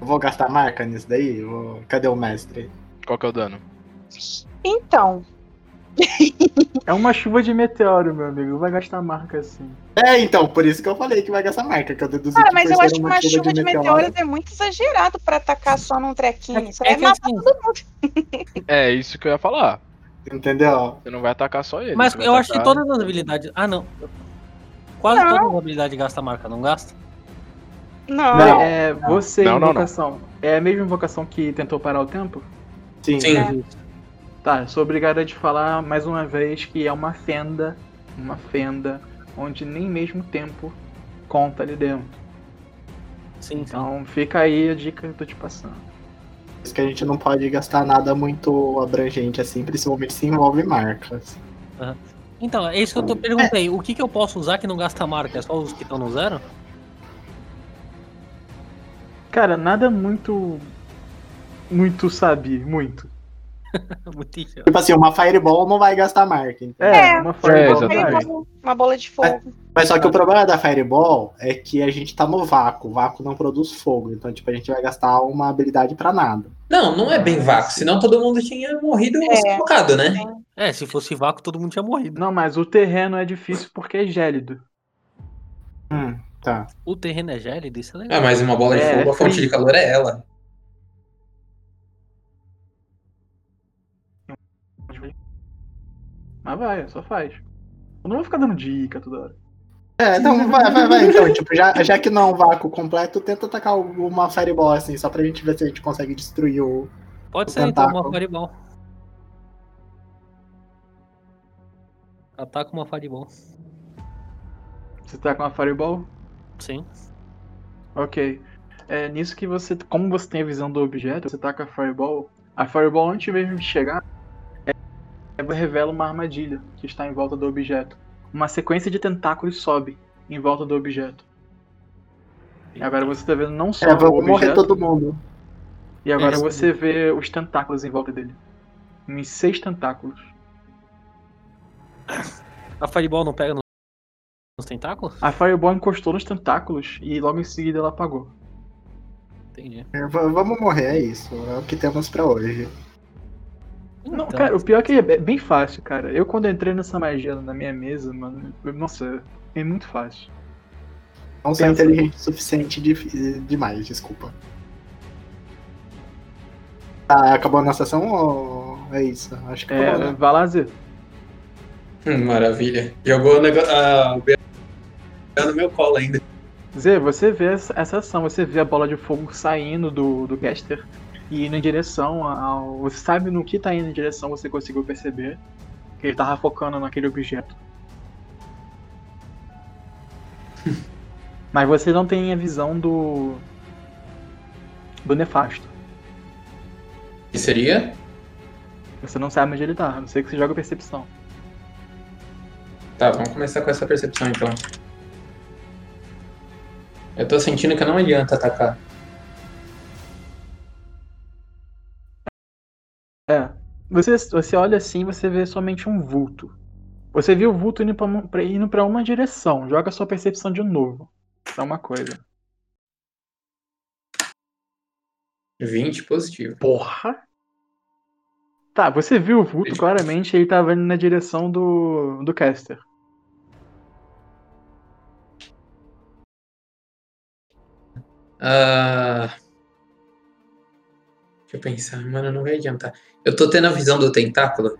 C: Eu vou gastar marca nisso daí? Vou- Cadê o mestre?
A: Qual que é o dano?
G: Então,
J: É uma chuva de meteoro, meu amigo. Vai gastar marca assim.
C: É, então, por isso que eu falei que vai gastar marca, que eu deduzi
G: cara,
C: que
G: mas eu acho que uma chuva de
C: meteoro-
G: meteoros é muito exagerado pra atacar só num trequinho. Você
H: É
G: vai
H: que
G: matar
H: assim,
G: todo mundo.
A: É isso que eu ia falar.
C: Entendeu?
A: Você não vai atacar só ele.
H: Mas eu acho que todas as habilidades. Ah, não. Quase
G: Não.
H: todas as habilidades gastam marca, não gasta?
G: Não,
C: Não.
J: É, você,
A: Não, não, não.
J: invocação. É a mesma invocação que tentou parar o tempo?
C: Sim.
E: Sim.
G: É.
J: Tá, sou obrigado a te falar mais uma vez que é uma fenda, uma fenda, onde nem mesmo tempo conta ali dentro.
H: Sim, sim.
J: Então fica aí a dica que eu tô te passando.
C: Por isso que a gente não pode gastar nada muito abrangente assim, principalmente se envolve marcas.
H: Então, é isso que eu tô perguntei. O que, que eu posso usar que não gasta marca? É só os que estão no zero?
J: Cara, nada muito. Muito sabe, muito. <laughs>
H: Muito idiota.
C: Tipo assim, uma Fireball não vai gastar marca. então.
J: É,
G: É.
J: uma
A: É,
J: fireball vai.
G: uma, bola de fogo.
C: Mas só que o problema da Fireball é que a gente tá no vácuo. O vácuo não produz fogo. Então, tipo, a gente vai gastar uma habilidade pra nada.
E: Não, não é bem vácuo, senão todo mundo tinha morrido
G: É.
E: sufocado, né?
H: É, se fosse vácuo, todo mundo tinha morrido.
J: Não, mas o terreno é difícil porque é gélido.
C: Hum, tá.
H: O terreno é gélido, isso é legal.
E: Ah, mas uma bola de
J: É,
E: fogo, a fonte de calor é ela.
J: Mas vai, só faz. Eu não vou ficar dando dica toda hora.
C: É, então vai, vai, vai. Então, tipo, já, já que não é um vácuo completo, tenta atacar uma Fireball assim, só pra gente ver se a gente consegue destruir o.
H: Pode
C: o
H: ser então uma
C: tentáculo.
H: Fireball. Ataca uma Fireball.
J: Você tá com a fireball?
H: Sim.
J: Ok. É nisso que você. Como você tem a visão do objeto, você tá com a fireball. A fireball, antes mesmo de chegar, ela revela uma armadilha que está em volta do objeto. Uma sequência de tentáculos sobe em volta do objeto. E agora você tá vendo não só
C: É,
J: o
C: vamos morrer
J: objeto,
C: todo mundo.
J: e agora
H: É, isso
J: você vê os tentáculos em volta dele. Uns seis tentáculos.
H: A Fireball não pega no- nos tentáculos?
J: A fireball encostou nos tentáculos e logo em seguida ela apagou.
H: Entendi.
C: É, vamos morrer, é isso. É o que temos pra hoje.
J: Não,
H: Então,
J: cara, o pior é que é be- bem fácil, cara. Eu quando entrei nessa magia na minha mesa, mano, eu- nossa, é muito fácil.
C: Não sou inteligente o suficiente de- demais, desculpa. Tá, acabou a nossa sessão ou é isso? Acho que
J: É,
C: acabou, né?
J: vai lá, Zé.
E: Hum, maravilha. Jogou o negócio. Ah, no meu colo ainda.
J: Zé, você vê essa, essa ação, você vê a bola de fogo saindo do, do caster e indo em direção ao. Você sabe no que tá indo em direção, você conseguiu perceber que ele tava focando naquele objeto. <laughs> Mas você não tem a visão do. do nefasto.
E: Que seria?
J: Você não sabe onde ele tá, a não ser que você joga percepção.
E: Tá, vamos começar com essa percepção então. Eu tô sentindo que não adianta atacar.
J: É. Você, você olha assim você vê somente um vulto. Você viu o vulto indo pra, indo uma direção. Joga sua percepção de novo. É uma coisa.
E: 20 positivo.
J: Porra! Tá, você viu o vulto claramente, ele tava indo na direção do, do caster.
E: Uh, eu pensar, mano, não vai adiantar. Eu tô tendo a visão do tentáculo.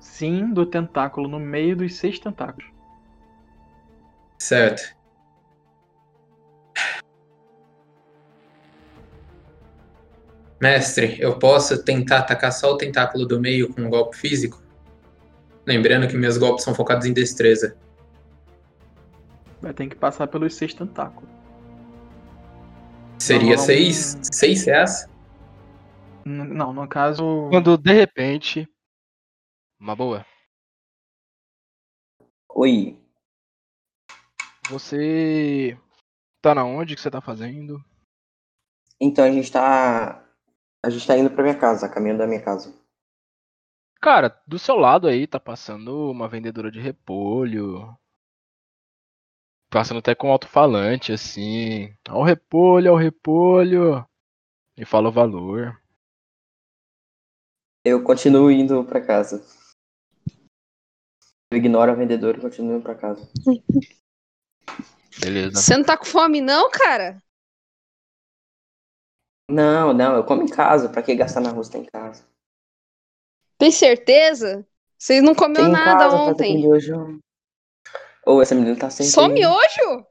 J: Sim, do tentáculo no meio dos seis tentáculos.
E: Certo. Mestre, eu posso tentar atacar só o tentáculo do meio com um golpe físico? Lembrando que meus golpes são focados em destreza.
J: Vai ter que passar pelos seis tentáculos.
E: Seria seis? Seis?
J: N- Não, no caso.
A: Quando de repente. Uma boa.
B: Oi.
A: Você. Tá na onde que você tá fazendo?
B: Então a gente tá. A gente tá indo pra minha casa, caminho da minha casa.
A: Cara, do seu lado aí tá passando uma vendedora de repolho. Passando até com alto-falante, assim. Ao repolho, ao repolho. E fala o valor.
B: Eu continuo indo pra casa. Eu ignoro a vendedora e continuo indo pra casa.
A: Beleza.
L: Você não tá com fome, não, cara?
B: Não, não, eu como em casa. Pra que gastar na rua se tá em casa?
L: Tem certeza? Vocês não comeu
B: Tem em
L: nada
B: casa,
L: ontem.
B: Ou essa menina tá sempre.
L: Só miojo?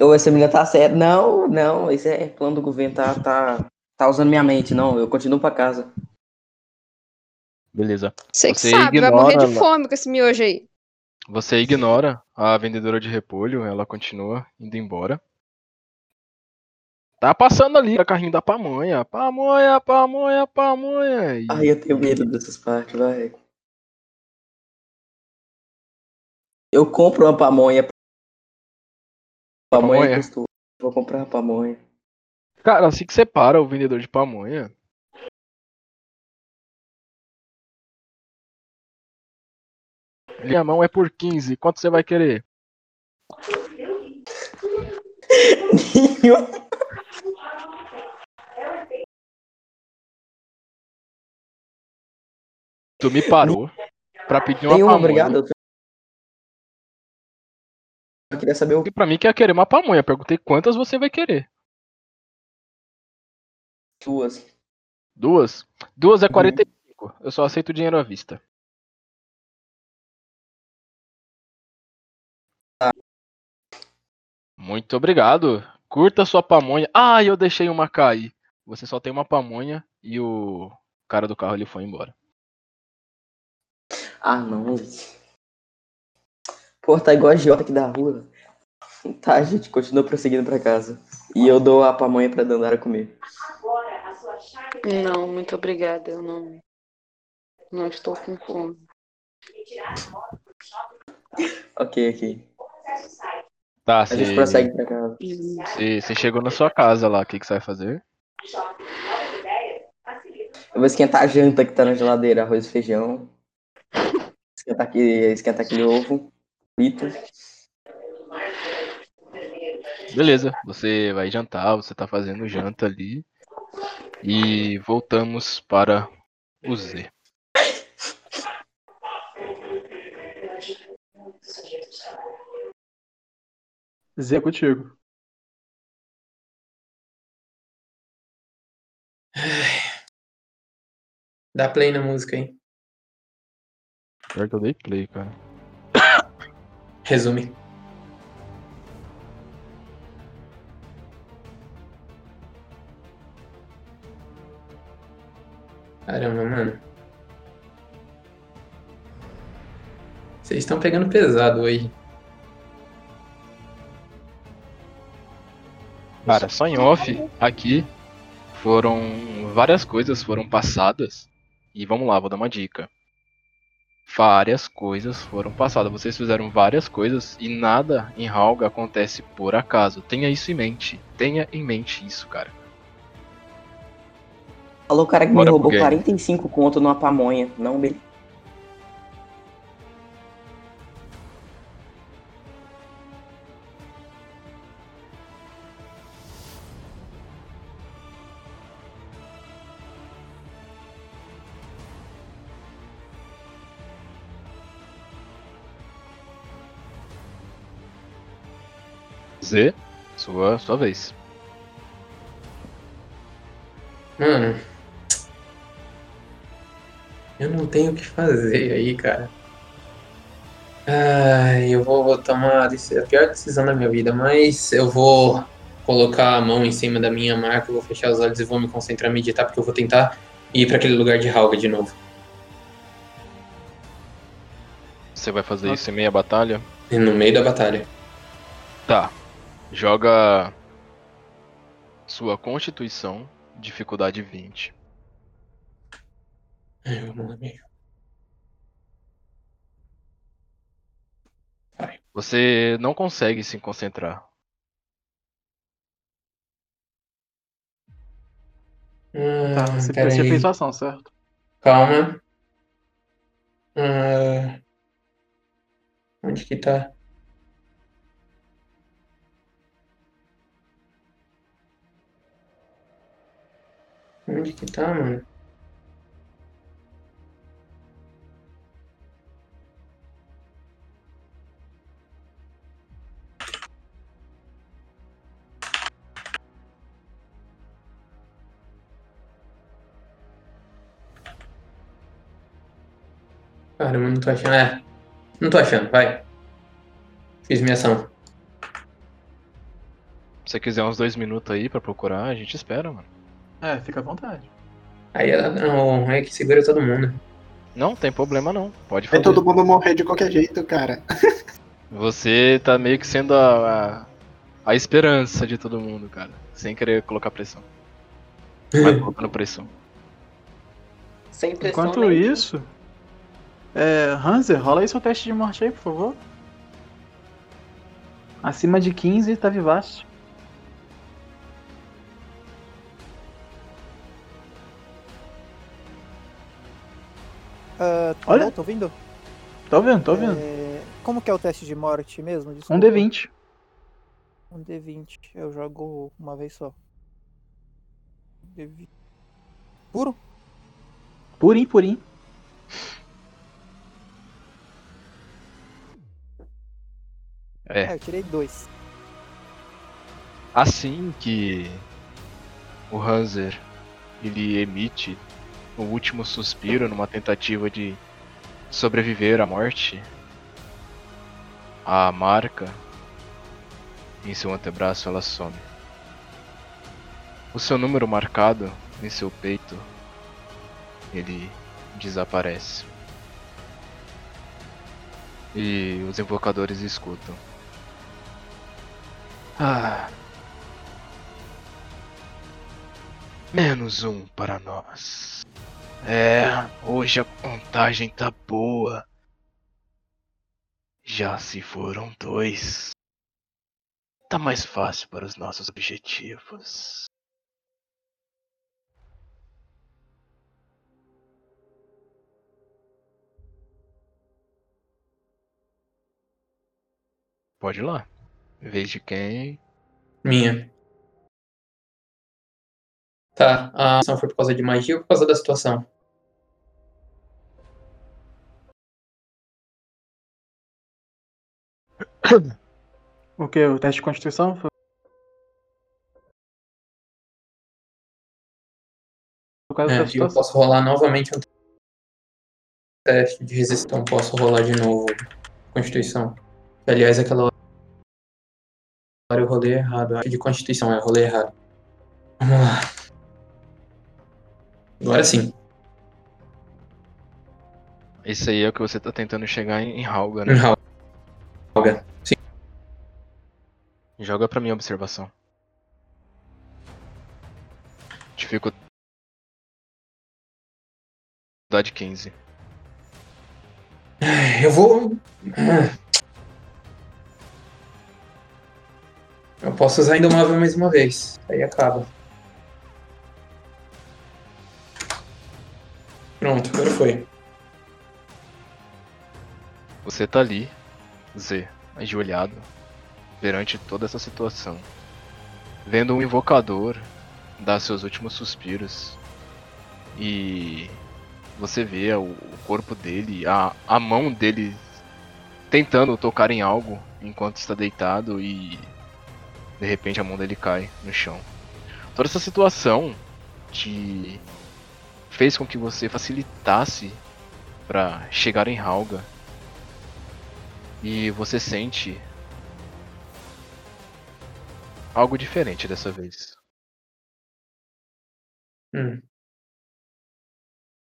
B: Ou essa menina tá certa. Não, não, esse é plano do governo, tá, tá, tá usando minha mente. Não, eu continuo pra casa.
A: Beleza.
L: Você que
A: Você
L: sabe, vai morrer de
A: ignora-
L: fome com esse miojo aí.
A: Você ignora a vendedora de repolho, ela continua indo embora. Tá passando ali a carrinho da pamonha. Pamonha, pamonha, pamonha. E
B: Ai, eu tenho medo dessas partes, vai. Eu compro uma pamonha. Pamonha,
A: Pamonha?
B: custou. Vou comprar uma pamonha.
A: Cara, assim que você para o vendedor de pamonha. Minha mão é por 15. Quanto você vai querer? Tu me parou pra pedir uma
B: Nenhuma,
A: pamonha.
B: obrigado. Eu queria saber o
A: E pra mim que ia querer uma pamonha. Perguntei quantas você vai querer.
B: Suas.
A: Duas? Duas é
B: Uhum.
A: 45. Eu só aceito dinheiro à vista. Muito obrigado. Curta sua pamonha. Ah, eu deixei uma cair. Você só tem uma pamonha e o cara do carro ele foi embora.
B: Ah, não. Pô, tá igual a Jota aqui da rua. Tá, a gente continua prosseguindo pra casa. E eu dou a pamonha pra Dandara comer.
F: Não, muito obrigada. Eu não, não estou com fome.
B: Ok, ok.
A: Tá,
B: A gente
A: você
B: prossegue pra casa.
A: você- você chegou na sua casa lá. O que, que você vai fazer?
B: Eu vou esquentar a janta que tá na geladeira, arroz e feijão. Esquentar aquele, esquentar aquele ovo frito.
A: Beleza, você vai jantar, você tá fazendo janta ali. E voltamos para o Z.
J: Zé é contigo.
E: Dá play na música aí.
A: Pior que eu dei play, cara.
E: Resume. Caramba, mano. Vocês estão pegando pesado hoje.
A: Cara, só em off, aqui foram várias coisas foram passadas. E vamos lá, vou dar uma dica. Várias coisas foram passadas. Vocês fizeram várias coisas e nada em Halga acontece por acaso. Tenha isso em mente. Tenha em mente isso, cara.
B: Falou o cara que
A: Bora
B: me roubou
A: game.
B: 45 conto numa pamonha. Não, beleza.
A: Z, Sua, sua vez.
E: Mano. Eu não tenho o que fazer aí, cara. Ai, eu vou, vou tomar a pior decisão da minha vida, mas eu vou colocar a mão em cima da minha marca, vou fechar os olhos e vou me concentrar, meditar, porque eu vou tentar ir pra aquele lugar de Halga de novo.
A: Você vai fazer isso em meia batalha?
E: No meio da batalha.
A: Tá. Joga sua constituição, dificuldade 20.
E: Ai, vamos lá, amigo.
A: Você não consegue se concentrar.
J: Tá,
E: Ah,
J: você
E: aí.
J: fez sua ação, certo?
E: Calma. Ah, onde que tá? Onde que tá, mano? Caramba, não tô achando. É, não tô achando, vai. Fiz minha ação.
A: Se você quiser uns dois minutos aí pra procurar, a gente espera, mano.
J: É, fica à vontade.
E: Aí ela não, é que segura todo mundo.
A: Não, tem problema não. Pode
C: Vai
A: fazer.
C: todo mundo morrer de qualquer jeito, cara. <laughs>
A: Você tá meio que sendo a, a, a esperança de todo mundo, cara. Sem querer colocar pressão. Mas <laughs> colocando pressão.
F: Sem pressão
J: Enquanto isso, é, Hanser, rola aí seu teste de morte aí, por favor. Acima de 15 tá vivaço.
D: Ah,
J: Olha.
D: Tô ouvindo?
J: Tô vendo, tô vendo.
D: É, Como que é o teste de morte mesmo?
J: Um
D: Desculpa.
J: D20.
D: Um D20. Eu jogo uma vez só. D20. Puro?
J: Purim, purim.
A: É.
D: eu tirei dois.
A: Assim que o Hanser ele emite o último suspiro numa tentativa de sobreviver à morte, a marca em seu antebraço ela some. O seu número marcado em seu peito ele desaparece. E os invocadores escutam. Ah. Menos um para nós. É, hoje a contagem tá boa. Já se foram dois. Tá mais fácil para os nossos objetivos. Pode ir lá. Vez de quem?
E: Minha. Tá, a ação foi por causa de magia ou por causa da situação?
J: O que? O teste de constituição? Foi por causa
E: É,
J: da
E: eu posso rolar novamente um teste de resistência. Posso rolar de novo. Constituição. Aliás, aquela rolei errado. Acho de Constituição, eu rolei errado. Vamos lá. Agora sim.
A: Esse aí é o que você tá tentando chegar em, em Halga, né?
E: Em Halga. Sim.
A: Joga pra minha observação. Dificuldade 15.
E: Eu vou. Eu posso usar Indomável mais uma vez. Aí acaba. Pronto, agora foi.
A: Você tá ali, Z, ajoelhado, perante toda essa situação. Vendo um invocador dar seus últimos suspiros. E você vê o, o corpo dele, a, a mão dele tentando tocar em algo enquanto está deitado e De repente a mão dele cai no chão. Toda essa situação te fez com que você facilitasse para chegar em Halga. E você sente algo diferente dessa vez.
E: Hum.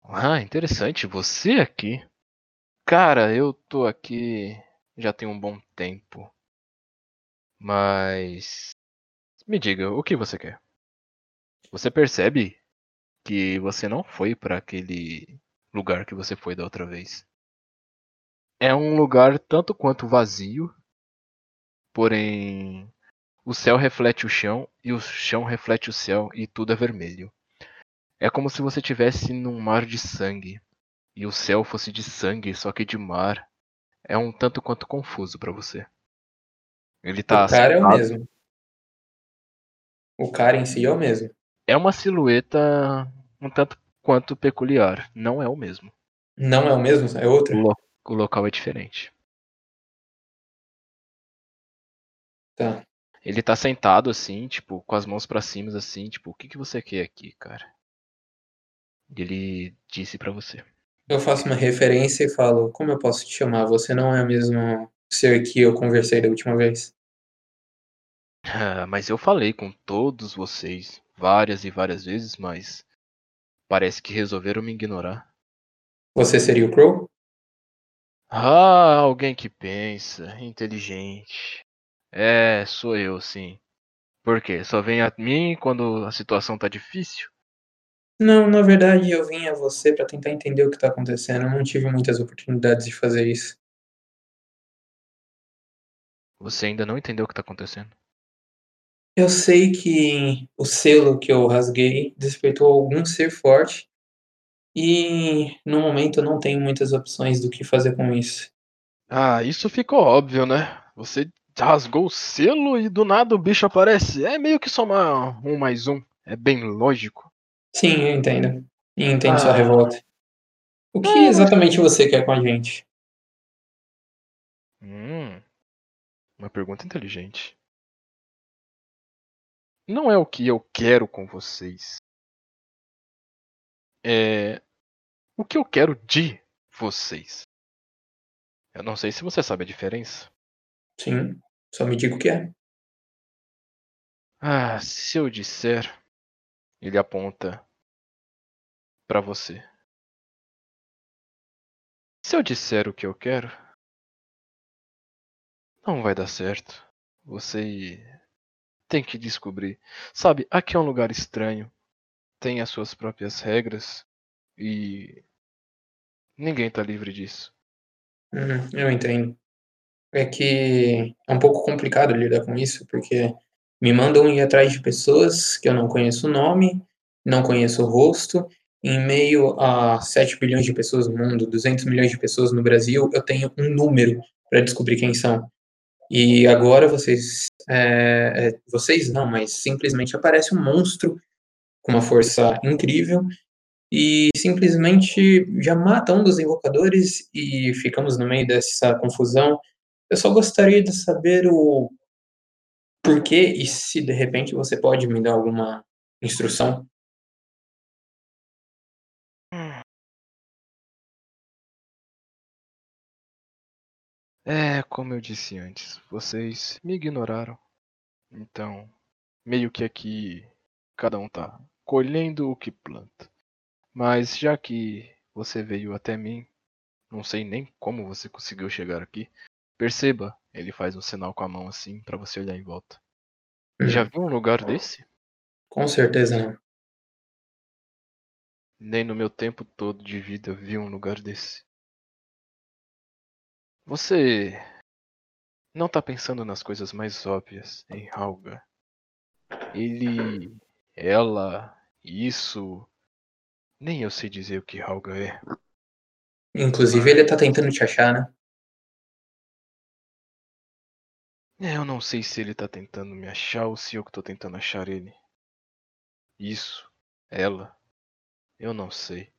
A: Ah, interessante. Você aqui? Cara, eu tô aqui já tem um bom tempo. Mas. Me diga, o que você quer? Você percebe que você não foi para aquele lugar que você foi da outra vez. É um lugar tanto quanto vazio, porém o céu reflete o chão e o chão reflete o céu e tudo é vermelho. É como se você estivesse num mar de sangue e o céu fosse de sangue, só que de mar. É um tanto quanto confuso para você. Ele tá
E: o cara é o
A: sentado-
E: mesmo. O cara em si é o mesmo.
A: É uma silhueta um tanto quanto peculiar. Não é o mesmo.
E: Não é o mesmo? É outro?
A: O, lo- o local é diferente.
E: Tá.
A: Ele tá sentado assim, tipo, com as mãos pra cima, assim, tipo, o que, que você quer aqui, cara? Ele disse pra você.
E: Eu faço uma referência e falo, como eu posso te chamar? Você não é o mesmo ser que eu conversei da última vez.
A: Ah, mas eu falei com todos vocês várias e várias vezes, mas parece que resolveram me ignorar.
E: Você seria o Crow?
A: Ah, alguém que pensa, inteligente. É, sou eu, sim. Por quê? Só vem a mim quando a situação tá difícil?
E: Não, na verdade eu vim a você pra tentar entender o que tá acontecendo. Eu não tive muitas oportunidades de fazer isso.
A: Você ainda não entendeu o que tá acontecendo?
E: Eu sei que o selo que eu rasguei despertou algum ser forte e no momento eu não tenho muitas opções do que fazer com isso.
A: Ah, isso ficou óbvio, né? Você rasgou o selo e do nada o bicho aparece. É meio que somar um mais um. É bem lógico.
E: Sim, eu entendo. E entendo sua
A: Ah.
E: revolta. O que
A: Ah,
E: exatamente você quer com a gente?
A: Hum, uma pergunta inteligente. Não é o que eu quero com vocês. É o que eu quero de vocês. Eu não sei se você sabe a diferença.
E: Sim, só me diga o que é.
A: Ah, se eu disser, ele aponta pra você. Se eu disser o que eu quero, não vai dar certo. Você tem que descobrir. Sabe, aqui é um lugar estranho. Tem as suas próprias regras e ninguém tá livre disso.
E: Hum, eu entendo. É que é um pouco complicado lidar com isso, porque me mandam ir atrás de pessoas que eu não conheço o nome, não conheço o rosto. Em meio a 7 bilhões de pessoas no mundo, 200 milhões de pessoas no Brasil, eu tenho um número para descobrir quem são. E agora vocês. é, é, vocês não, mas simplesmente aparece um monstro com uma força incrível e simplesmente já mata um dos invocadores e ficamos no meio dessa confusão. Eu só gostaria de saber o porquê e se de repente você pode me dar alguma instrução.
A: É, como eu disse antes, vocês me ignoraram. Então, meio que aqui cada um tá colhendo o que planta. Mas já que você veio até mim, não sei nem como você conseguiu chegar aqui. Perceba, ele faz um sinal com a mão assim pra você olhar em volta. Já viu um lugar desse?
E: Com certeza não.
A: Nem no meu tempo todo de vida eu vi um lugar desse. Você não tá pensando nas coisas mais óbvias em Halga. Ele, ela, isso. Nem eu sei dizer o que Halga é.
E: Inclusive ele tá tentando te achar, né?
A: É, Eu não sei se ele tá tentando me achar ou se eu que tô tentando achar ele. Isso, ela. Eu não sei.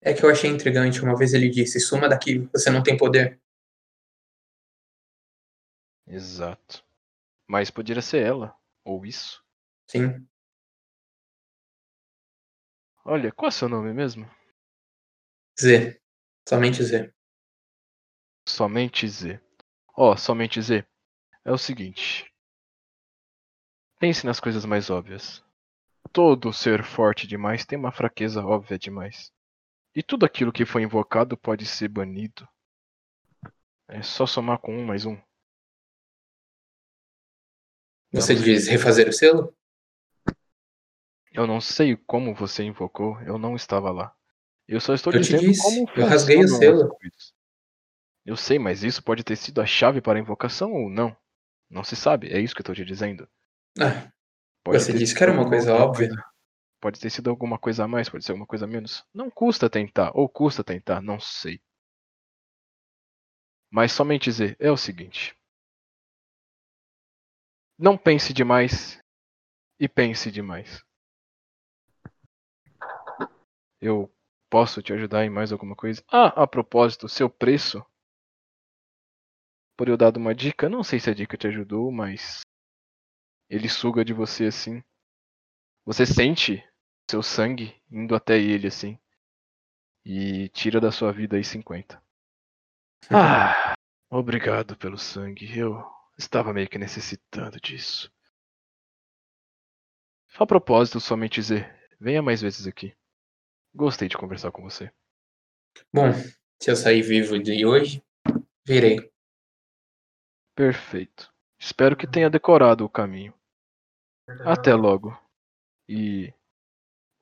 E: É que eu achei intrigante. Uma vez ele disse: suma daqui, você não tem poder.
A: Exato. Mas poderia ser ela, ou isso.
E: Sim.
A: Olha, qual é seu nome mesmo?
E: Z. Somente Z.
A: Somente Z. Ó, somente Z. É o seguinte. Pense nas coisas mais óbvias. Todo ser forte demais tem uma fraqueza óbvia demais. E tudo aquilo que foi invocado pode ser banido. É só somar com um mais um.
E: Você diz refazer o selo?
A: Eu não sei como você invocou, eu não estava lá. Eu só estou
E: Eu te
A: dizendo
E: disse,
A: como
E: eu rasguei o selo.
A: Eu sei, mas isso pode ter sido a chave para a invocação ou não. Não se sabe, é isso que eu estou te dizendo.
E: Ah,
A: Pode
E: você disse que era uma coisa óbvia.
A: Pode ter sido alguma coisa a mais, pode ser alguma coisa a menos. Não custa tentar, ou custa tentar, não sei. Mas somente dizer é o seguinte. Não pense demais e pense demais. Eu posso te ajudar em mais alguma coisa? Ah, a propósito, seu preço. Por eu dar uma dica, não sei se a dica te ajudou, mas ele suga de você assim. Você sente seu sangue indo até ele assim. E tira da sua vida aí 50. Ah, obrigado pelo sangue. Eu estava meio que necessitando disso. A propósito, somente dizer, venha mais vezes aqui. Gostei de conversar com você.
E: Bom, se eu sair vivo de hoje, virei.
A: Perfeito. Espero que tenha decorado o caminho. Até logo. E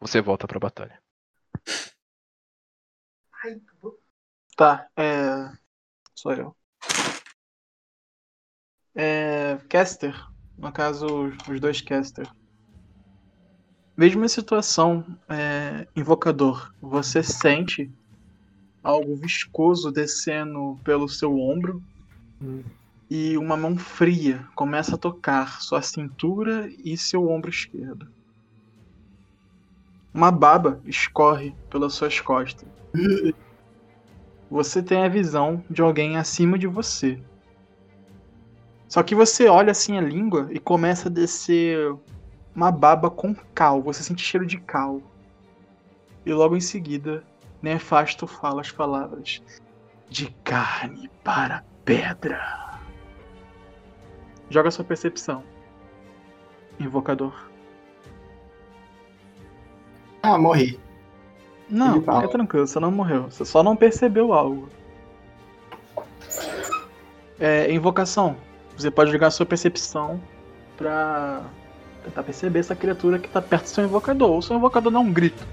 A: você volta pra batalha.
J: Tá, é. Sou eu. É. Caster. No caso, os dois Caster. Mesma situação, é, invocador. Você sente algo viscoso descendo pelo seu ombro e uma mão fria começa a tocar sua cintura e seu ombro esquerdo. Uma baba escorre pelas suas costas. Você tem a visão de alguém acima de você. Só que você olha assim a língua e começa a descer uma baba com cal. Você sente cheiro de cal. E logo em seguida, Nefasto fala as palavras: De carne para pedra. Joga sua percepção. Invocador.
C: Ah, morri.
J: Não, fica tranquilo, você não morreu. Você só não percebeu algo. É, invocação. Você pode jogar sua percepção pra tentar perceber essa criatura que tá perto do seu invocador. Ou seu invocador dá um grito.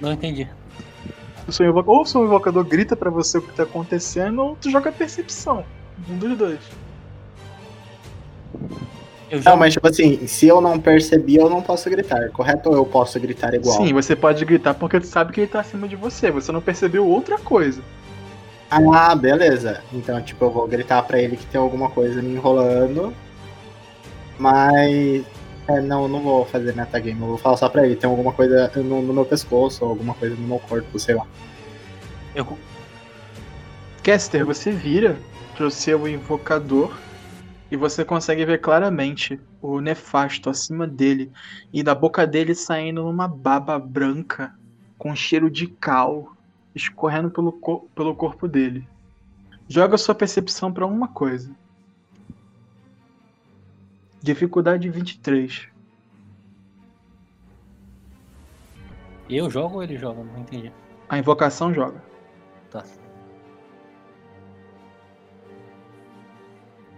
H: Não entendi.
J: O seu invoca- Ou o seu invocador grita pra você o que tá acontecendo, ou tu joga percepção. Um dos dois.
H: Eu
C: Não, mas tipo assim, se eu não percebi, eu não posso gritar, correto? Ou eu posso gritar igual?
J: Sim, você pode gritar porque tu sabe que ele tá acima de você. Você não percebeu outra coisa.
C: Ah, beleza. Então, tipo, eu vou gritar pra ele que tem alguma coisa me enrolando. Mas. É, não, não vou fazer metagame. Eu vou falar só pra ele. Tem alguma coisa no, no meu pescoço, ou alguma coisa no meu corpo, sei lá.
H: Eu,
J: Caster, você vira pro seu invocador e você consegue ver claramente o nefasto acima dele e da boca dele saindo uma baba branca com cheiro de cal escorrendo pelo, co- pelo corpo dele. Joga sua percepção pra uma coisa. Dificuldade 23.
H: eu jogo ou ele joga? Não entendi.
J: A invocação joga.
H: Tá.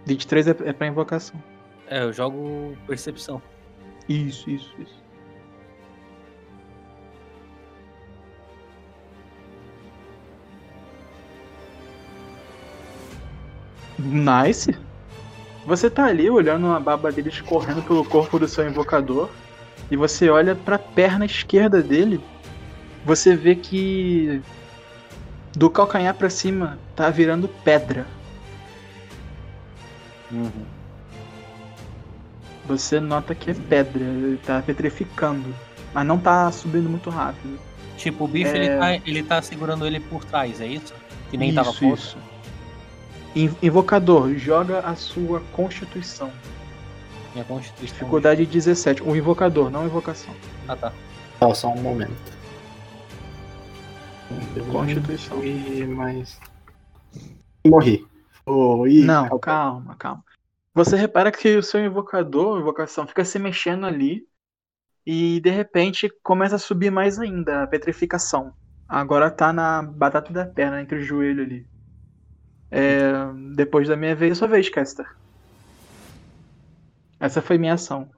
J: 23 é, é pra invocação.
H: É, eu jogo percepção.
J: Isso, isso, isso. Nice. Você tá ali olhando uma baba dele escorrendo pelo corpo do seu invocador e você olha pra perna esquerda dele. Você vê que do calcanhar pra cima tá virando pedra.
H: Uhum.
J: Você nota que é pedra, ele tá petrificando, mas não tá subindo muito rápido.
H: Tipo, o bicho
J: É.
H: ele, tá, ele tá segurando ele por trás, é isso? Que nem tava
J: isso,
H: foto.
J: isso. In- Invocador, joga a sua constituição.
H: Minha constituição.
J: Dificuldade 17. O invocador, não a invocação.
H: Ah, tá.
C: Só, só um momento.
J: Constituição.
C: E mais. Morri. Oi,
J: Não, calma, calma. Você repara que o seu invocador, invocação, fica se mexendo ali e de repente começa a subir mais ainda a petrificação. Agora tá na batata da perna, entre o joelho ali. É, depois da minha vez, é sua vez, Caster. Essa foi minha ação.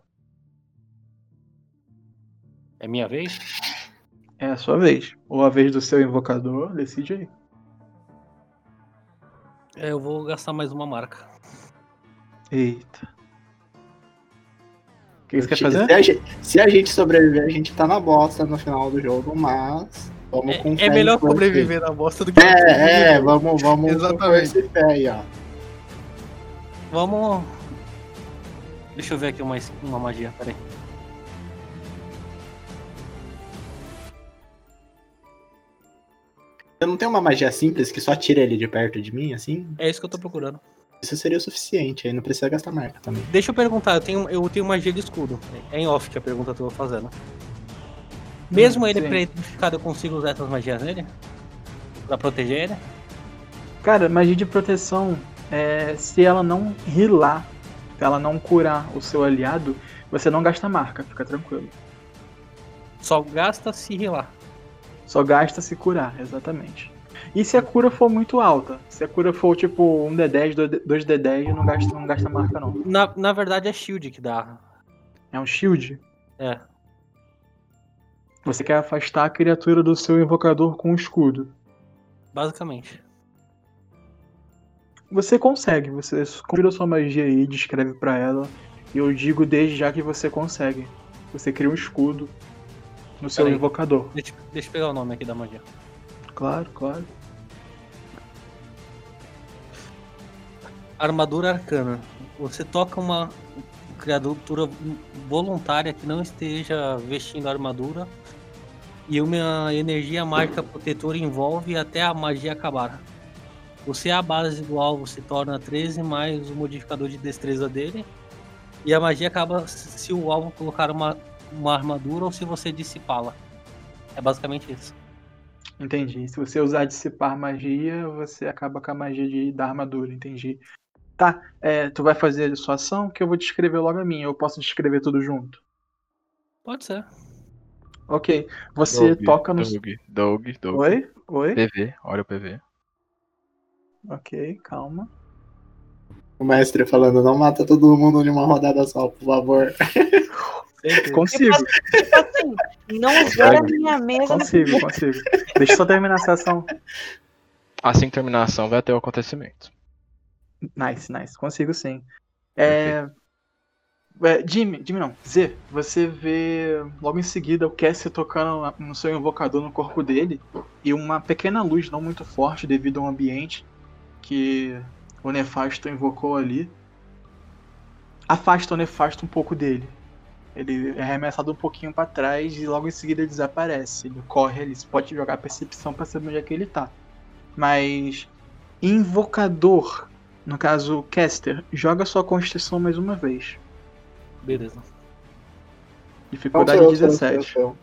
H: É minha vez?
J: É a sua vez. Ou a vez do seu invocador, decide aí.
H: É, eu vou gastar mais uma marca.
J: Eita. O que você quer
C: Se
J: fazer?
C: a, gente, se a gente sobreviver, a gente tá na bosta no final do jogo, mas. Vamos com fé
H: É melhor sobreviver na bosta do que.
C: É, é, vamos, vamos com
H: Exatamente.
C: e fé aí, ó.
H: Vamos. Deixa eu ver aqui uma, uma magia, peraí.
C: Eu não tenho uma magia simples que só tira ele de perto de mim, assim?
H: É isso que eu tô procurando.
C: Isso seria o suficiente, aí não precisa gastar marca também.
H: Deixa eu perguntar, eu tenho, eu tenho magia de escudo. É em off que a pergunta que eu tô fazendo. Mesmo
J: Hum,
H: ele
J: sim.
H: petrificado, eu consigo usar essas magias nele? Pra proteger ele?
J: Cara, magia de proteção, é, se ela não rilar, se ela não curar o seu aliado, você não gasta marca, fica tranquilo.
H: Só gasta se rilar.
J: Só gasta se curar, exatamente. E se a cura for muito alta? Se a cura for tipo um D10, 2 D10, não gasta, não gasta marca não.
H: Na, na verdade é shield que dá.
J: É um shield?
H: É.
J: Você quer afastar a criatura do seu invocador com um escudo.
H: Basicamente.
J: Você consegue, você confira sua magia aí, descreve pra ela. E eu digo desde já que você consegue. Você cria um escudo no seu
H: Peraí.
J: invocador.
H: Deixa, deixa eu pegar o nome aqui da magia.
J: Claro, claro.
H: Armadura arcana. Você toca uma criatura voluntária que não esteja vestindo armadura e uma energia mágica protetora envolve até a magia acabar. Você é a base do alvo se torna 13 mais o modificador de destreza dele. E a magia acaba se o alvo colocar uma, uma armadura ou se você dissipá-la. É basicamente isso.
J: Entendi. Se você usar dissipar magia, você acaba com a magia de, da armadura, entendi. Tá, é, tu vai fazer a sua ação que eu vou descrever logo a minha. Eu posso descrever tudo junto.
H: Pode ser.
J: Ok. Você
A: Doug,
J: toca no.
A: Doug, Doug, Doug.
J: Oi? Oi?
A: PV, olha o PV.
J: Ok, calma.
C: O mestre falando, não mata todo mundo de uma rodada só, por favor. <laughs>
J: Consigo,
G: Tipo assim, não zera a minha mesa.
J: consigo, consigo. Deixa eu só terminar essa ação.
A: Assim que terminar a ação, vai até o acontecimento.
J: Nice, nice. Consigo sim. É... é, Jimmy, Jimmy não. Z, você vê logo em seguida o Cassie tocando no seu invocador no corpo dele e uma pequena luz, não muito forte devido ao ambiente que o Nefasto invocou ali, afasta o Nefasto um pouco dele. Ele é arremessado um pouquinho pra trás e logo em seguida ele desaparece. Ele corre ali. Você pode jogar percepção pra saber onde é que ele tá. Mas. Invocador, no caso Caster, joga sua constituição mais uma vez.
H: Beleza.
J: Dificuldade
C: Não, sou eu, sou eu,
J: 17.
C: sou eu.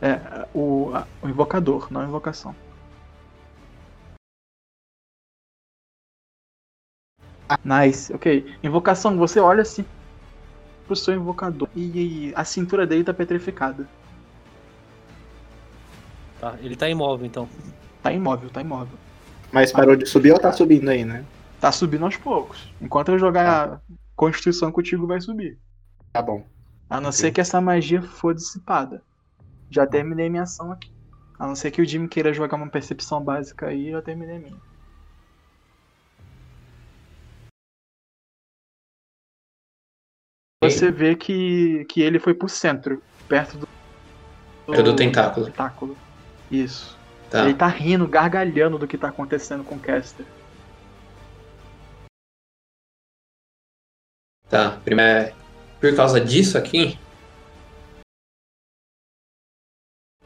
J: É, o, a- o invocador, não a invocação. Nice, ok. Invocação, você olha assim pro seu invocador e, e a cintura dele tá petrificada.
H: Tá, ele tá imóvel então.
J: Tá imóvel, tá imóvel.
C: Mas parou de subir ou tá subindo aí, né?
J: Tá subindo aos poucos. Enquanto eu jogar Constituição contigo, vai subir.
C: Tá bom.
J: A não ser que essa magia for dissipada. Já terminei minha ação aqui. A não ser que o Jimmy queira jogar uma percepção básica aí, eu terminei minha. Você vê que, que ele foi pro centro, perto do.
E: É do tentáculo.
J: tentáculo. Isso.
E: Tá.
J: Ele tá rindo, gargalhando do que tá acontecendo com o Caster.
E: Tá, primeiro, por causa disso aqui,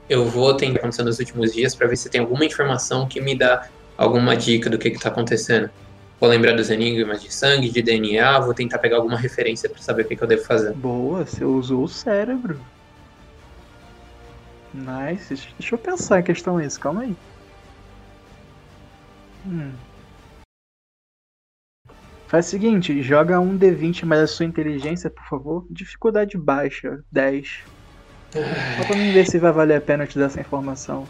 E: eu vou tentar acontecendo nos últimos dias pra ver se tem alguma informação que me dá alguma dica do que que tá acontecendo. Vou lembrar dos enigmas de sangue, de DNA, vou tentar pegar alguma referência pra saber o que, que eu devo fazer.
J: Boa, você usou o cérebro. Nice. Deixa eu pensar em questão isso, calma aí. Hum. Faz o seguinte, joga um D20 mais a sua inteligência, por favor. Dificuldade baixa, 10. Só pra mim ver se vai valer a pena te dar essa informação.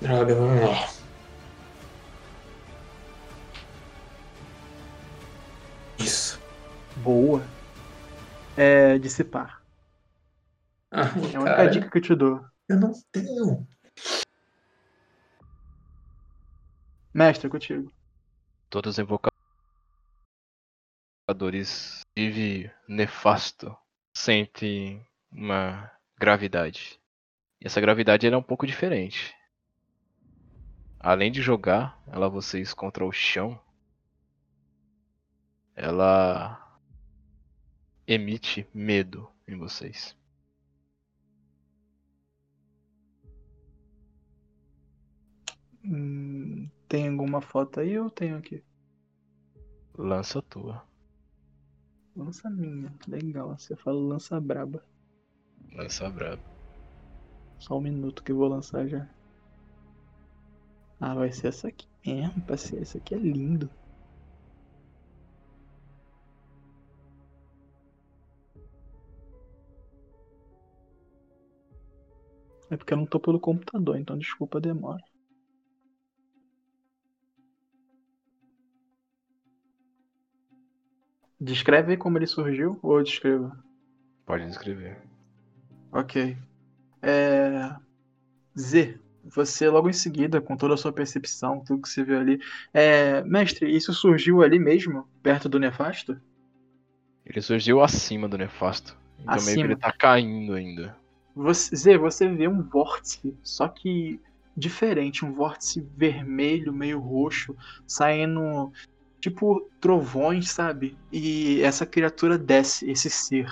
E: Droga, vamos lá.
J: Boa. É dissipar.
E: Ai,
J: É a única
E: cara,
J: dica que eu te dou.
E: eu não tenho.
J: Mestre, é contigo.
A: Todos os invocadores vive nefasto sentem uma gravidade. E essa gravidade é um pouco diferente. Além de jogar ela vocês contra o chão, ela emite medo em vocês.
J: Hum, tem alguma foto aí ou tenho aqui?
A: Lança tua.
J: Lança minha. Legal, você fala lança braba.
A: Lança brabo.
J: Só um minuto que eu vou lançar já. Ah, vai ser essa aqui mesmo, parceiro. Esse aqui é lindo. É porque eu não tô pelo computador, então desculpa a demora. Descreve aí como ele surgiu ou eu descrevo?
A: Pode descrever.
J: Ok. É... Z, você logo em seguida, com toda a sua percepção, tudo que você viu ali. É... Mestre, isso surgiu ali mesmo, perto do Nefasto?
A: Ele surgiu acima do nefasto. Então meio que
J: Acima.
A: ele tá caindo ainda.
J: Você, você vê um vórtice, só que diferente, um vórtice vermelho, meio roxo, saindo tipo trovões, sabe? E essa criatura desce, esse ser,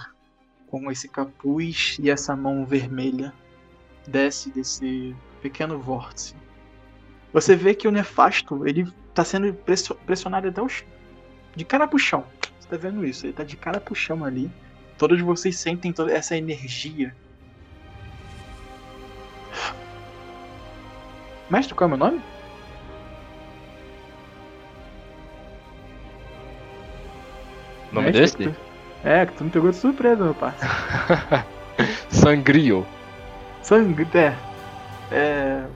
J: com esse capuz e essa mão vermelha, desce desse pequeno vórtice. Você vê que o nefasto, ele tá sendo pressionado até o chão, de cara pro chão. Você tá vendo isso? Ele tá de cara pro chão ali. Todos vocês sentem toda essa energia Mestre, qual é o meu nome?
A: O nome
J: Mestre,
A: desse?
J: que tu- É, que tu me pegou de surpresa, meu parceiro. <laughs>
A: Sangrio.
J: Sangue, é. É.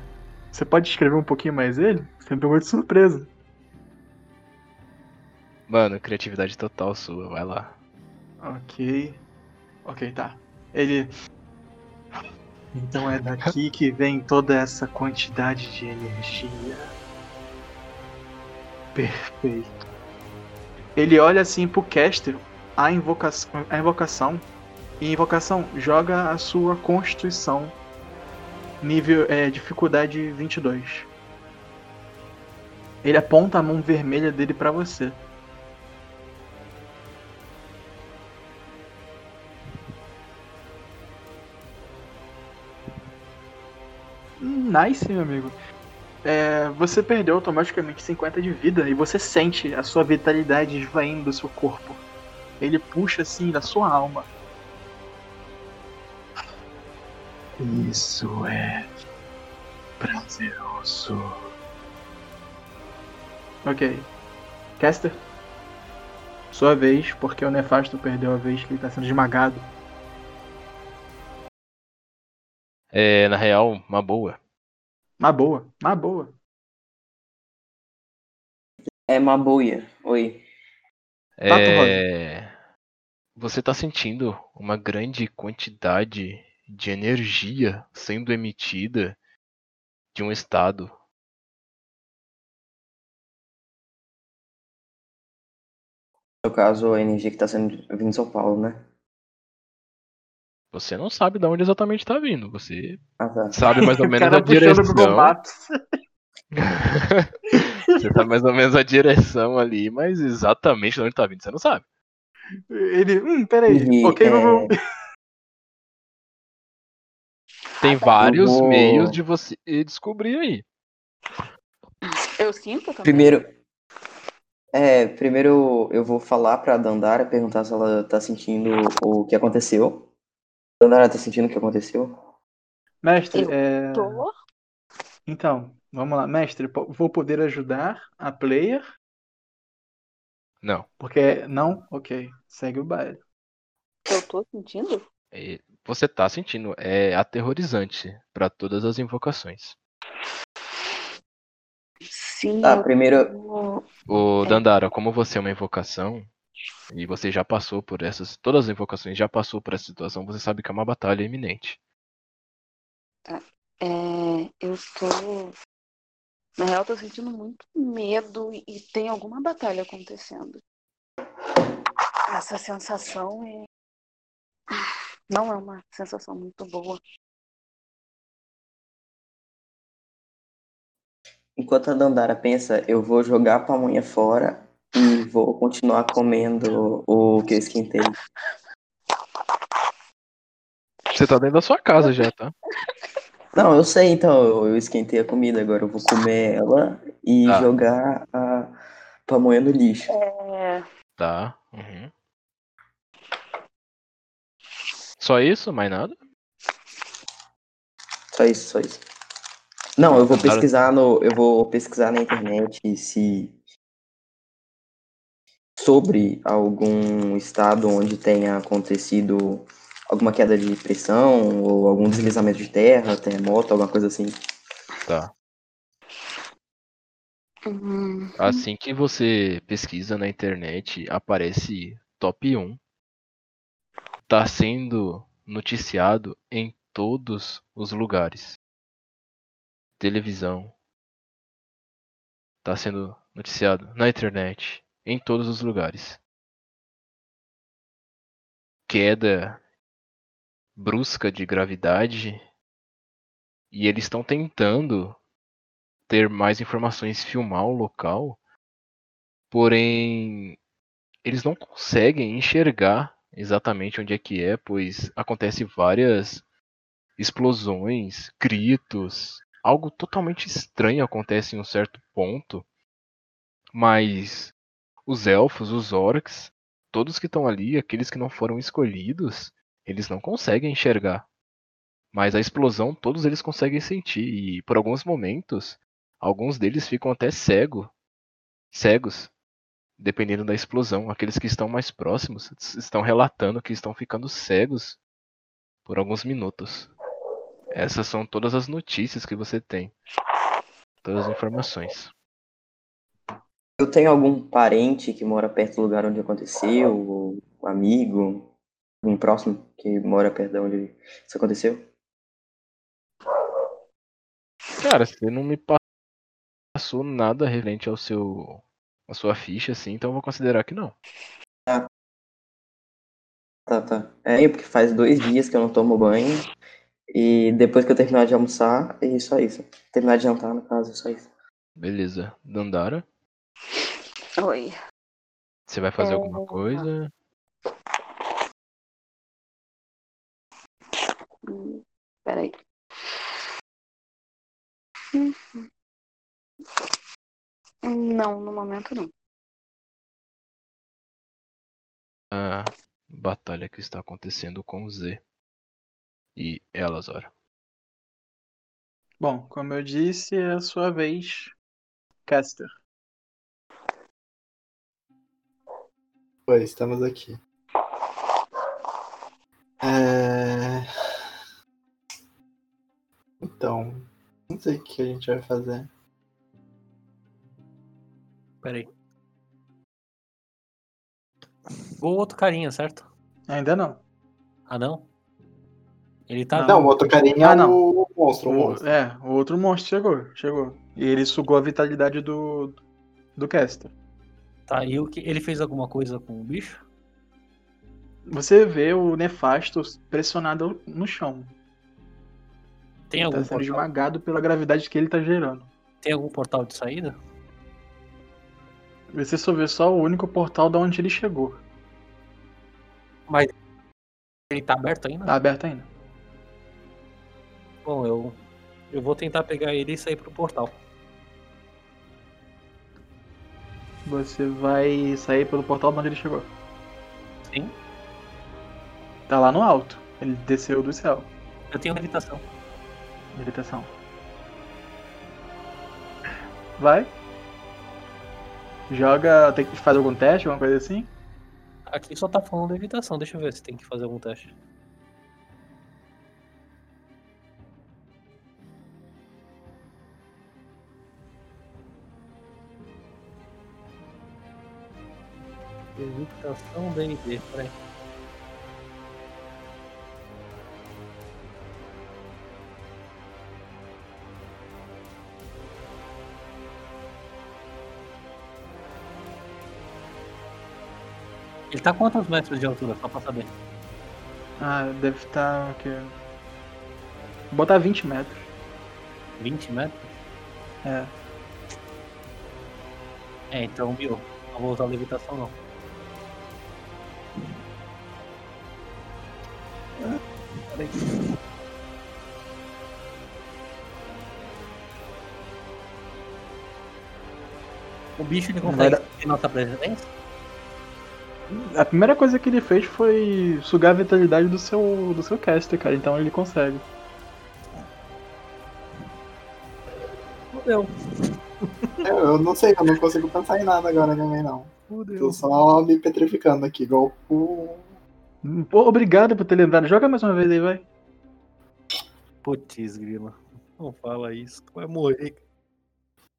J: Você pode escrever um pouquinho mais ele? Você me pegou de surpresa.
A: Mano, criatividade total sua, vai lá.
J: Ok. Ok, tá. Ele. Então é daqui que vem toda essa quantidade de energia. Perfeito. Ele olha assim pro caster, a invocação, a invocação. E invocação, joga a sua constituição. Nível, é, dificuldade 22. Ele aponta a mão vermelha dele pra você. Nice, meu amigo. É, você perdeu automaticamente 50 de vida e você sente a sua vitalidade esvaindo do seu corpo. Ele puxa assim da sua alma. Isso é prazeroso. Ok. Caster? Sua vez, porque o Nefasto perdeu a vez que ele tá sendo esmagado.
A: É, na real, uma boa.
J: Na boa, na boa.
B: É Mabuia. Oi.
J: Tato
A: É... Você tá sentindo uma grande quantidade de energia sendo emitida de um estado.
B: No caso, a energia que tá sendo vindo de São Paulo, né?
A: Você não sabe de onde exatamente tá vindo. Você
B: Ah, tá.
A: sabe mais ou <laughs> menos a direção. <laughs> Você sabe mais ou menos a direção ali, mas exatamente de onde tá vindo, você não sabe.
J: Ele, hum, peraí.
B: E,
J: ok,
B: é,
J: Google.
A: Tem vários
B: vou-
A: meios de você descobrir aí.
F: Eu sinto também.
B: Primeiro, É, primeiro eu, eu vou falar pra Dandara, perguntar se ela tá sentindo o que aconteceu. Dandara, tá sentindo o que aconteceu?
J: Mestre,
F: Eu
J: é...
F: Tô.
J: então, vamos lá. Mestre, vou poder ajudar a player?
A: Não.
J: Porque não? Ok, segue o baile.
F: Eu tô sentindo?
A: É, Você tá sentindo. É aterrorizante pra todas as invocações.
F: Sim,
B: Tá, primeiro.
A: Ô,
F: É.
A: Dandara, como você é uma invocação, e você já passou por essas. Todas as invocações já passou por essa situação, você sabe que é uma batalha iminente.
F: É, eu tô. Na real, tô sentindo muito medo e e tem alguma batalha acontecendo. Essa sensação é. Não é uma sensação muito boa.
B: Enquanto a Dandara pensa, eu vou jogar a pamonha fora e vou continuar comendo o que eu esquentei.
A: Você tá dentro da sua casa já, tá?
B: Não, eu sei, então, eu, esquentei a comida, agora eu vou comer ela e
A: Tá.
B: jogar a pamonha no lixo.
F: É,
A: Tá. uhum. Só isso? Mais nada?
B: Só isso, só isso. Não, eu vou pesquisar no, eu vou pesquisar na internet se sobre algum estado onde tenha acontecido alguma queda de pressão ou algum deslizamento de terra, terremoto, alguma coisa assim.
A: Tá.
F: hum,
A: Assim que você pesquisa na internet, aparece top 1. Tá sendo noticiado em todos os lugares. Televisão. Tá sendo noticiado na internet, em todos os lugares. Queda brusca de gravidade. E eles estão tentando ter mais informações, filmar o local, porém eles não conseguem enxergar exatamente onde é que é, pois acontece várias explosões, gritos, algo totalmente estranho acontece em um certo ponto, mas os elfos, os orcs, todos que estão ali, aqueles que não foram escolhidos, eles não conseguem enxergar. Mas a explosão todos eles conseguem sentir e por alguns momentos alguns deles ficam até cego, cegos, dependendo da explosão. Aqueles que estão mais próximos estão relatando que estão ficando cegos por alguns minutos. Essas são todas as notícias que você tem, todas as informações.
B: Eu tenho algum parente que mora perto do lugar onde aconteceu, ou um amigo, um próximo que mora perto de onde isso aconteceu?
A: Cara, você não me passou nada referente ao seu a sua ficha assim, então eu vou considerar que não.
B: Tá, tá. É, porque faz dois dias que eu não tomo banho. E depois que eu terminar de almoçar, é só isso. Terminar de jantar, no caso, é só isso.
A: Beleza. Dandara,
F: Oi.
A: você vai fazer
F: É,
A: alguma coisa?
F: Hum, Peraí. Não, no momento não.
A: A batalha que está acontecendo com o Z e Elazar.
J: Bom, como eu disse, é a sua vez, Caster.
C: Pois, estamos aqui. É... Então, não sei o que a gente vai fazer.
H: Peraí. O outro carinha, certo?
J: Ainda não.
H: Ah, não? Ele tá.
C: Não, o outro carinha
J: Ah,
C: é
J: não.
C: o monstro, O, monstro.
J: é, o outro monstro chegou, chegou. E ele sugou a vitalidade do, do Caster.
H: Tá, e o que ele fez alguma coisa com o bicho?
J: Você vê o Nefasto pressionado no chão.
H: Tem
J: ele
H: algum
J: tá sendo
H: portal?
J: esmagado pela gravidade que ele tá gerando.
H: Tem algum portal de saída?
J: Você só vê só o único portal da onde ele chegou.
H: Mas ele tá aberto ainda?
J: Tá aberto ainda.
H: Bom, eu eu vou tentar pegar ele e sair pro portal.
J: Você vai sair pelo portal de onde ele chegou.
H: Sim.
J: Tá lá no alto. Ele desceu do céu.
H: Eu tenho levitação.
J: Meditação. Vai. Joga. Tem que fazer algum teste, alguma coisa assim?
H: Aqui só tá falando levitação. Deixa eu ver se tem que fazer algum teste. Levitação D&D, peraí. Ele tá quantos metros de altura, só pra saber?
J: Ah, deve estar. o quê? Vou botar 20 metros.
H: 20 metros?
J: É.
H: É, então, viu? Não vou usar levitação, não. O bicho ele consegue
J: dar-
H: nossa presença?
J: A primeira coisa que ele fez foi sugar a vitalidade do seu, do seu caster, cara. Então ele consegue.
H: Fudeu.
C: Eu, eu não sei, eu não consigo pensar em nada agora também, não. Tô só me petrificando aqui, igual o.
J: Pô, obrigado por ter lembrado. Joga mais uma vez aí, vai.
H: Putz, grila. Não fala isso. Tu vai morrer.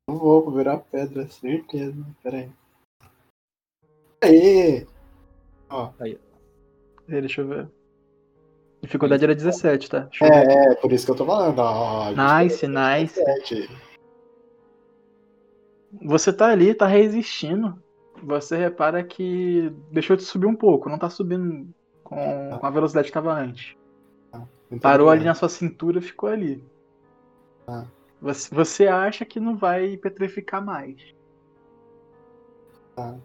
C: Não vou, vou virar pedra, certeza. Pera aí. Aê! Ó.
H: Aí.
J: Ei, Deixa eu ver. Dificuldade era 17, tá?
C: É, é, por isso que eu tô falando. Ó,
J: Nice, nice.
C: sete.
J: Você tá ali, tá resistindo. Você repara que deixou de subir um pouco, não tá subindo com, com a velocidade que tava antes.
C: Muito
J: Parou ali na sua cintura e ficou ali.
C: Tá.
J: Você, você acha que não vai petrificar mais.
C: Tá.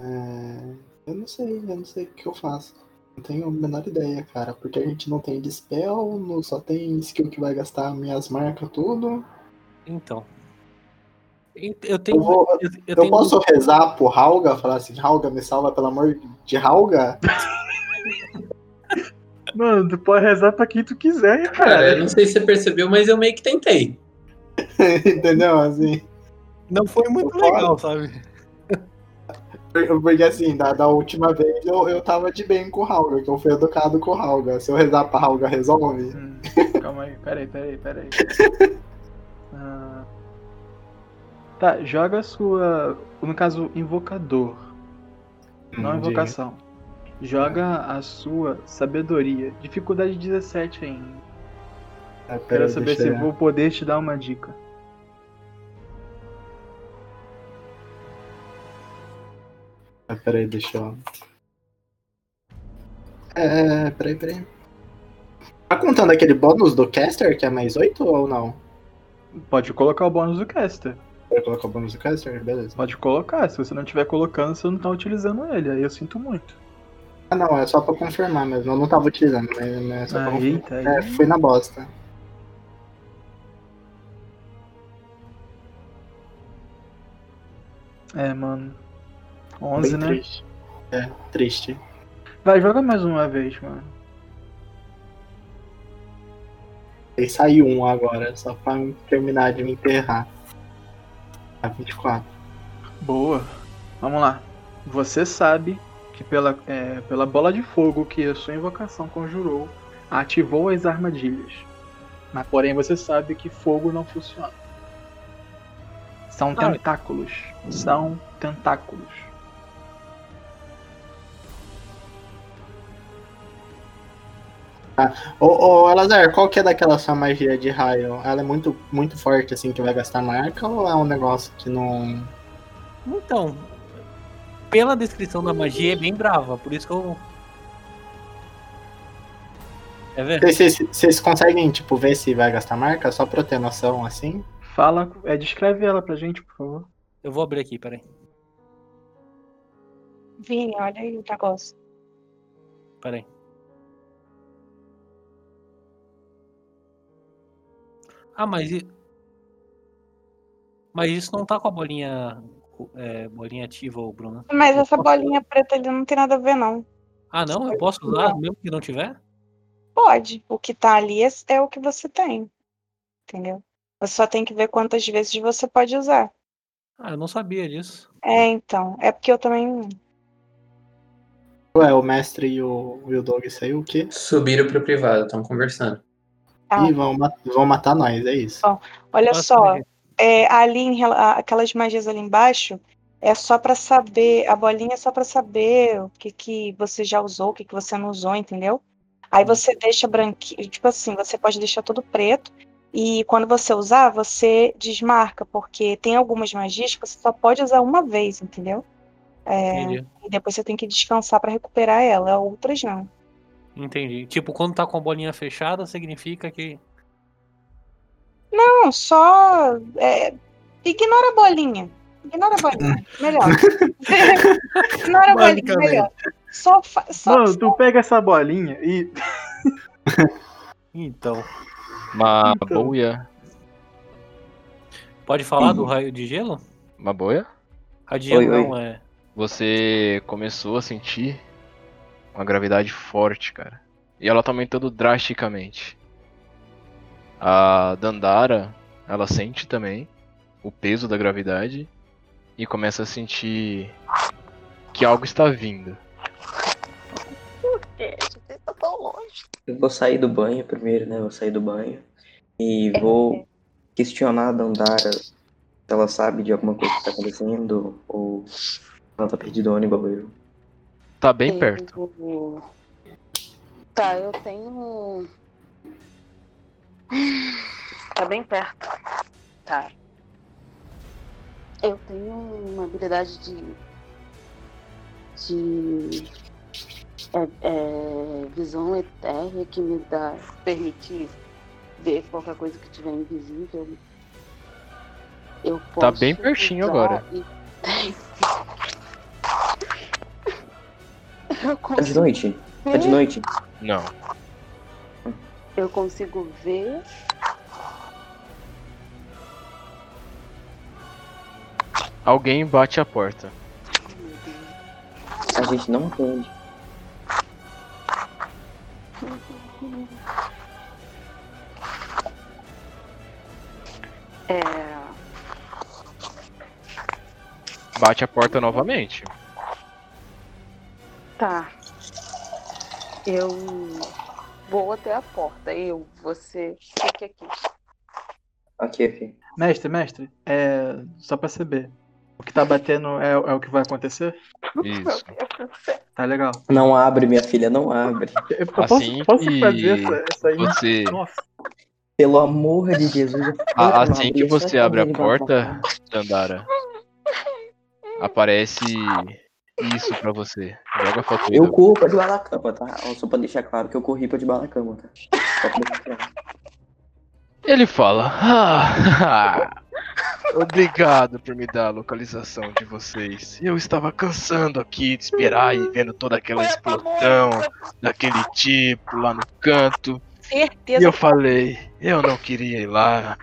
C: É, eu não sei, eu não sei o que eu faço. Não tenho a menor ideia, cara. Porque a gente não tem dispel, não só tem skill que vai gastar minhas marcas, tudo.
H: Então. Eu tenho.
C: Eu, vou,
H: eu, eu
C: eu
H: tenho
C: posso rezar pro Rauga, falar assim, Rauga, me salva pelo amor de Rauga? <laughs>
J: Mano, tu pode rezar pra quem tu quiser,
E: Cara,
J: cara.
E: eu não sei se você percebeu, mas eu meio que tentei. <laughs>
C: Entendeu? Assim.
H: Não foi muito legal, sabe?
C: Por- Porque assim, da, da última vez eu, eu tava de bem com o Rauga, que eu fui educado com o Rauga. Se eu rezar pra Rauga, resolve?
J: Hum, calma aí, peraí, peraí, peraí. <laughs> Ah, tá, joga a sua. No caso, invocador. Não
C: Hum,
J: invocação. Joga a sua sabedoria. Dificuldade 17 ainda.
C: Ah,
J: Quero saber se
C: eu
J: vou poder te dar uma dica.
C: Ah, peraí, deixa eu. É, peraí, peraí. Tá contando aquele bônus do caster, que é mais 8 ou não?
J: Pode colocar o bônus do caster.
C: Pode colocar o bônus do caster? Beleza.
J: Pode colocar. Se você não estiver colocando, você não tá utilizando ele. Aí eu sinto muito.
C: Ah, não, é só pra confirmar mesmo. Eu não tava utilizando, mas mas é só pra
J: Ah, eita, aí.
C: É, fui na bosta.
J: É, mano. 11,
C: Bem
J: né?
C: triste. É, triste.
J: Vai, joga mais uma vez, mano.
C: Aí saiu um agora, só pra terminar de me enterrar. A 24.
J: Boa. Vamos lá. Você sabe que pela, é, pela bola de fogo que a sua invocação conjurou, ativou as armadilhas. Mas porém você sabe que fogo não funciona. São
H: Ah.
J: tentáculos. São tentáculos.
C: Ô, ô Elazar, qual que é daquela sua magia de raio? Ela é muito, muito forte, assim, que vai gastar marca, ou é um negócio que não.
H: Então, pela descrição da magia é bem brava, por isso que eu. Quer ver?
C: Vocês, vocês- vocês conseguem, tipo, ver se vai gastar marca, só pra eu ter noção, assim?
J: Fala, é, descreve ela pra gente, por favor.
H: Eu vou abrir aqui, peraí.
G: Vini, olha aí o negócio.
H: Peraí. Ah, mas. Mas isso não tá com a bolinha é, bolinha ativa, ô Bruno.
G: Mas
H: Eu
G: essa
H: posso-
G: bolinha preta ali não tem nada a ver, não.
H: Ah, não? Eu posso usar mesmo que não tiver?
G: Pode. O que tá ali é, é o que você tem. Entendeu? Você só tem que ver quantas vezes você pode usar.
H: Ah, eu não sabia disso.
G: É, então. É porque eu também.
C: Ué, o mestre e o, e o Doug saiu o quê?
E: Subiram pro privado, estão conversando.
G: Ah.
C: Ih, vão, vão matar nós, é isso.
G: Olha
H: Nossa,
G: só, é, ali em aquelas magias ali embaixo é só pra saber, a bolinha é só pra saber o que que você já usou, o que que você não usou, entendeu? Aí você deixa branquinho, tipo assim, você pode deixar tudo preto e quando você usar, você desmarca, porque tem algumas magias que você só pode usar uma vez, entendeu? É, e depois você tem que descansar pra recuperar ela, outras não.
H: Entendi. Tipo, quando tá com a bolinha fechada, significa que.
G: Não, só é, ignora a bolinha. Ignora a bolinha. Melhor. <laughs> ignora a bolinha. Melhor. Só, fa- só,
J: Mano, tu pega essa bolinha e. <laughs>
H: Então.
A: Uma
J: Então.
A: boia.
H: Pode falar do raio de gelo?
A: Uma boia?
H: Raio de gelo
B: Oi, oi.
H: não é.
A: Você começou a sentir uma gravidade forte, cara. E ela tá aumentando drasticamente. A Dandara, ela sente também o peso da gravidade e começa a sentir que algo está vindo.
F: Por quê? Você tá tão longe.
B: Eu vou sair do banho primeiro, né? Vou sair do banho. E vou questionar a Dandara se ela sabe de alguma coisa que tá acontecendo ou ela tá perdidona igual eu.
A: Tá bem perto.
F: Eu- Tá, eu tenho. Tá bem perto. Tá. Eu tenho uma habilidade de. de. é, é, visão etérea que me dá. permite ver qualquer coisa que tiver invisível. Eu posso
A: Tá bem pertinho agora.
F: e- <laughs> Eu
B: Tá de noite? Tá de noite?
A: Não.
F: Eu consigo ver.
A: Alguém bate a porta.
B: A gente não entende.
F: É.
A: Bate a porta novamente.
F: Tá. Eu vou até a porta. Eu, você, fique aqui.
B: Aqui, aqui.
J: Mestre, mestre, é. Só pra saber. O que tá batendo é, é o que vai acontecer? <laughs>
A: Isso.
J: Tá legal.
B: Não abre, minha filha, não abre.
J: Eu,
A: Assim
J: posso
A: que
J: fazer essa, essa
A: Você,
J: Nossa.
B: Pelo amor de Jesus. eu-
A: a-
B: Não,
A: assim que
B: abre,
A: você abre a porta. Dandara, aparece isso pra você. Joga a foto aí
B: Eu
A: da-
B: corro pra debaixo da cama, tá? Só pra deixar claro que eu corri pra debaixo da cama, tá? Só pra deixar claro.
A: Ele fala: "Ah, Obrigado por me dar a localização de vocês. Eu estava cansando aqui de esperar e vendo toda aquela explosão daquele tipo lá no canto. E
G: certeza.
A: eu falei, eu não queria ir lá,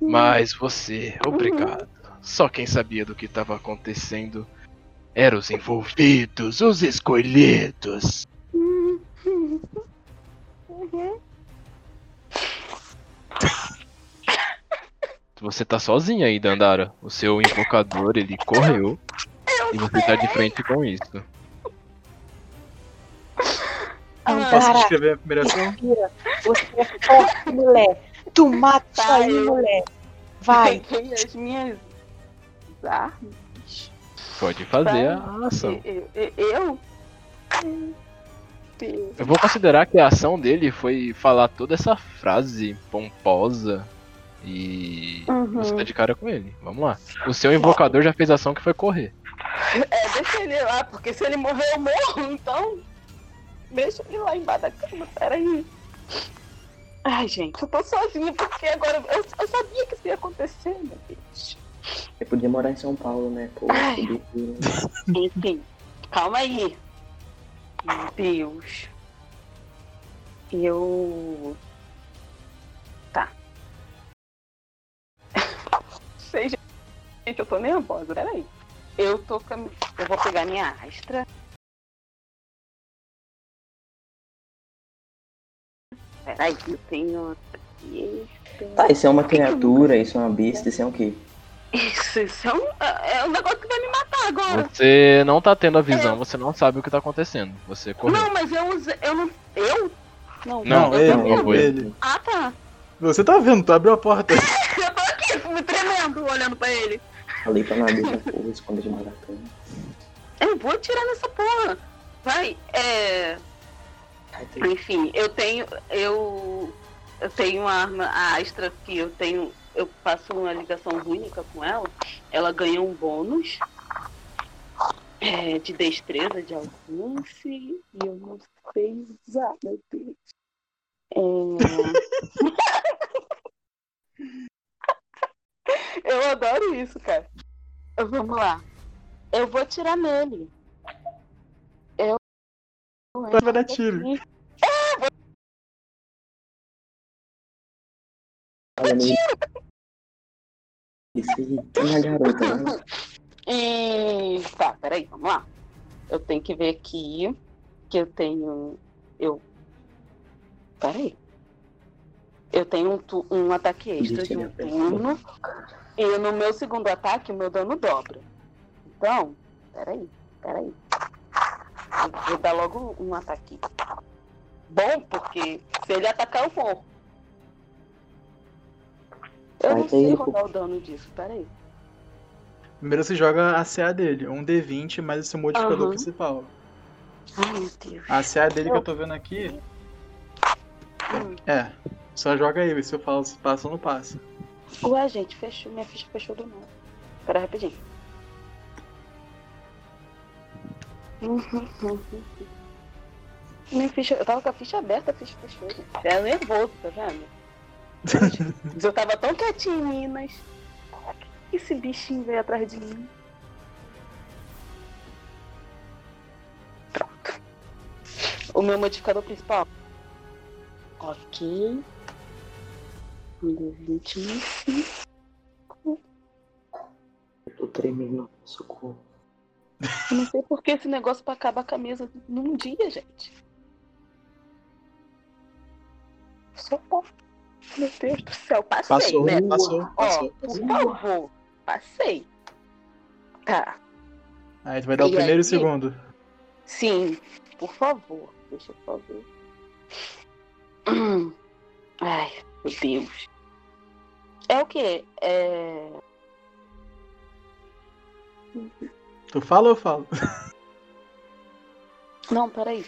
A: mas você, obrigado. Só quem sabia do que estava acontecendo eram os envolvidos, os escolhidos. Você tá sozinha aí, Dandara. O seu invocador, ele correu. E você tá de frente com isso.
J: Posso
G: Cara,
J: escrever a primeira ação?
G: Você é forte, mulher. Tu mata
F: Tá,
G: aí,
F: eu-
G: mulher. Vai.
F: Peguei as minhas armas.
A: Pode fazer a ação.
F: Eu? Eu
A: vou considerar que a ação dele foi falar toda essa frase pomposa e
F: Uhum.
A: você tá de cara com ele. Vamos lá. O seu invocador já fez a ação que foi correr.
F: É, deixa ele lá, porque se ele morrer eu morro, então. Deixa ele lá embaixo da cama, peraí. Ai, gente, eu tô sozinha, porque agora eu, eu sabia que isso ia acontecer, meu Deus.
B: Eu podia morar em São Paulo, né? Pô,
F: Enfim, calma aí. Meu Deus. Eu. Tá. <laughs> Sei, gente, eu tô nervosa, peraí. eu tô cam... Eu vou pegar minha astra. Peraí, eu tenho.
B: Tá, isso é uma criatura, isso é uma besta, isso é o quê?
F: Isso, isso é um, é um negócio que vai me matar agora.
A: Você não tá tendo a visão, você não sabe o que tá acontecendo. Você correu.
F: Não, mas eu usei. Eu não. Eu? Não,
A: Não,
J: Não,
F: eu
J: ele, ele.
F: Ah, tá.
J: Você tá vendo, tu abriu a porta. <laughs>
F: Eu tô aqui, me tremendo, olhando pra ele.
B: Falei pra nada, já <laughs> porra, esconda de maratona.
F: Eu vou atirar nessa porra. Vai, é. Enfim, eu tenho. Eu. Eu tenho uma arma, a Astra que eu tenho. Eu faço uma ligação única com ela. Ela ganha um bônus é, de destreza de alcance. E eu não sei usar, meu Deus. É... <laughs> eu adoro isso, cara. Vamos lá. Eu vou atirar nele. Eu.
J: Vai dar tiro.
B: Falando Isso aí, tem a garota, né?
F: E tá, peraí, vamos lá. Eu tenho que ver aqui que eu tenho. Eu. Peraí. Eu tenho um, tu- um ataque extra de um turno. E no meu segundo ataque, o meu dano dobra. Então, peraí, peraí. Eu vou dar logo um ataque. Bom, porque se ele atacar, eu morro. Eu não sei rodar o dano disso, peraí.
J: Primeiro você joga a CA dele, um D20 mais o seu modificador
F: Aham.
J: principal.
F: Ai, meu Deus.
J: A CA dele que eu tô vendo aqui. É. Só joga aí, vê se eu falo se passa ou não passa.
F: Ué, gente, fechou. Minha ficha fechou do novo. Pera aí, rapidinho. <laughs> Minha ficha, eu tava com a ficha aberta, a ficha fechou. gente. É nervoso, tá vendo? Mas eu tava tão quietinho Minas. Esse bichinho veio atrás de mim. Pronto. O meu modificador principal. Ok. Um D20 mais cinco.
B: Eu tô tremendo, socorro.
F: Eu não sei por que esse negócio pra acabar com a mesa num dia, gente. Socorro. Meu Deus do céu, passei,
J: Passou,
F: né?
J: passou,
F: Ó,
J: passou.
F: por favor, passei. Tá,
J: Aí tu vai dar o
F: E
J: primeiro e o
F: aí?
J: segundo.
F: sim, por favor, deixa eu ver. Hum. Ai, meu Deus. É o quê? É...
J: Tu fala ou eu falo?
F: Não, peraí.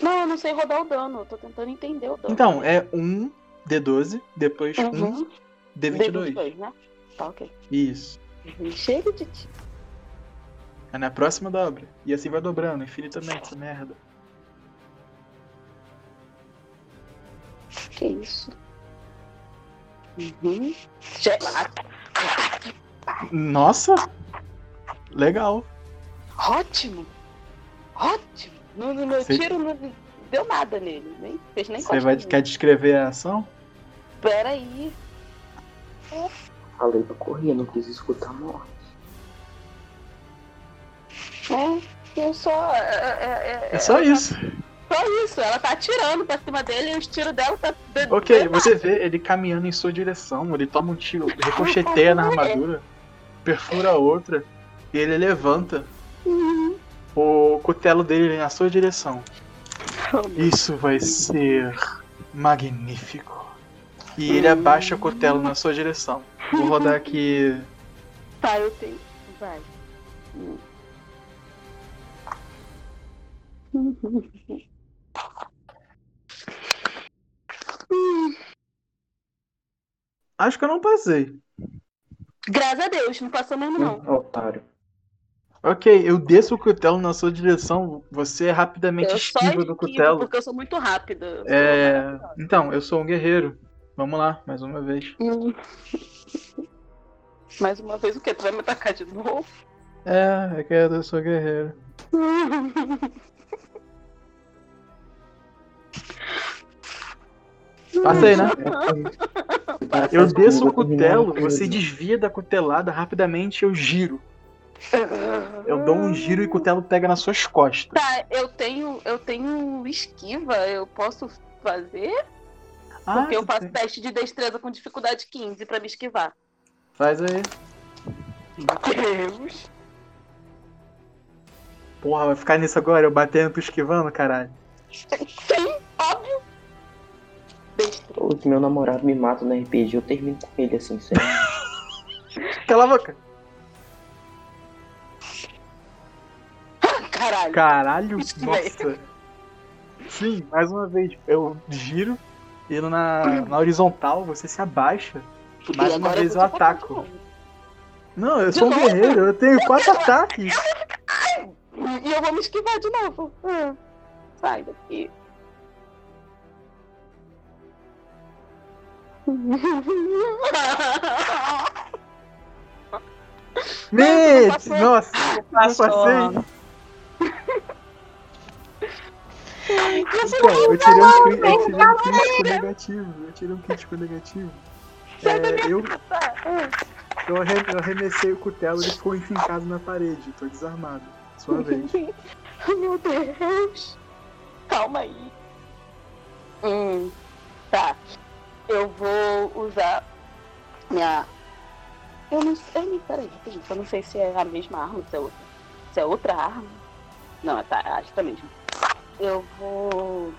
F: Não, eu não sei rodar o dano, eu tô tentando entender o dano.
J: Então, é um D12, depois um
F: Uhum.
J: D22.
F: D22, né? Tá, ok.
J: Isso.
F: Chega de ti.
J: É na próxima dobra. E assim vai dobrando, infinitamente, essa merda.
F: Que isso? Uhum. Já...
J: Nossa! Legal.
F: Ótimo! Ótimo! No, no meu
J: Você-
F: tiro não deu nada nele, nem fez nem
J: Você vai, quer descrever a ação?
F: Pera aí.
B: Falei pra correr, não quis escutar a morte.
F: É, eu só. É, é,
J: É só
F: ela
J: isso.
F: Tá, só isso. Ela tá atirando pra cima dele e os tiros dela tá. de-
J: Ok,
F: de-
J: você vê ele caminhando em sua direção, ele toma um tiro, <laughs> ricocheteia na armadura, perfura a outra, e ele levanta
F: Uhum.
J: o cutelo dele na sua direção. Isso vai ser magnífico. E ele abaixa o cutelo na sua direção. Vou rodar aqui. <laughs>
F: Tá, eu tenho. Vai. Hum. Hum,
J: Acho que eu não passei.
F: Graças a Deus, não passou mesmo não.
B: Otário.
J: Ok, eu desço o cutelo na sua direção, você rapidamente
F: Eu só
J: esquiva do cutelo.
F: porque eu sou muito rápida.
J: É. Então, eu sou um guerreiro. Vamos lá, mais uma vez.
F: Hum. <laughs> Mais uma vez o que? Tu vai me atacar de novo?
J: É, é que eu sou guerreiro. <laughs> Passei, né? <laughs> Eu desço o cutelo, você desvia da cutelada rapidamente, eu giro. Eu dou um giro e o cutelo pega nas suas costas.
F: Tá, eu tenho, eu tenho esquiva, eu posso fazer?
J: Ah,
F: Porque eu faço
J: tem-
F: teste de destreza com dificuldade 15 pra me esquivar.
J: Faz aí.
F: Deus.
J: Porra, vai ficar nisso agora? Eu batendo tu esquivando, caralho.
F: Sim, óbvio.
B: Meu namorado me mata no RPG, eu termino com ele assim, sério. <laughs>
J: Cala a boca.
F: Caralho.
J: Caralho, nossa. Sim, mais uma vez. Eu giro, indo na, na horizontal, você se abaixa. Mais uma vez eu
F: de
J: ataco. Não, eu
F: De
J: sou um
F: novo?
J: guerreiro, eu tenho quatro ataques. <laughs>
F: E eu vou me esquivar de novo. Ah, sai daqui. Passou.
J: nossa, passei. Então, eu tirei um, cri- eu tirei um crítico negativo. Eu tirei um crítico negativo. É, eu, eu, arre- eu arremessei o cutelo e ele ficou enfincado na parede. Tô desarmado. Sua <laughs> vez.
F: Meu Deus. Calma aí. Hum, tá. Eu vou usar minha. Eu não sei. Peraí, eu não sei se é a mesma arma, se é outra. Se é outra arma. Não, tá, acho que é a mesma. Eu vou.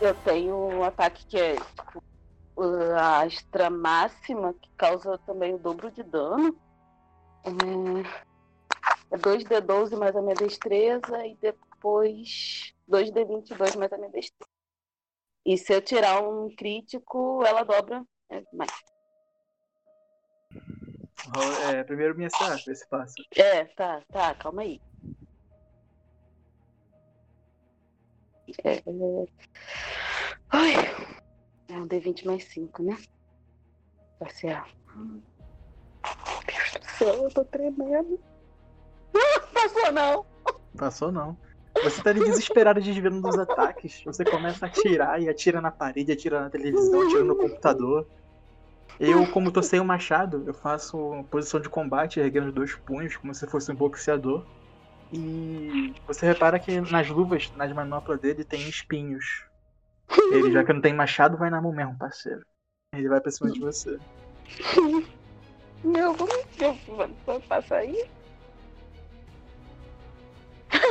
F: Eu tenho um ataque que é tipo, a extra máxima, que causa também o dobro de dano. É, é 2D12 mais a minha destreza e depois 2D22 mais a minha destreza. E se eu tirar um crítico, ela dobra é, mais.
J: É, primeiro minha CA, vê se passa.
F: É, tá, tá, calma aí. É, é... Ai, é um D20 mais 5, né? Vai ser a. Meu Deus do céu, eu tô tremendo. <laughs> Ah, Passou não!
J: Passou não. Você tá ali desesperado desviando dos ataques. Você começa a atirar e atira na parede, atira na televisão, atira no computador. Eu, <laughs> como tô sem o machado, eu faço posição de combate, erguendo os dois punhos, como se fosse um boxeador. E você repara que nas luvas, nas manoplas dele, tem espinhos. Ele, já que não tem machado, vai na mão mesmo, parceiro. Ele vai pra cima de você.
F: Meu, como que vou passar aí?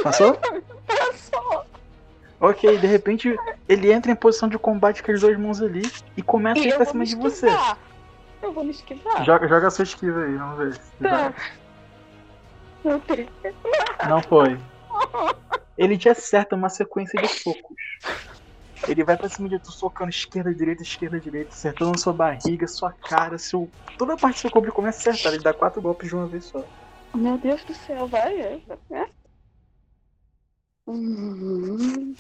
J: Passou? <laughs>
F: Passou!
J: Ok, de repente ele entra em posição de combate com as duas mãos ali e começa a
F: E
J: ir
F: eu
J: pra cima de você.
F: esquivar. Eu vou me esquivar.
J: Joga, joga a sua esquiva aí, vamos ver.
F: Tá. Meu Deus.
J: Não foi. Ele te acerta uma sequência de socos. Ele vai pra cima de tu, socando esquerda, direita, esquerda, direita, acertando sua barriga, sua cara, seu. Toda a parte do seu corpo começa a acertar. Ele dá quatro golpes de uma vez só.
F: Meu Deus do céu, vai, é. Hum.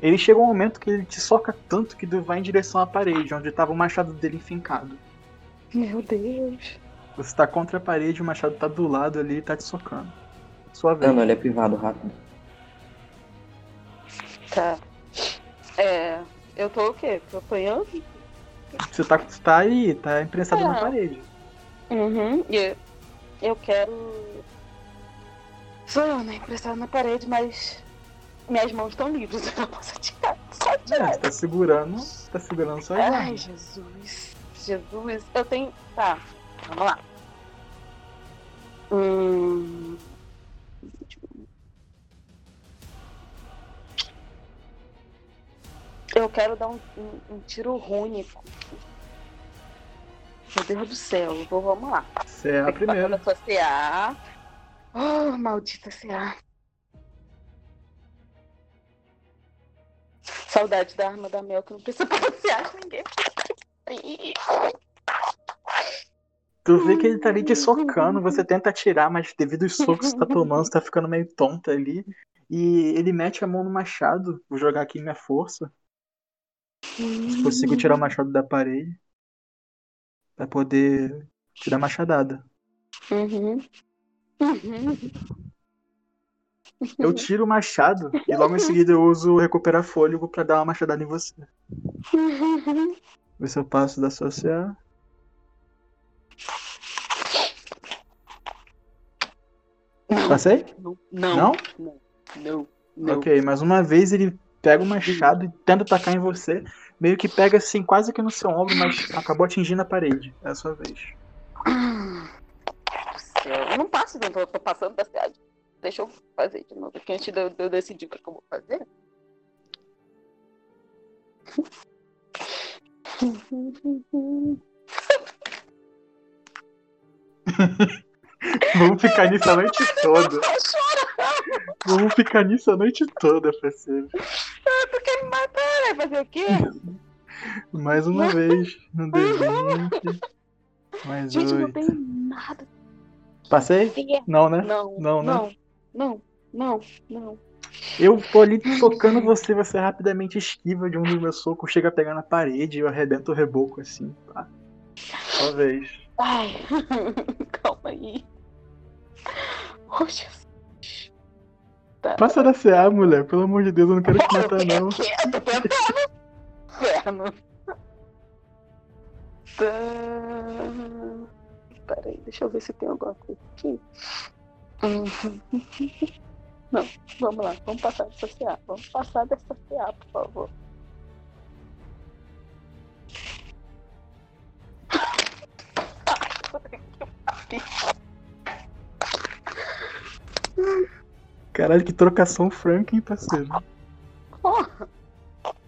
J: Ele chega um momento que ele te soca tanto que tu vai em direção à parede, onde tava o machado dele enfincado.
F: Meu Deus.
J: Você tá contra a parede, o machado tá do lado ali e tá te socando. Sua vez.
B: Não, ele é privado, rápido.
F: Tá. É. Eu tô o quê? Tô apanhando?
J: Você tá, você tá aí, tá imprensado na
F: Ah.
J: parede.
F: Uhum. E eu, eu quero. Sou eu, né? Impressada na parede, mas. Minhas mãos estão livres, eu não posso atirar. Só
J: É, você tá segurando. Tá segurando suas
F: Ai,
J: armas.
F: Jesus. Jesus. Eu tenho. Tá, vamos lá. Hum. Eu quero dar um, um- um tiro único. Meu Deus do céu. Vou, vamos lá.
J: Você é a primeira.
F: Eu sou CA. Oh, maldita CA. Saudade da arma da Mel, que não precisa <laughs> passear com ninguém.
J: Tu vê que ele tá ali te socando, você tenta atirar, mas devido aos socos que tá tomando, você tá ficando meio tonta ali. E ele mete a mão no machado. Vou jogar aqui minha força. Se consigo tirar o machado da parede. Pra poder tirar a machadada.
F: Uhum. Uhum.
J: Eu <laughs> tiro o machado e logo em seguida eu uso recuperar fôlego pra dar uma machadada em você. Ver se eu passo da sua CA. Passei?
F: Não. Não.
J: Não?
F: Não.
J: Ok, mais uma vez ele pega o machado e tenta atacar em você. Meio que pega assim, quase que no seu ombro, mas acabou atingindo a parede. É a sua vez.
F: céu. Eu não passo, não. Eu tô passando da cidade. Deixa eu fazer de novo aqui antes de eu, de eu decidir o que, eu vou fazer. <laughs>
J: Vamos ficar nisso a noite toda. Vamos ficar nisso a noite toda, parceiro.
F: Tu quer me matar? Vai fazer o quê?
J: Mais uma vez. No D20. Mais
F: Gente, não
J: oito.
F: tem nada.
J: Passei?
F: Tem-
J: Não, né?
F: Não,
J: Não, né?
F: não, não, não, não.
J: Eu tô ali tocando você, você rapidamente esquiva de um dos meus socos, chega a pegar na parede e eu arrebento o reboco assim, tá? Sua vez.
F: Ai, <laughs> calma aí. Oh, Jesus.
J: Passa da CA, mulher, pelo amor de Deus, eu não quero te matar não.
F: Eu tô tentando. Inferno. Tá. Peraí, deixa eu ver se tem alguma coisa aqui. <laughs> Não, vamos lá, vamos passar dessa CA. Vamos passar dessa CA, por favor.
J: Caralho, que trocação franca, hein, parceiro?
F: Porra,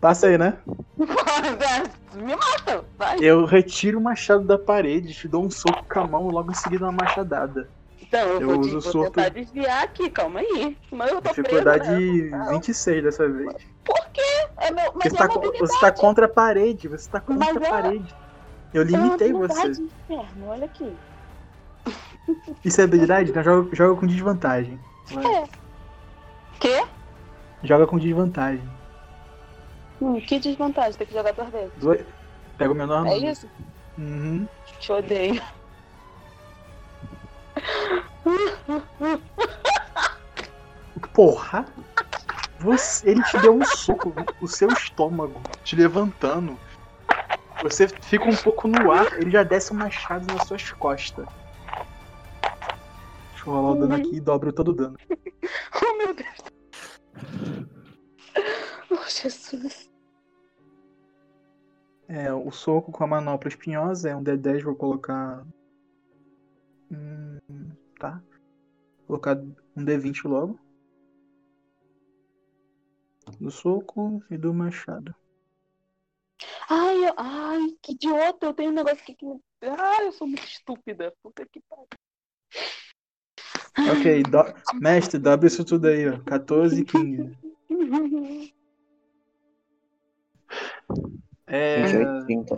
J: Passa aí, né? <laughs>
F: me mata, vai.
J: Eu retiro o machado da parede, te dou um soco com a mão logo em seguida uma machadada.
F: Então, eu,
J: Eu
F: vou,
J: uso
F: te, vou tentar desviar aqui, calma aí. Mas eu tô
J: Dificuldade
F: presa, né?
J: 26 dessa vez.
F: Por quê? É meu, mas
J: você
F: é
J: tá, você tá contra a parede, você tá contra
F: Mas
J: a
F: é-
J: parede. Eu
F: É
J: limitei
F: mobilidade,
J: você.
F: Inferno, olha aqui.
J: Isso é habilidade? Então joga, joga com desvantagem. Vai.
F: É. Quê?
J: Joga com desvantagem.
F: Hum, que desvantagem, tem que jogar duas vezes.
J: Pega o menor
F: É isso?
J: Uhum.
F: Te odeio.
J: Porra! Você, ele te deu um soco no seu estômago, te levantando. Você fica um pouco no ar, ele já desce um machado nas suas costas. Deixa eu rolar o dano aqui e dobro todo o dano. <laughs>
F: Oh, meu Deus. Oh, Jesus.
J: É, o soco com a manopla espinhosa é um D10, vou colocar. Hum, tá. Vou colocar um D20 logo. Do soco e do machado.
F: Ai, eu- ai, que idiota. Eu tenho um negócio aqui que. Ai, eu sou muito estúpida. Puta que pariu.
J: Ok, <laughs> do... mestre, dobra isso tudo aí, ó. 14 e 15. É.
B: 28, 30.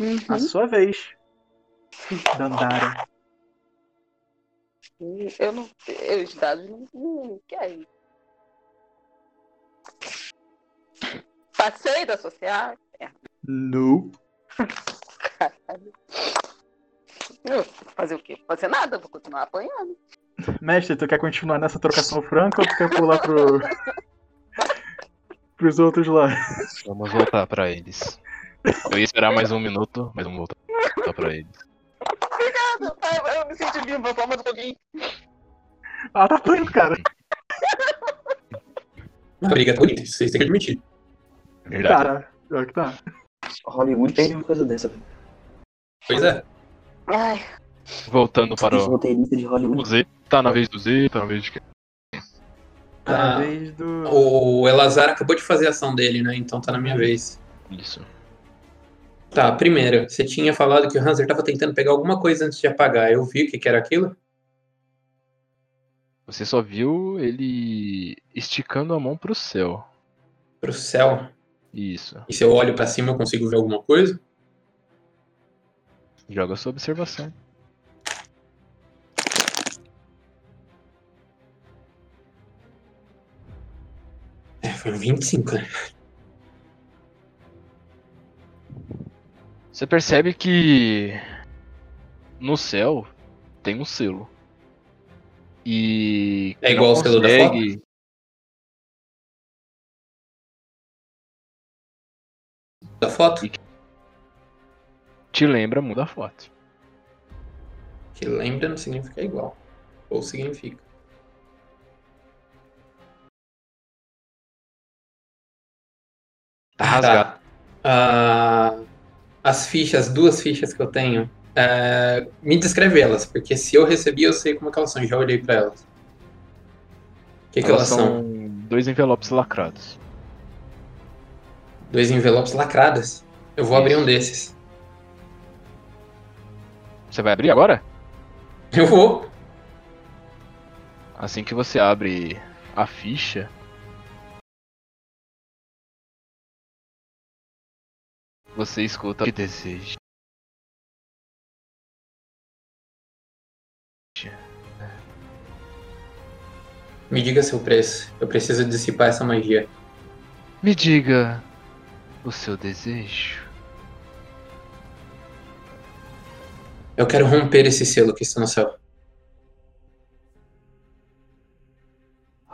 F: Uhum.
J: A sua vez. Dandara.
F: Eu não. Eu, os dados não, não querem. Passei da social. É,
J: No.
F: caralho. Fazer o quê? Fazer nada, vou continuar apanhando.
J: Mestre, tu quer continuar nessa trocação franca ou tu quer pular pro. pros outros lá?
A: Vamos voltar pra eles. Eu ia esperar mais um minuto, mas vamos voltar pra eles.
F: Obrigado. Ai, eu me senti viva, palma do foguinho.
J: Ah, tá pronto, cara.
E: A briga é bonita, vocês têm que admitir.
A: Verdade.
J: Cara, pior que tá.
B: Hollywood perde uma coisa dessa. velho.
E: Pois é.
F: Ai,
A: Voltando para o,
B: de
A: o. Z. Tá na vez do Z, tá na vez de quem?
J: Tá na
E: Ah,
J: vez do.
E: o Elazar acabou de fazer a ação dele, né? Então tá na minha vez.
A: Isso.
E: Tá, primeiro, você tinha falado que o Hanser tava tentando pegar alguma coisa antes de apagar. Eu vi o que, que era aquilo.
A: Você só viu ele esticando a mão pro céu.
E: Pro céu.
A: Isso.
E: E se eu olho pra cima, eu consigo ver alguma coisa?
A: Joga sua observação.
E: É, foi um 25, né?
A: Você percebe que no céu tem um selo. E.
E: É igual o selo da
A: consegue-
E: Da foto?
A: te lembra mundo da foto.
E: Que lembra não significa igual. Ou significa.
A: Tá rasgado.
E: Ah, as fichas, duas fichas que eu tenho, é, me descreve elas, porque se eu recebi, eu sei como é que elas são, já olhei pra elas. O que, que elas, são?
A: dois envelopes lacrados.
E: Dois envelopes lacradas. Eu vou abrir um desses.
A: Você vai abrir agora?
E: Eu vou.
A: Assim que você abre a ficha. Você escuta o que deseja.
E: Me diga seu preço. Eu preciso dissipar essa magia.
A: Me diga o seu desejo.
E: Eu quero romper esse selo que está no céu.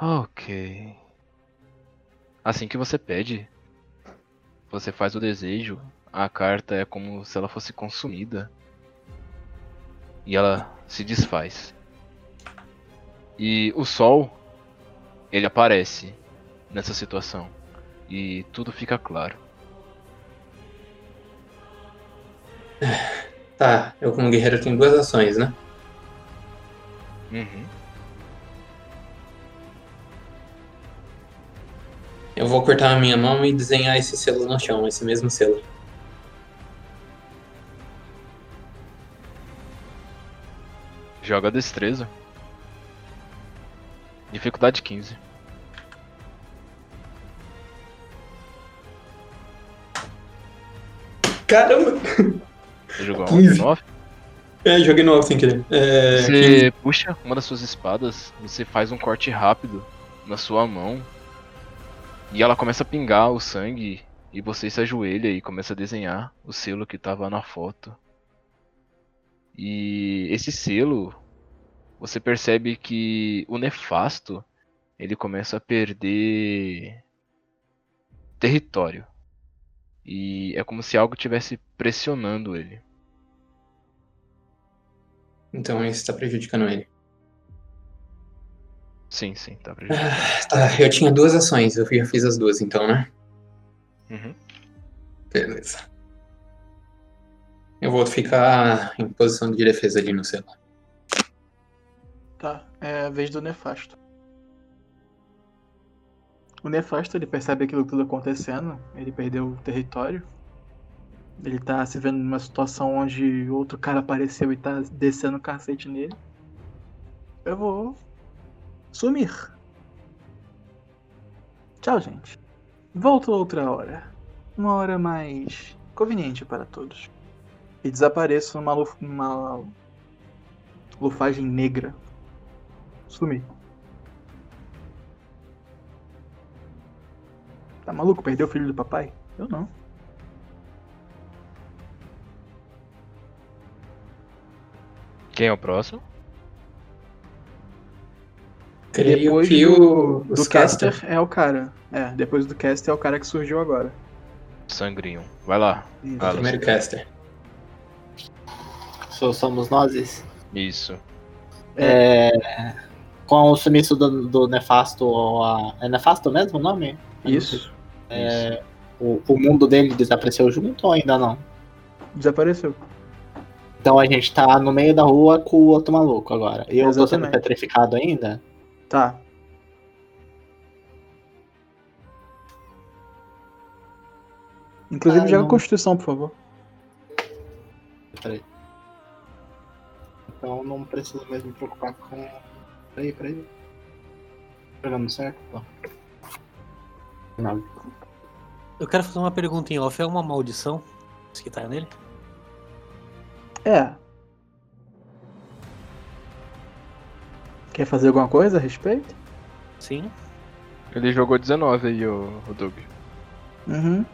A: Ok. Assim que você pede, você faz o desejo, a carta é como se ela fosse consumida. E ela se desfaz. E o sol, ele aparece nessa situação. E tudo fica claro.
E: Tá, eu como guerreiro tenho duas ações, né?
A: Uhum.
E: Eu vou cortar a minha mão e desenhar esse selo no chão, esse mesmo selo.
A: Joga destreza. Dificuldade 15.
E: Caramba!
A: Você jogou <laughs>
E: 15.
A: 9?
E: É, joguei no alto sem querer. É,
A: Você puxa uma das suas espadas, você faz um corte rápido na sua mão e ela começa a pingar o sangue e você se ajoelha e começa a desenhar o selo que tava na foto. E esse selo, você percebe que o nefasto ele começa a perder território. E é como se algo estivesse pressionando ele.
E: Então isso tá prejudicando ele.
A: Sim, sim, tá prejudicando.
E: Ah, Tá, eu tinha duas ações, eu já fiz as duas então, né?
A: Uhum.
E: Beleza. Eu vou ficar em posição de defesa ali no selo.
J: Tá, é a vez do Nefasto. O Nefasto, ele percebe aquilo tudo acontecendo, ele perdeu o território. Ele tá se vendo numa situação onde outro cara apareceu e tá descendo o cacete nele. Eu vou sumir. Tchau, gente. Volto outra hora. Uma hora mais conveniente para todos. E desapareço numa, luf numa lufagem negra. Sumi. Tá maluco? Perdeu o filho do papai? Eu não.
A: Quem é o próximo?
E: Creio
J: depois
E: que
J: do,
E: o-
J: do caster,
E: caster.
J: é o cara. É, depois do caster é o cara que surgiu agora.
A: Sangrinho. Vai lá.
J: Isso.
A: Vai,
E: Primeiro caster.
C: So- somos nós.
A: Isso.
C: É, com o sumiço do, do Nefasto, ou a, é Nefasto mesmo o nome?
J: Isso.
C: É, o, o mundo dele desapareceu junto ou ainda não?
J: Desapareceu.
C: Então a gente tá no meio da rua com o outro maluco agora. E eu tô sendo
J: Exatamente.
C: petrificado ainda?
J: Tá. Inclusive,
C: Ah,
J: joga
C: não.
J: Constituição, por favor.
C: Peraí. Então não preciso mais me preocupar com. Peraí, peraí. Jogando certo? Não. Não.
H: Eu quero fazer uma pergunta em off. É uma maldição? Isso que tá nele?
J: É. Quer fazer alguma coisa a respeito?
H: Sim.
A: Ele jogou 19 aí, o, o Doug.
J: Uhum.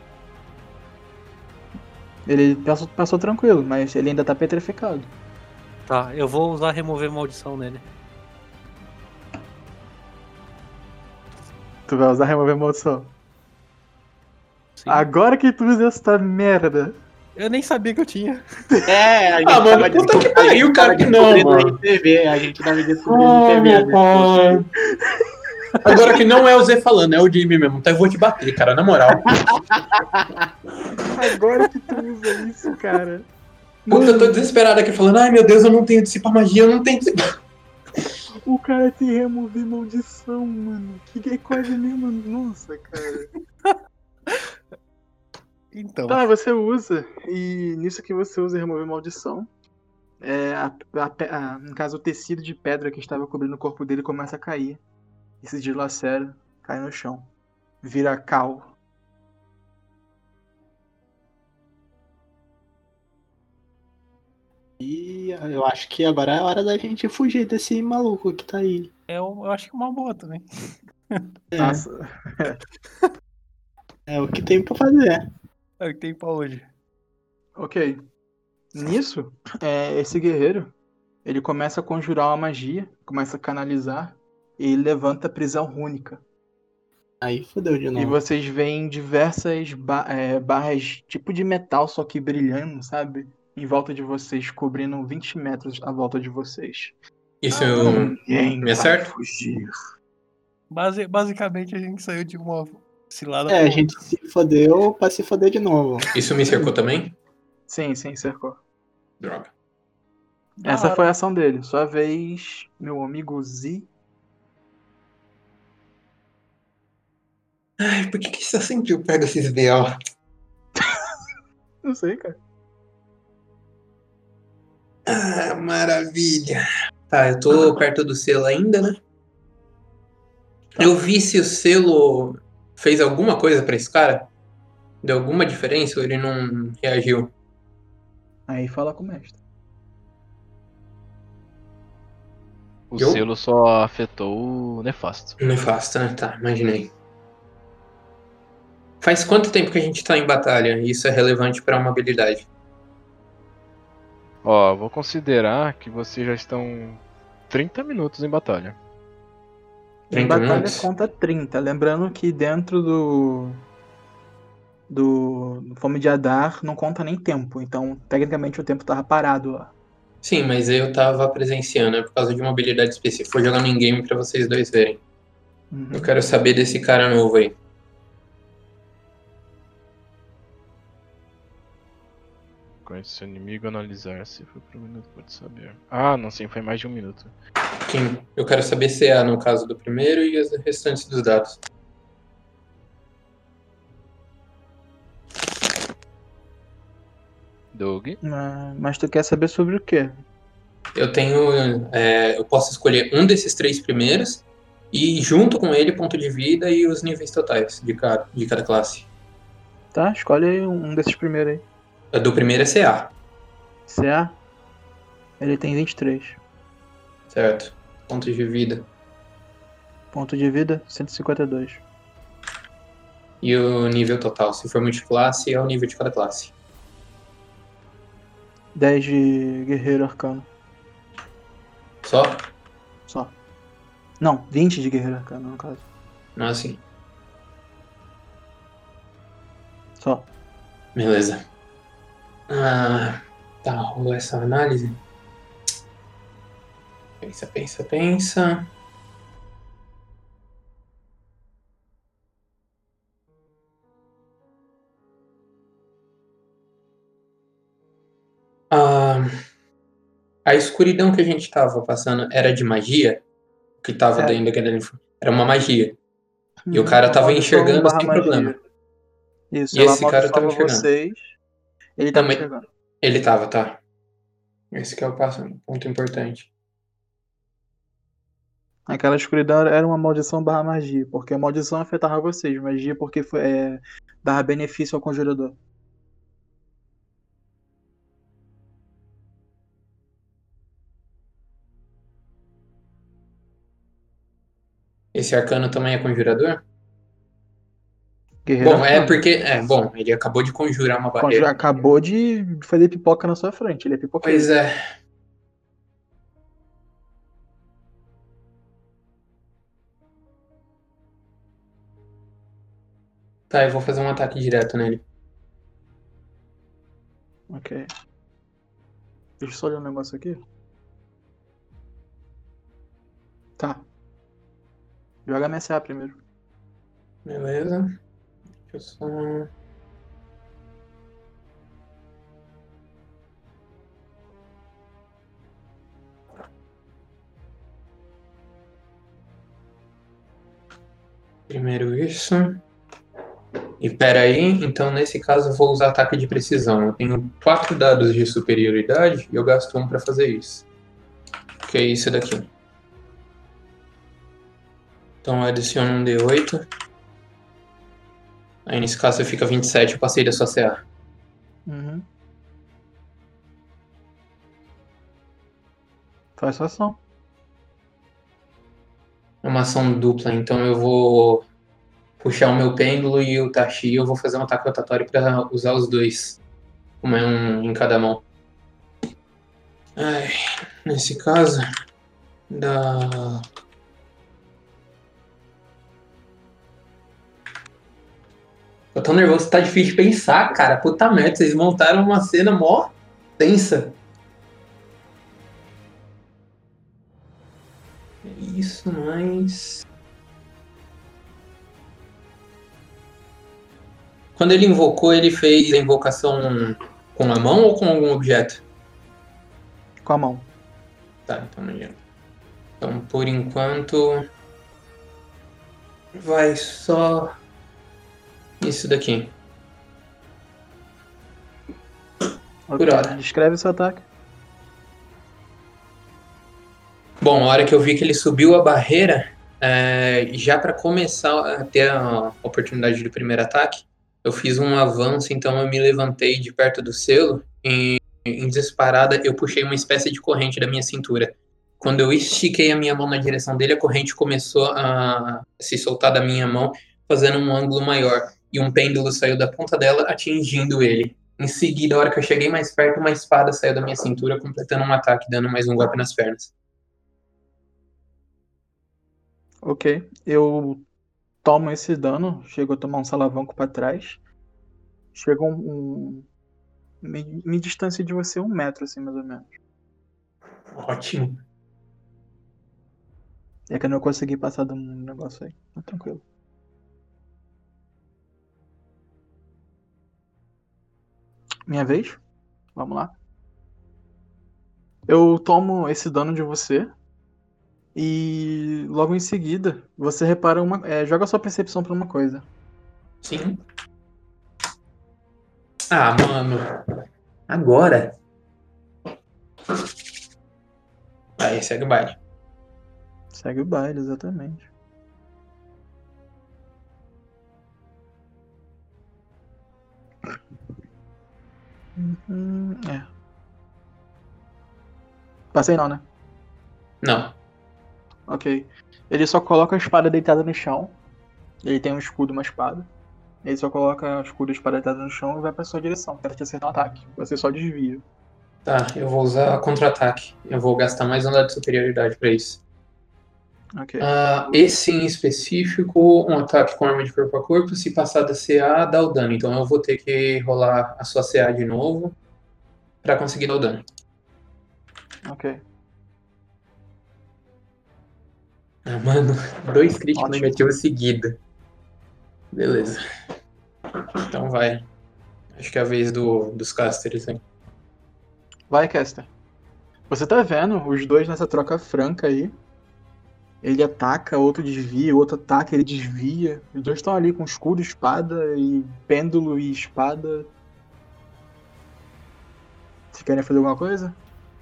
J: Ele passou, passou tranquilo, mas ele ainda tá petrificado.
H: Tá, eu vou usar remover maldição nele.
J: Tu vai usar remover maldição.
H: Sim.
J: Agora que tu usa essa merda.
H: Eu nem sabia que eu tinha.
C: É, a gente
E: Ah, mano, puta que pariu, cara, que não, mano.
C: TV, a gente tava descobrindo em
E: Ai,
C: TV. né?
E: Agora que não é o Zé falando, é o Jimmy mesmo. Então eu vou te bater, cara, na moral. <laughs>
J: Agora que tu usa isso, cara.
E: Puta, eu tô desesperado aqui falando, ai meu Deus, eu não tenho dissipar magia, eu não tenho dissipar. <laughs>
J: O cara tem remover maldição, mano. Que é quase a mesma. Nossa, cara.
H: Então.
J: Tá, você usa. E nisso que você usa remover maldição. É, a, a a- no caso, o tecido de pedra que estava cobrindo o corpo dele começa a cair. E se dilacera, cai no chão. Vira cal.
C: E eu acho que agora é a hora da gente fugir desse maluco que tá aí.
H: É, eu, eu acho que é uma boa também.
C: É,
J: Nossa. <laughs>
C: é o que tem pra fazer.
H: É o que tem pra hoje.
J: Ok. Nisso, é, esse guerreiro, ele começa a conjurar uma magia, começa a canalizar, e levanta a prisão rúnica.
C: Aí fodeu de
J: E
C: novo.
J: vocês veem diversas ba- é, barras tipo de metal, só que brilhando, sabe? Em volta de vocês, cobrindo 20 metros à volta de vocês.
E: Isso eu...
J: Ninguém
E: Me
J: vai
E: acerta?
J: fugir.
H: Basi- basicamente a gente saiu de uma cilada.
C: É, a gente se fodeu pra se foder de novo.
E: Isso me cercou também?
J: Sim, sim, cercou.
E: Droga.
J: Essa foi a ação dele. Sua vez, meu amigo Z.
E: Ai, por que, que isso sempre eu pego esses BO? <laughs>
J: Não sei, cara.
E: Ah, maravilha. Tá, eu tô perto do selo ainda, né? Eu vi se o selo fez alguma coisa pra esse cara. Deu alguma diferença ou ele não reagiu?
J: Aí fala com o mestre.
A: O
E: Eu?
A: selo só afetou o nefasto.
E: Nefasto, né? Tá, imaginei. Faz quanto tempo que a gente tá em batalha? Isso é relevante pra uma habilidade.
A: Ó, vou considerar que vocês já estão 30 minutos em batalha.
J: Em
E: 30
J: batalha
E: minutos?
J: conta 30. Lembrando que dentro do. Do do Fome de Adar não conta nem tempo. Então, tecnicamente, o tempo tava parado lá.
E: Sim, mas eu tava presenciando, é por causa de uma habilidade específica. Vou jogando em game pra vocês dois verem.
J: Uhum.
E: Eu quero saber desse cara novo aí.
A: Com esse inimigo analisar se foi por um minuto, pode saber. Ah, não sim, foi mais de um minuto.
E: Quem? Eu quero saber se é no caso do primeiro e as restantes dos dados.
A: Doug.
J: Mas, mas tu quer saber sobre o quê?
E: Eu tenho. é, eu posso escolher um desses três primeiros e junto com ele ponto de vida e os níveis totais de cada, de cada classe.
J: Tá? Escolhe aí um um desses primeiros aí.
E: A do primeiro é CA,
J: CA? Ele tem 23.
E: certo? Pontos de vida.
J: Ponto de vida, 152.
E: E o nível total. Se for multiclasse, é o nível de cada classe.
J: 10 de guerreiro arcano.
E: Só?
J: Só. Não, 20 de guerreiro arcano, no caso.
E: Não assim.
J: Só.
E: Beleza. Ah, tá, rolou essa análise. Pensa, pensa, pensa. Ah, a escuridão que a gente tava passando era de magia? Que tava
J: É.
E: dentro daquele. Era uma magia. E o
J: Uhum,
E: cara tava enxergando sem
J: magia.
E: problema.
J: Isso,
E: E esse cara tava enxergando.
J: vocês. Ele tava
E: Também. Ele tava, tá. Esse que é o passo, ponto importante.
J: Aquela escuridão era uma maldição barra magia, porque a maldição afetava vocês, magia porque foi, é, dava benefício ao conjurador.
E: Esse arcano também é conjurador?
J: Guerreiro
E: Bom, é porque. É, bom, ele acabou de conjurar uma
J: Conjura-
E: barreira.
J: acabou de fazer pipoca na sua frente, ele é pipoqueiro.
E: Pois é. Tá, eu vou fazer um ataque direto nele.
J: Ok. Deixa eu só olhar um negócio aqui. Tá. Joga MSA primeiro.
E: Beleza. Eu só. Primeiro isso. E pera aí, então nesse caso eu vou usar ataque de precisão. Eu tenho quatro dados de superioridade e eu gasto um pra fazer isso. Que é isso daqui. Então eu adiciono um D8. Aí nesse caso fica 27, eu passei da sua CA.
J: Uhum. Faz sua ação.
E: É uma ação dupla, então eu vou puxar o meu pêndulo e o Tashi eu vou fazer um ataque rotatório para usar os dois. Uma um em cada mão. Ai, nesse caso, dá. Tô tão nervoso, tá difícil de pensar, cara. Puta merda, vocês montaram uma cena mó tensa. Isso, mas. Quando ele invocou, ele fez a invocação com a mão ou com algum objeto?
J: Com a mão.
E: Tá, então não adianta. Então, por enquanto. Vai só. Isso daqui. Por hora.
J: Descreve seu ataque.
E: Bom, a hora que eu vi que ele subiu a barreira, é, já para começar a ter a oportunidade do primeiro ataque, eu fiz um avanço, então eu me levantei de perto do selo e em disparada eu puxei uma espécie de corrente da minha cintura. Quando eu estiquei a minha mão na direção dele, a corrente começou a se soltar da minha mão, fazendo um ângulo maior. E um pêndulo saiu da ponta dela, atingindo ele. Em seguida, a hora que eu cheguei mais perto, uma espada saiu da minha cintura, completando um ataque, dando mais um golpe nas pernas.
J: Ok. Eu tomo esse dano, chego a tomar um salavanco pra trás. Chego um. um me, me distancia de você um metro, assim, mais ou menos.
E: Ótimo.
J: É que eu não consegui passar do negócio aí. Tá tranquilo. Minha vez? Vamos lá. Eu tomo esse dano de você. E logo em seguida, você repara uma. é, joga sua percepção pra uma coisa.
E: Sim. Ah, mano. Agora? Aí, segue o baile.
J: Segue o baile, exatamente. Uhum, é. Passei não, né?
E: Não.
J: Ok. Ele só coloca a espada deitada no chão. Ele tem um escudo e uma espada. Ele só coloca o escudo e a espada deitada no chão e vai pra sua direção. Tenta te acertar um ataque. Você só desvia.
E: Tá, eu vou usar contra-ataque. Eu vou gastar mais um dado de superioridade pra isso.
J: Ok.
E: Ah, esse em específico, um ataque com arma de corpo a corpo, se passar da CA, dá o dano. Então eu vou ter que rolar a sua CA de novo pra conseguir dar o dano.
J: Ok.
E: Ah, mano, dois críticos negativos seguidos. Beleza. Então vai. Acho que é a vez do, dos casters, hein?
J: Vai, Caster. Você tá vendo os dois nessa troca franca aí. Ele ataca, outro desvia, outro ataca, ele desvia. Os dois estão ali com escudo, espada e pêndulo e espada. Vocês querem fazer alguma coisa?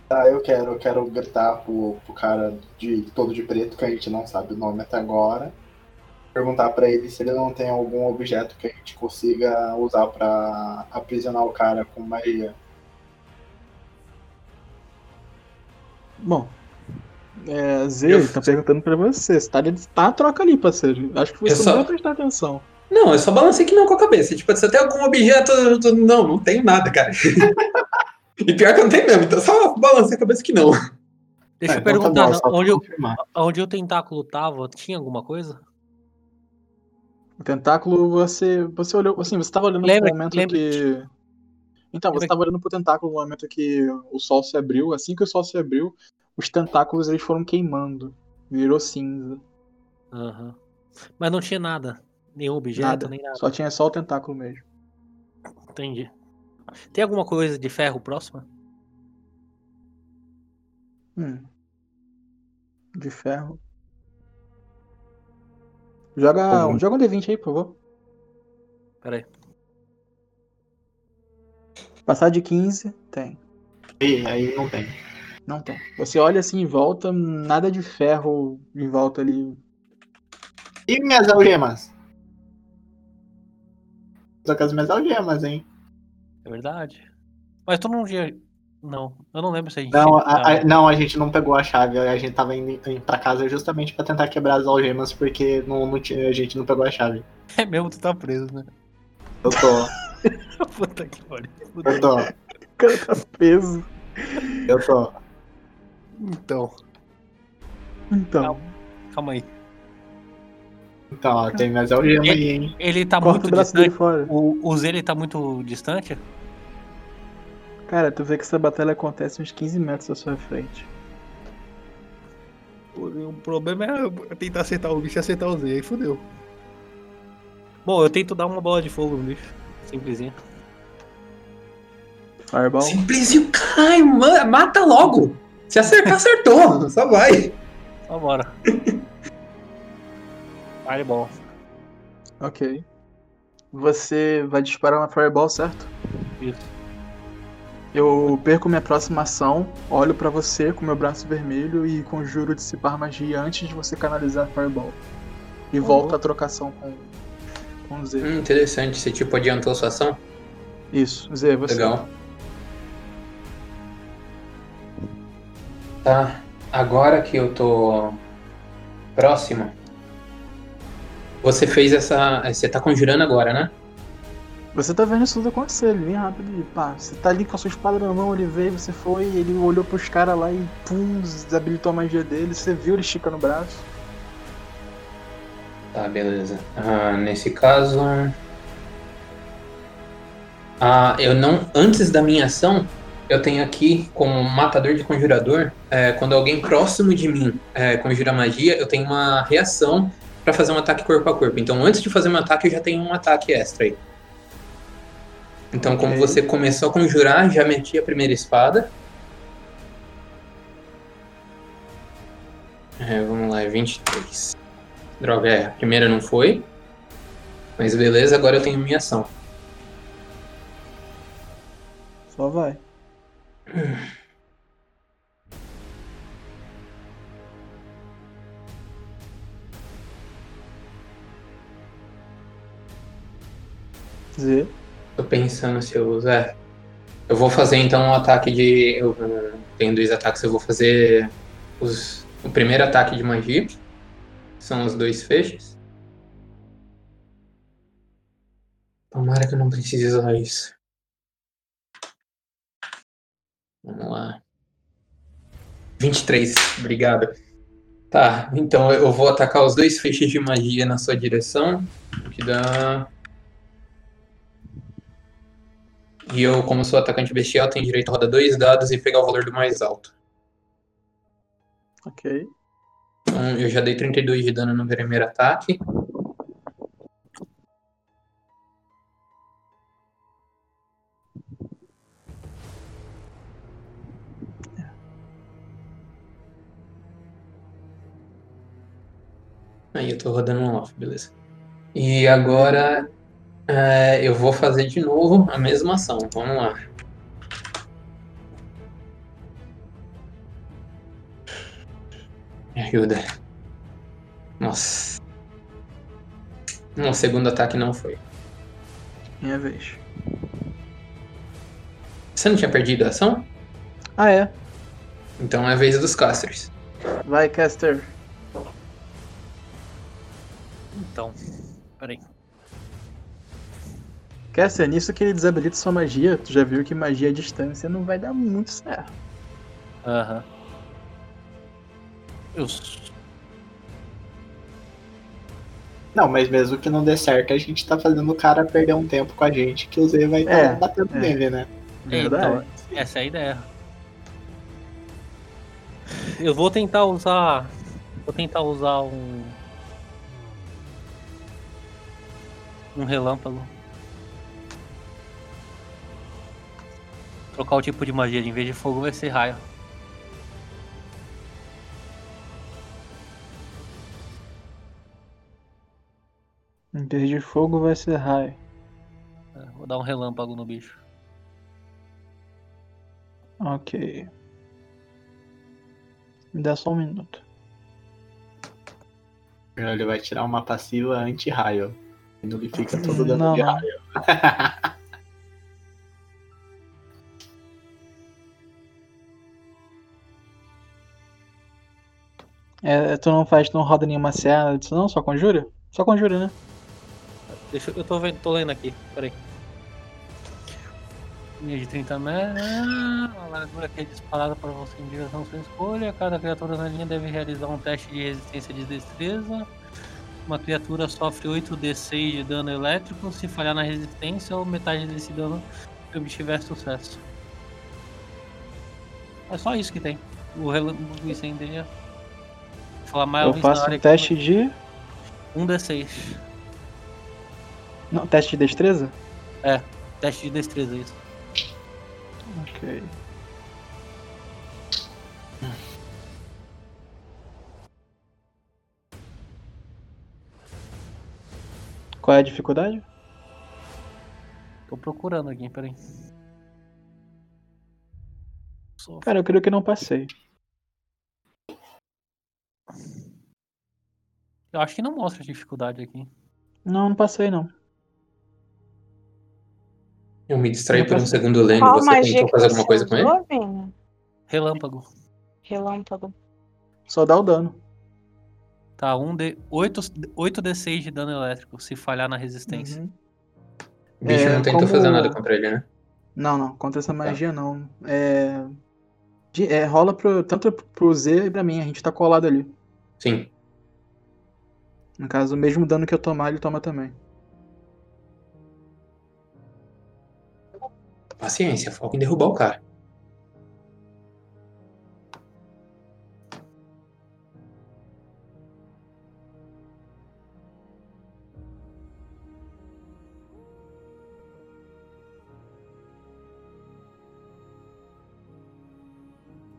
C: Tá, eu quero, eu quero gritar pro, pro cara de todo de preto, que a gente não sabe o nome até agora. Perguntar pra ele se ele não tem algum objeto que a gente consiga usar pra aprisionar o cara com magia.
J: Bom, é, Z tá perguntando pra você. Você tá, tá a troca ali, parceiro. Acho que você
E: Eu
J: não
E: só-
J: vai prestar atenção.
E: Não, eu só balancei que não com a cabeça. Tipo, você tem algum objeto. eu Não, não tenho nada, cara. <laughs> e pior que eu não tenho mesmo, então só balancei a cabeça que não.
H: Deixa
C: É,
H: eu
C: então tá
H: perguntar,
C: bom, só pra
H: onde, eu, onde o tentáculo tava, tinha alguma coisa?
J: O tentáculo, você. Você olhou. Assim, você tava olhando
H: Lembra-
J: no momento
H: lembra-
J: que. Então, você tava olhando pro tentáculo no momento que o sol se abriu. Assim que o sol se abriu, os tentáculos eles foram queimando. Virou cinza.
H: Aham. Mas não tinha nada. Nenhum objeto,
J: Nada.
H: nem nada.
J: Só tinha só o tentáculo mesmo.
H: Entendi. Tem alguma coisa de ferro próxima?
J: Hum. De ferro. Joga,
C: Uhum.
J: joga um D20 aí, por favor.
H: Pera aí.
J: Passar de 15, tem.
C: E aí não tem.
J: Não tem. Você olha assim em volta, nada de ferro em volta ali.
C: E minhas algemas? Só com as minhas algemas, hein?
H: É verdade. Mas tu não tinha. Não, eu não lembro se a gente.
C: Não, a, a- não, a gente não pegou a chave. A gente tava indo, indo pra casa justamente pra tentar quebrar as algemas, porque não, não tinha, a gente não pegou a chave. <laughs>
H: É mesmo, tu tá preso, né?
C: Eu tô. <laughs>
H: Puta que pariu.
C: Eu tô.
J: O cara tá preso.
C: Eu tô.
H: Então,
J: Então,
H: calma aí.
C: Então, ó, tem minhas algemas aí, hein?
H: Ele tá
J: corta
H: muito
J: o braço dele
H: distante.
J: fora.
H: O, o Zele tá muito distante?
J: Cara, tu vê que essa batalha acontece uns 15 metros à sua frente.
H: O, problema é tentar acertar o bicho e acertar o Z, aí fodeu. Bom, eu tento dar uma bola de fogo no bicho. Simplesinho.
J: Fireball.
E: Simplesinho, caralho, ma- mata logo. Se acertar, acertou. <laughs> Só vai.
H: Só bora. Fireball.
J: Ok. Você vai disparar uma Fireball, certo?
H: Isso.
J: Eu perco minha próxima ação, olho pra você com meu braço vermelho e conjuro dissipar magia antes de você canalizar a Fireball. E volto a trocação com, com o Z.
E: Hum, interessante. Você tipo adiantou sua ação?
J: Isso, Z, você.
E: Legal. Tá. Agora que eu tô próximo. Você fez essa. Você tá conjurando agora, né?
J: Você tá vendo isso tudo acontecer, ele vem rápido e pá, você tá ali com a sua espada na mão, ele veio, você foi, ele olhou pros caras lá e pum, desabilitou a magia dele, você viu ele esticando o braço.
E: Tá, beleza. Ah, nesse caso. Ah, eu não. Antes da minha ação, eu tenho aqui como matador de conjurador. é, quando alguém próximo de mim é, conjura magia, eu tenho uma reação pra fazer um ataque corpo a corpo. Então, antes de fazer meu ataque, eu já tenho um ataque extra aí. Então, como
J: Ok.
E: você começou a conjurar, já meti a primeira espada. É, vamos lá, é 23. Droga, é, a primeira não foi. Mas beleza, agora eu tenho minha ação.
J: Só vai. Z.
E: Tô pensando se eu uso. É. Eu vou fazer então um ataque de. Eu uh, tenho dois ataques, eu vou fazer os, o primeiro ataque de magia. São os dois feixes. Tomara que eu não precise usar isso. Vamos lá. 23, obrigado. Tá, então eu vou atacar os dois feixes de magia na sua direção. Que dá. E eu, como sou atacante bestial, tenho direito a rodar dois dados e pegar o valor do mais alto.
J: Ok.
E: Então, eu já dei 32 de dano no primeiro ataque. Aí eu tô rodando um off, beleza. E agora é, eu vou fazer de novo a mesma ação. Vamos lá. Me ajuda. Nossa. O segundo ataque não foi.
J: Minha vez.
E: Você não tinha perdido a ação?
J: Ah, é.
E: Então é a vez dos casters.
J: Vai, Caster.
H: Então, peraí.
J: Caster, nisso que ele desabilita sua magia, tu já viu que magia à distância não vai dar muito certo.
H: Aham. Eu.
C: Não, mas mesmo que não dê certo, a gente tá fazendo o cara perder um tempo com a gente, que o Z vai estar
J: É,
C: batendo
J: é.
C: nele, né?
J: Verdade.
H: Então, essa é a ideia. Eu vou tentar usar. Vou tentar usar um. Um relâmpago. Trocar o tipo de magia, em vez de fogo vai ser raio.
J: Em vez de fogo vai ser raio.
H: É, Vou dar um relâmpago no bicho.
J: Ok. Me dá só um minuto.
C: Ele vai tirar uma passiva anti-raio. E não lhe fica todo dano
J: Não,
C: de
J: não.
C: raio.
J: É, tu não faz, tu não roda nenhuma cena disso não? Só conjura? Só conjura, né?
H: Deixa eu. Eu tô, vendo, tô lendo aqui, peraí. Linha de 30 metros. A largura que é disparada para você em direção à sua escolha. Cada criatura na linha deve realizar um teste de resistência de destreza. Uma criatura sofre 8d6 de dano elétrico. Se falhar na resistência, ou metade desse dano se obtiver sucesso. É só isso que tem. O relâmpago incendeia. Falar mais
J: Eu faço um teste de.
H: 1d6.
J: Não, teste de destreza?
H: É, teste de destreza, isso.
J: Ok. Qual é a dificuldade?
H: Tô procurando aqui, peraí.
J: Cara, eu creio que não passei.
H: Eu acho que não mostra a dificuldade aqui.
J: Não, não passei não.
E: Eu me distraí por um segundo lendo.
G: Qual
E: Você tentou fazer alguma coisa com ele?
H: Relâmpago.
G: Relâmpago.
J: Só dá o dano.
H: Tá, 1 d 8, 8d6 de dano elétrico, se falhar na resistência.
J: Uhum.
E: O bicho
J: É,
E: não tentou
J: como-
E: fazer nada contra ele, né?
J: Não, não. Contra essa magia não. É... de- é, rola pro, tanto pro Z e pra mim. A gente tá colado ali.
E: Sim.
J: No caso, o mesmo dano que eu tomar, ele toma também.
E: Paciência, foca em derrubar o cara.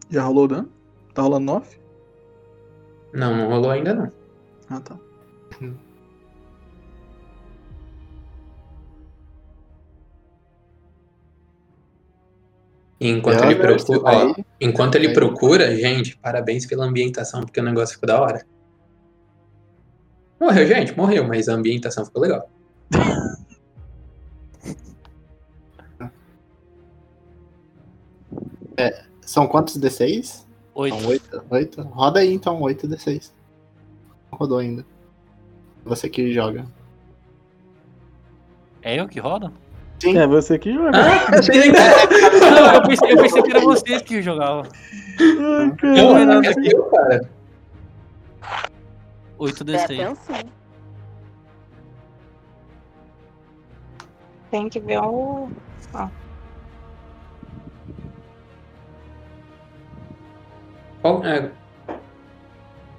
J: Já rolou o dano? Tá rolando 9?
E: Não, não rolou ainda não.
J: Ah, tá.
E: Enquanto ele procura, ó, enquanto ele procura, gente, parabéns pela ambientação, porque o negócio ficou da hora. Morreu, gente, morreu, mas a ambientação ficou legal. <laughs>
C: São quantos D6?
H: 8.
C: São 8? 8? Roda aí então, 8 D6. Não rodou ainda. Você que joga.
H: É eu que rodo?
C: Sim.
J: É você que joga.
E: Ah. <laughs>
H: Não, eu pensei, eu pensei que era vocês que jogavam.
E: Não, é eu, cara.
H: 8d6.
F: Atenção.
G: Tem que ver o.
E: Qual, é,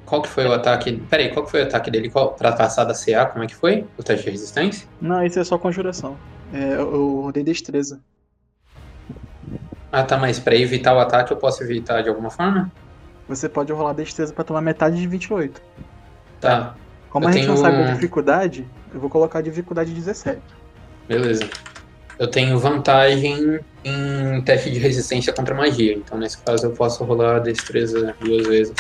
E: qual que foi o ataque? Peraí, qual que foi o ataque dele? Qual, pra passar da CA, como é que foi? O teste de resistência?
J: Não, isso é só conjuração. É, eu, rodei destreza.
E: Ah, tá, mas pra evitar o ataque eu posso evitar de alguma forma?
J: Você pode rolar destreza pra tomar metade de 28.
E: Tá,
J: Como
E: Eu
J: a gente não
E: tenho
J: sabe a dificuldade, eu vou colocar a dificuldade 17.
E: beleza. Eu tenho vantagem em teste de resistência contra magia, então nesse caso eu posso rolar a destreza duas vezes.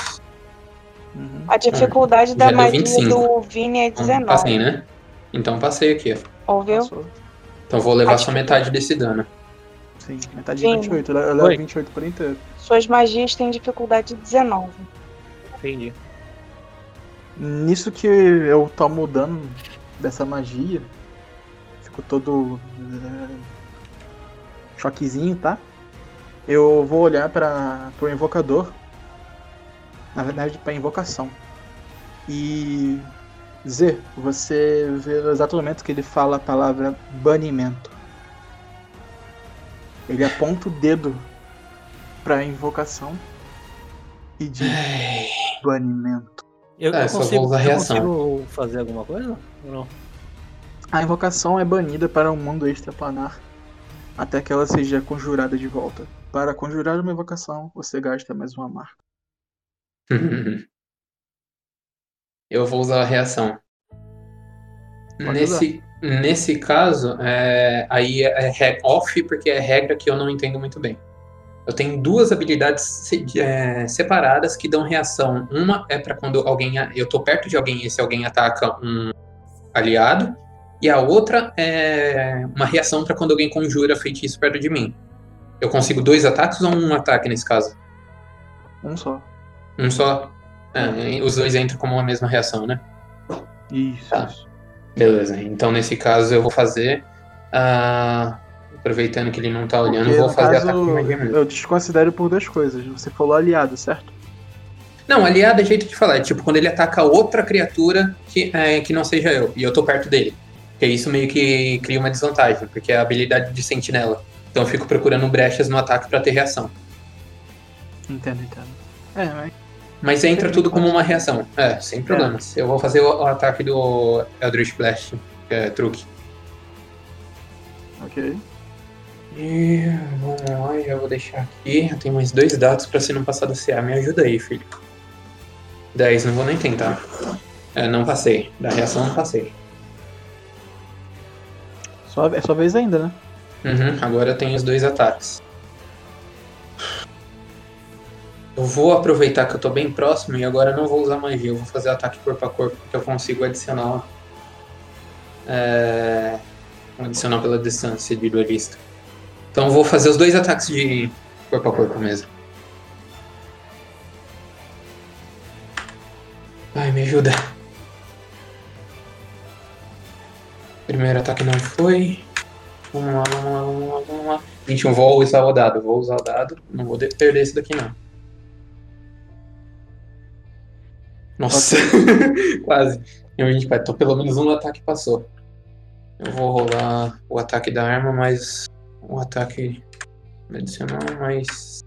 J: Uhum.
G: A dificuldade
E: já
G: da magia
E: 25.
G: do Vini é
E: Então,
G: 19.
E: passei, né? Então passei aqui, ó.
G: Ouviu?
J: Passou.
E: Então vou levar
G: A
E: só metade desse dano.
J: Sim, metade de
G: Sim.
J: 28. Eu levo
H: Oi.
J: 28 por inteiro.
G: Suas magias têm dificuldade 19.
H: Entendi.
J: Nisso que eu tomo o dano dessa magia, fico todo eh, choquezinho, tá? Eu vou olhar para pro invocador, na verdade pra invocação. E Z, você vê no exato momento que ele fala a palavra banimento. Ele aponta o dedo pra invocação e diz banimento.
H: Eu,
E: É,
H: eu
E: só
H: consigo,
E: vou usar
H: eu
E: reação.
H: consigo fazer alguma coisa? Ou não?
J: A invocação é banida para o mundo extraplanar até que ela seja conjurada de volta. Para conjurar uma invocação, você gasta mais uma marca. <laughs>
E: Eu vou usar a reação.
J: Pode
E: Nesse, nesse caso, é, aí é re- off, porque é regra que eu não entendo muito bem. Eu tenho duas habilidades é, separadas que dão reação. Uma é para quando alguém. Eu tô perto de alguém e esse alguém ataca um aliado. E a outra é uma reação para quando alguém conjura feitiço perto de mim. Eu consigo dois ataques ou um ataque nesse caso?
J: Um só.
E: Um só? É, os dois entram como uma mesma reação, né?
J: Isso.
E: Tá. Beleza, então nesse caso eu vou fazer. ah, aproveitando que ele não tá olhando,
J: Porque,
E: eu vou fazer
J: caso,
E: ataque de magia mesmo.
J: eu desconsidero por duas coisas. Você falou aliado, certo?
E: Não, aliado é jeito de falar. É tipo quando ele ataca outra criatura que, é, que não seja eu, e eu tô perto dele. Porque isso meio que cria uma desvantagem, porque é a habilidade de sentinela. Então eu fico procurando brechas no ataque pra ter reação.
J: Entendo, entendo. É, mas
E: Mas entra tudo como uma reação. É, sem problemas. Eu vou fazer o, o ataque do Eldritch Blast, que é truque.
J: ok.
E: E vamos lá, já vou deixar aqui. Eu tenho mais dois dados pra ser não passar da CA. Me ajuda aí, filho. 10, não vou nem tentar. É, não passei. Da reação não passei.
J: Só, é sua vez ainda, né?
E: Uhum, agora eu tenho os dois ataques. Eu vou aproveitar que eu tô bem próximo e agora não vou usar magia. Eu vou fazer ataque corpo a corpo, porque eu consigo adicionar. É, adicionar pela distância de duelista. Então eu vou fazer os dois ataques de corpo a corpo mesmo. Ai, me ajuda. Primeiro ataque não foi. Vamos lá, vamos lá, vamos lá, vamos lá. 21, vou usar o dado. Vou usar o dado. Não vou de- perder esse daqui, não. Nossa, <laughs> quase. Eu 24, então pelo menos um ataque passou. Eu vou rolar o ataque da arma, mais um ataque adicional, mais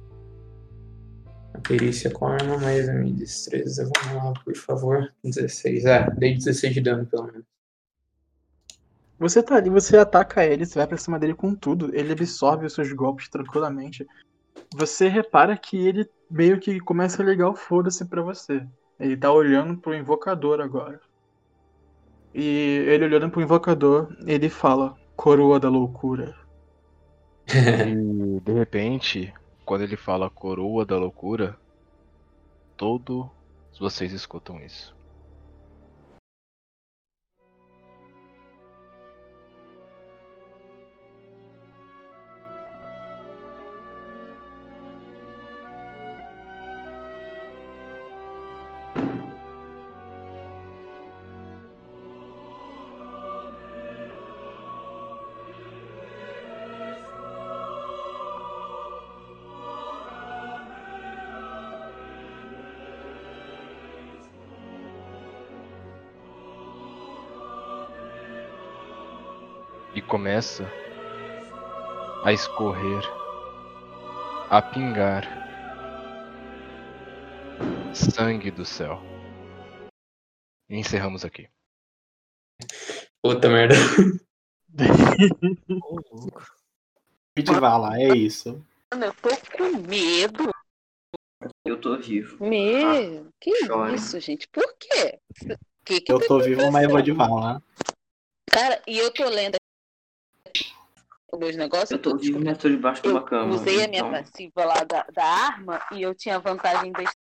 E: a perícia com a arma, mais a minha destreza. Vamos lá, por favor. 16. É, dei 16 de dano, pelo menos.
J: Você tá ali, você ataca ele, você vai pra cima dele com tudo, ele absorve os seus golpes tranquilamente. Você repara que ele meio que começa a ligar o foda-se pra você. Ele tá olhando pro invocador agora. E ele olhando pro invocador, ele fala: Coroa da loucura.
A: E de repente, quando ele fala coroa da loucura, todos vocês escutam isso. Começa a escorrer, a pingar sangue do céu. E encerramos aqui.
E: Puta merda. <laughs>
C: Pitivala, é isso.
F: Mano, eu tô com medo.
B: Eu tô vivo.
F: Meu, que
B: chore.
F: isso, gente? Por quê? Que que
C: Eu
F: tá
C: tô vivo, mas eu vou de vala.
F: Cara, e eu tô lendo meus negócios.
B: Eu tô vivo, mas tô debaixo de uma cama.
F: usei a minha
B: então-
F: passiva lá da, da arma e eu tinha vantagem das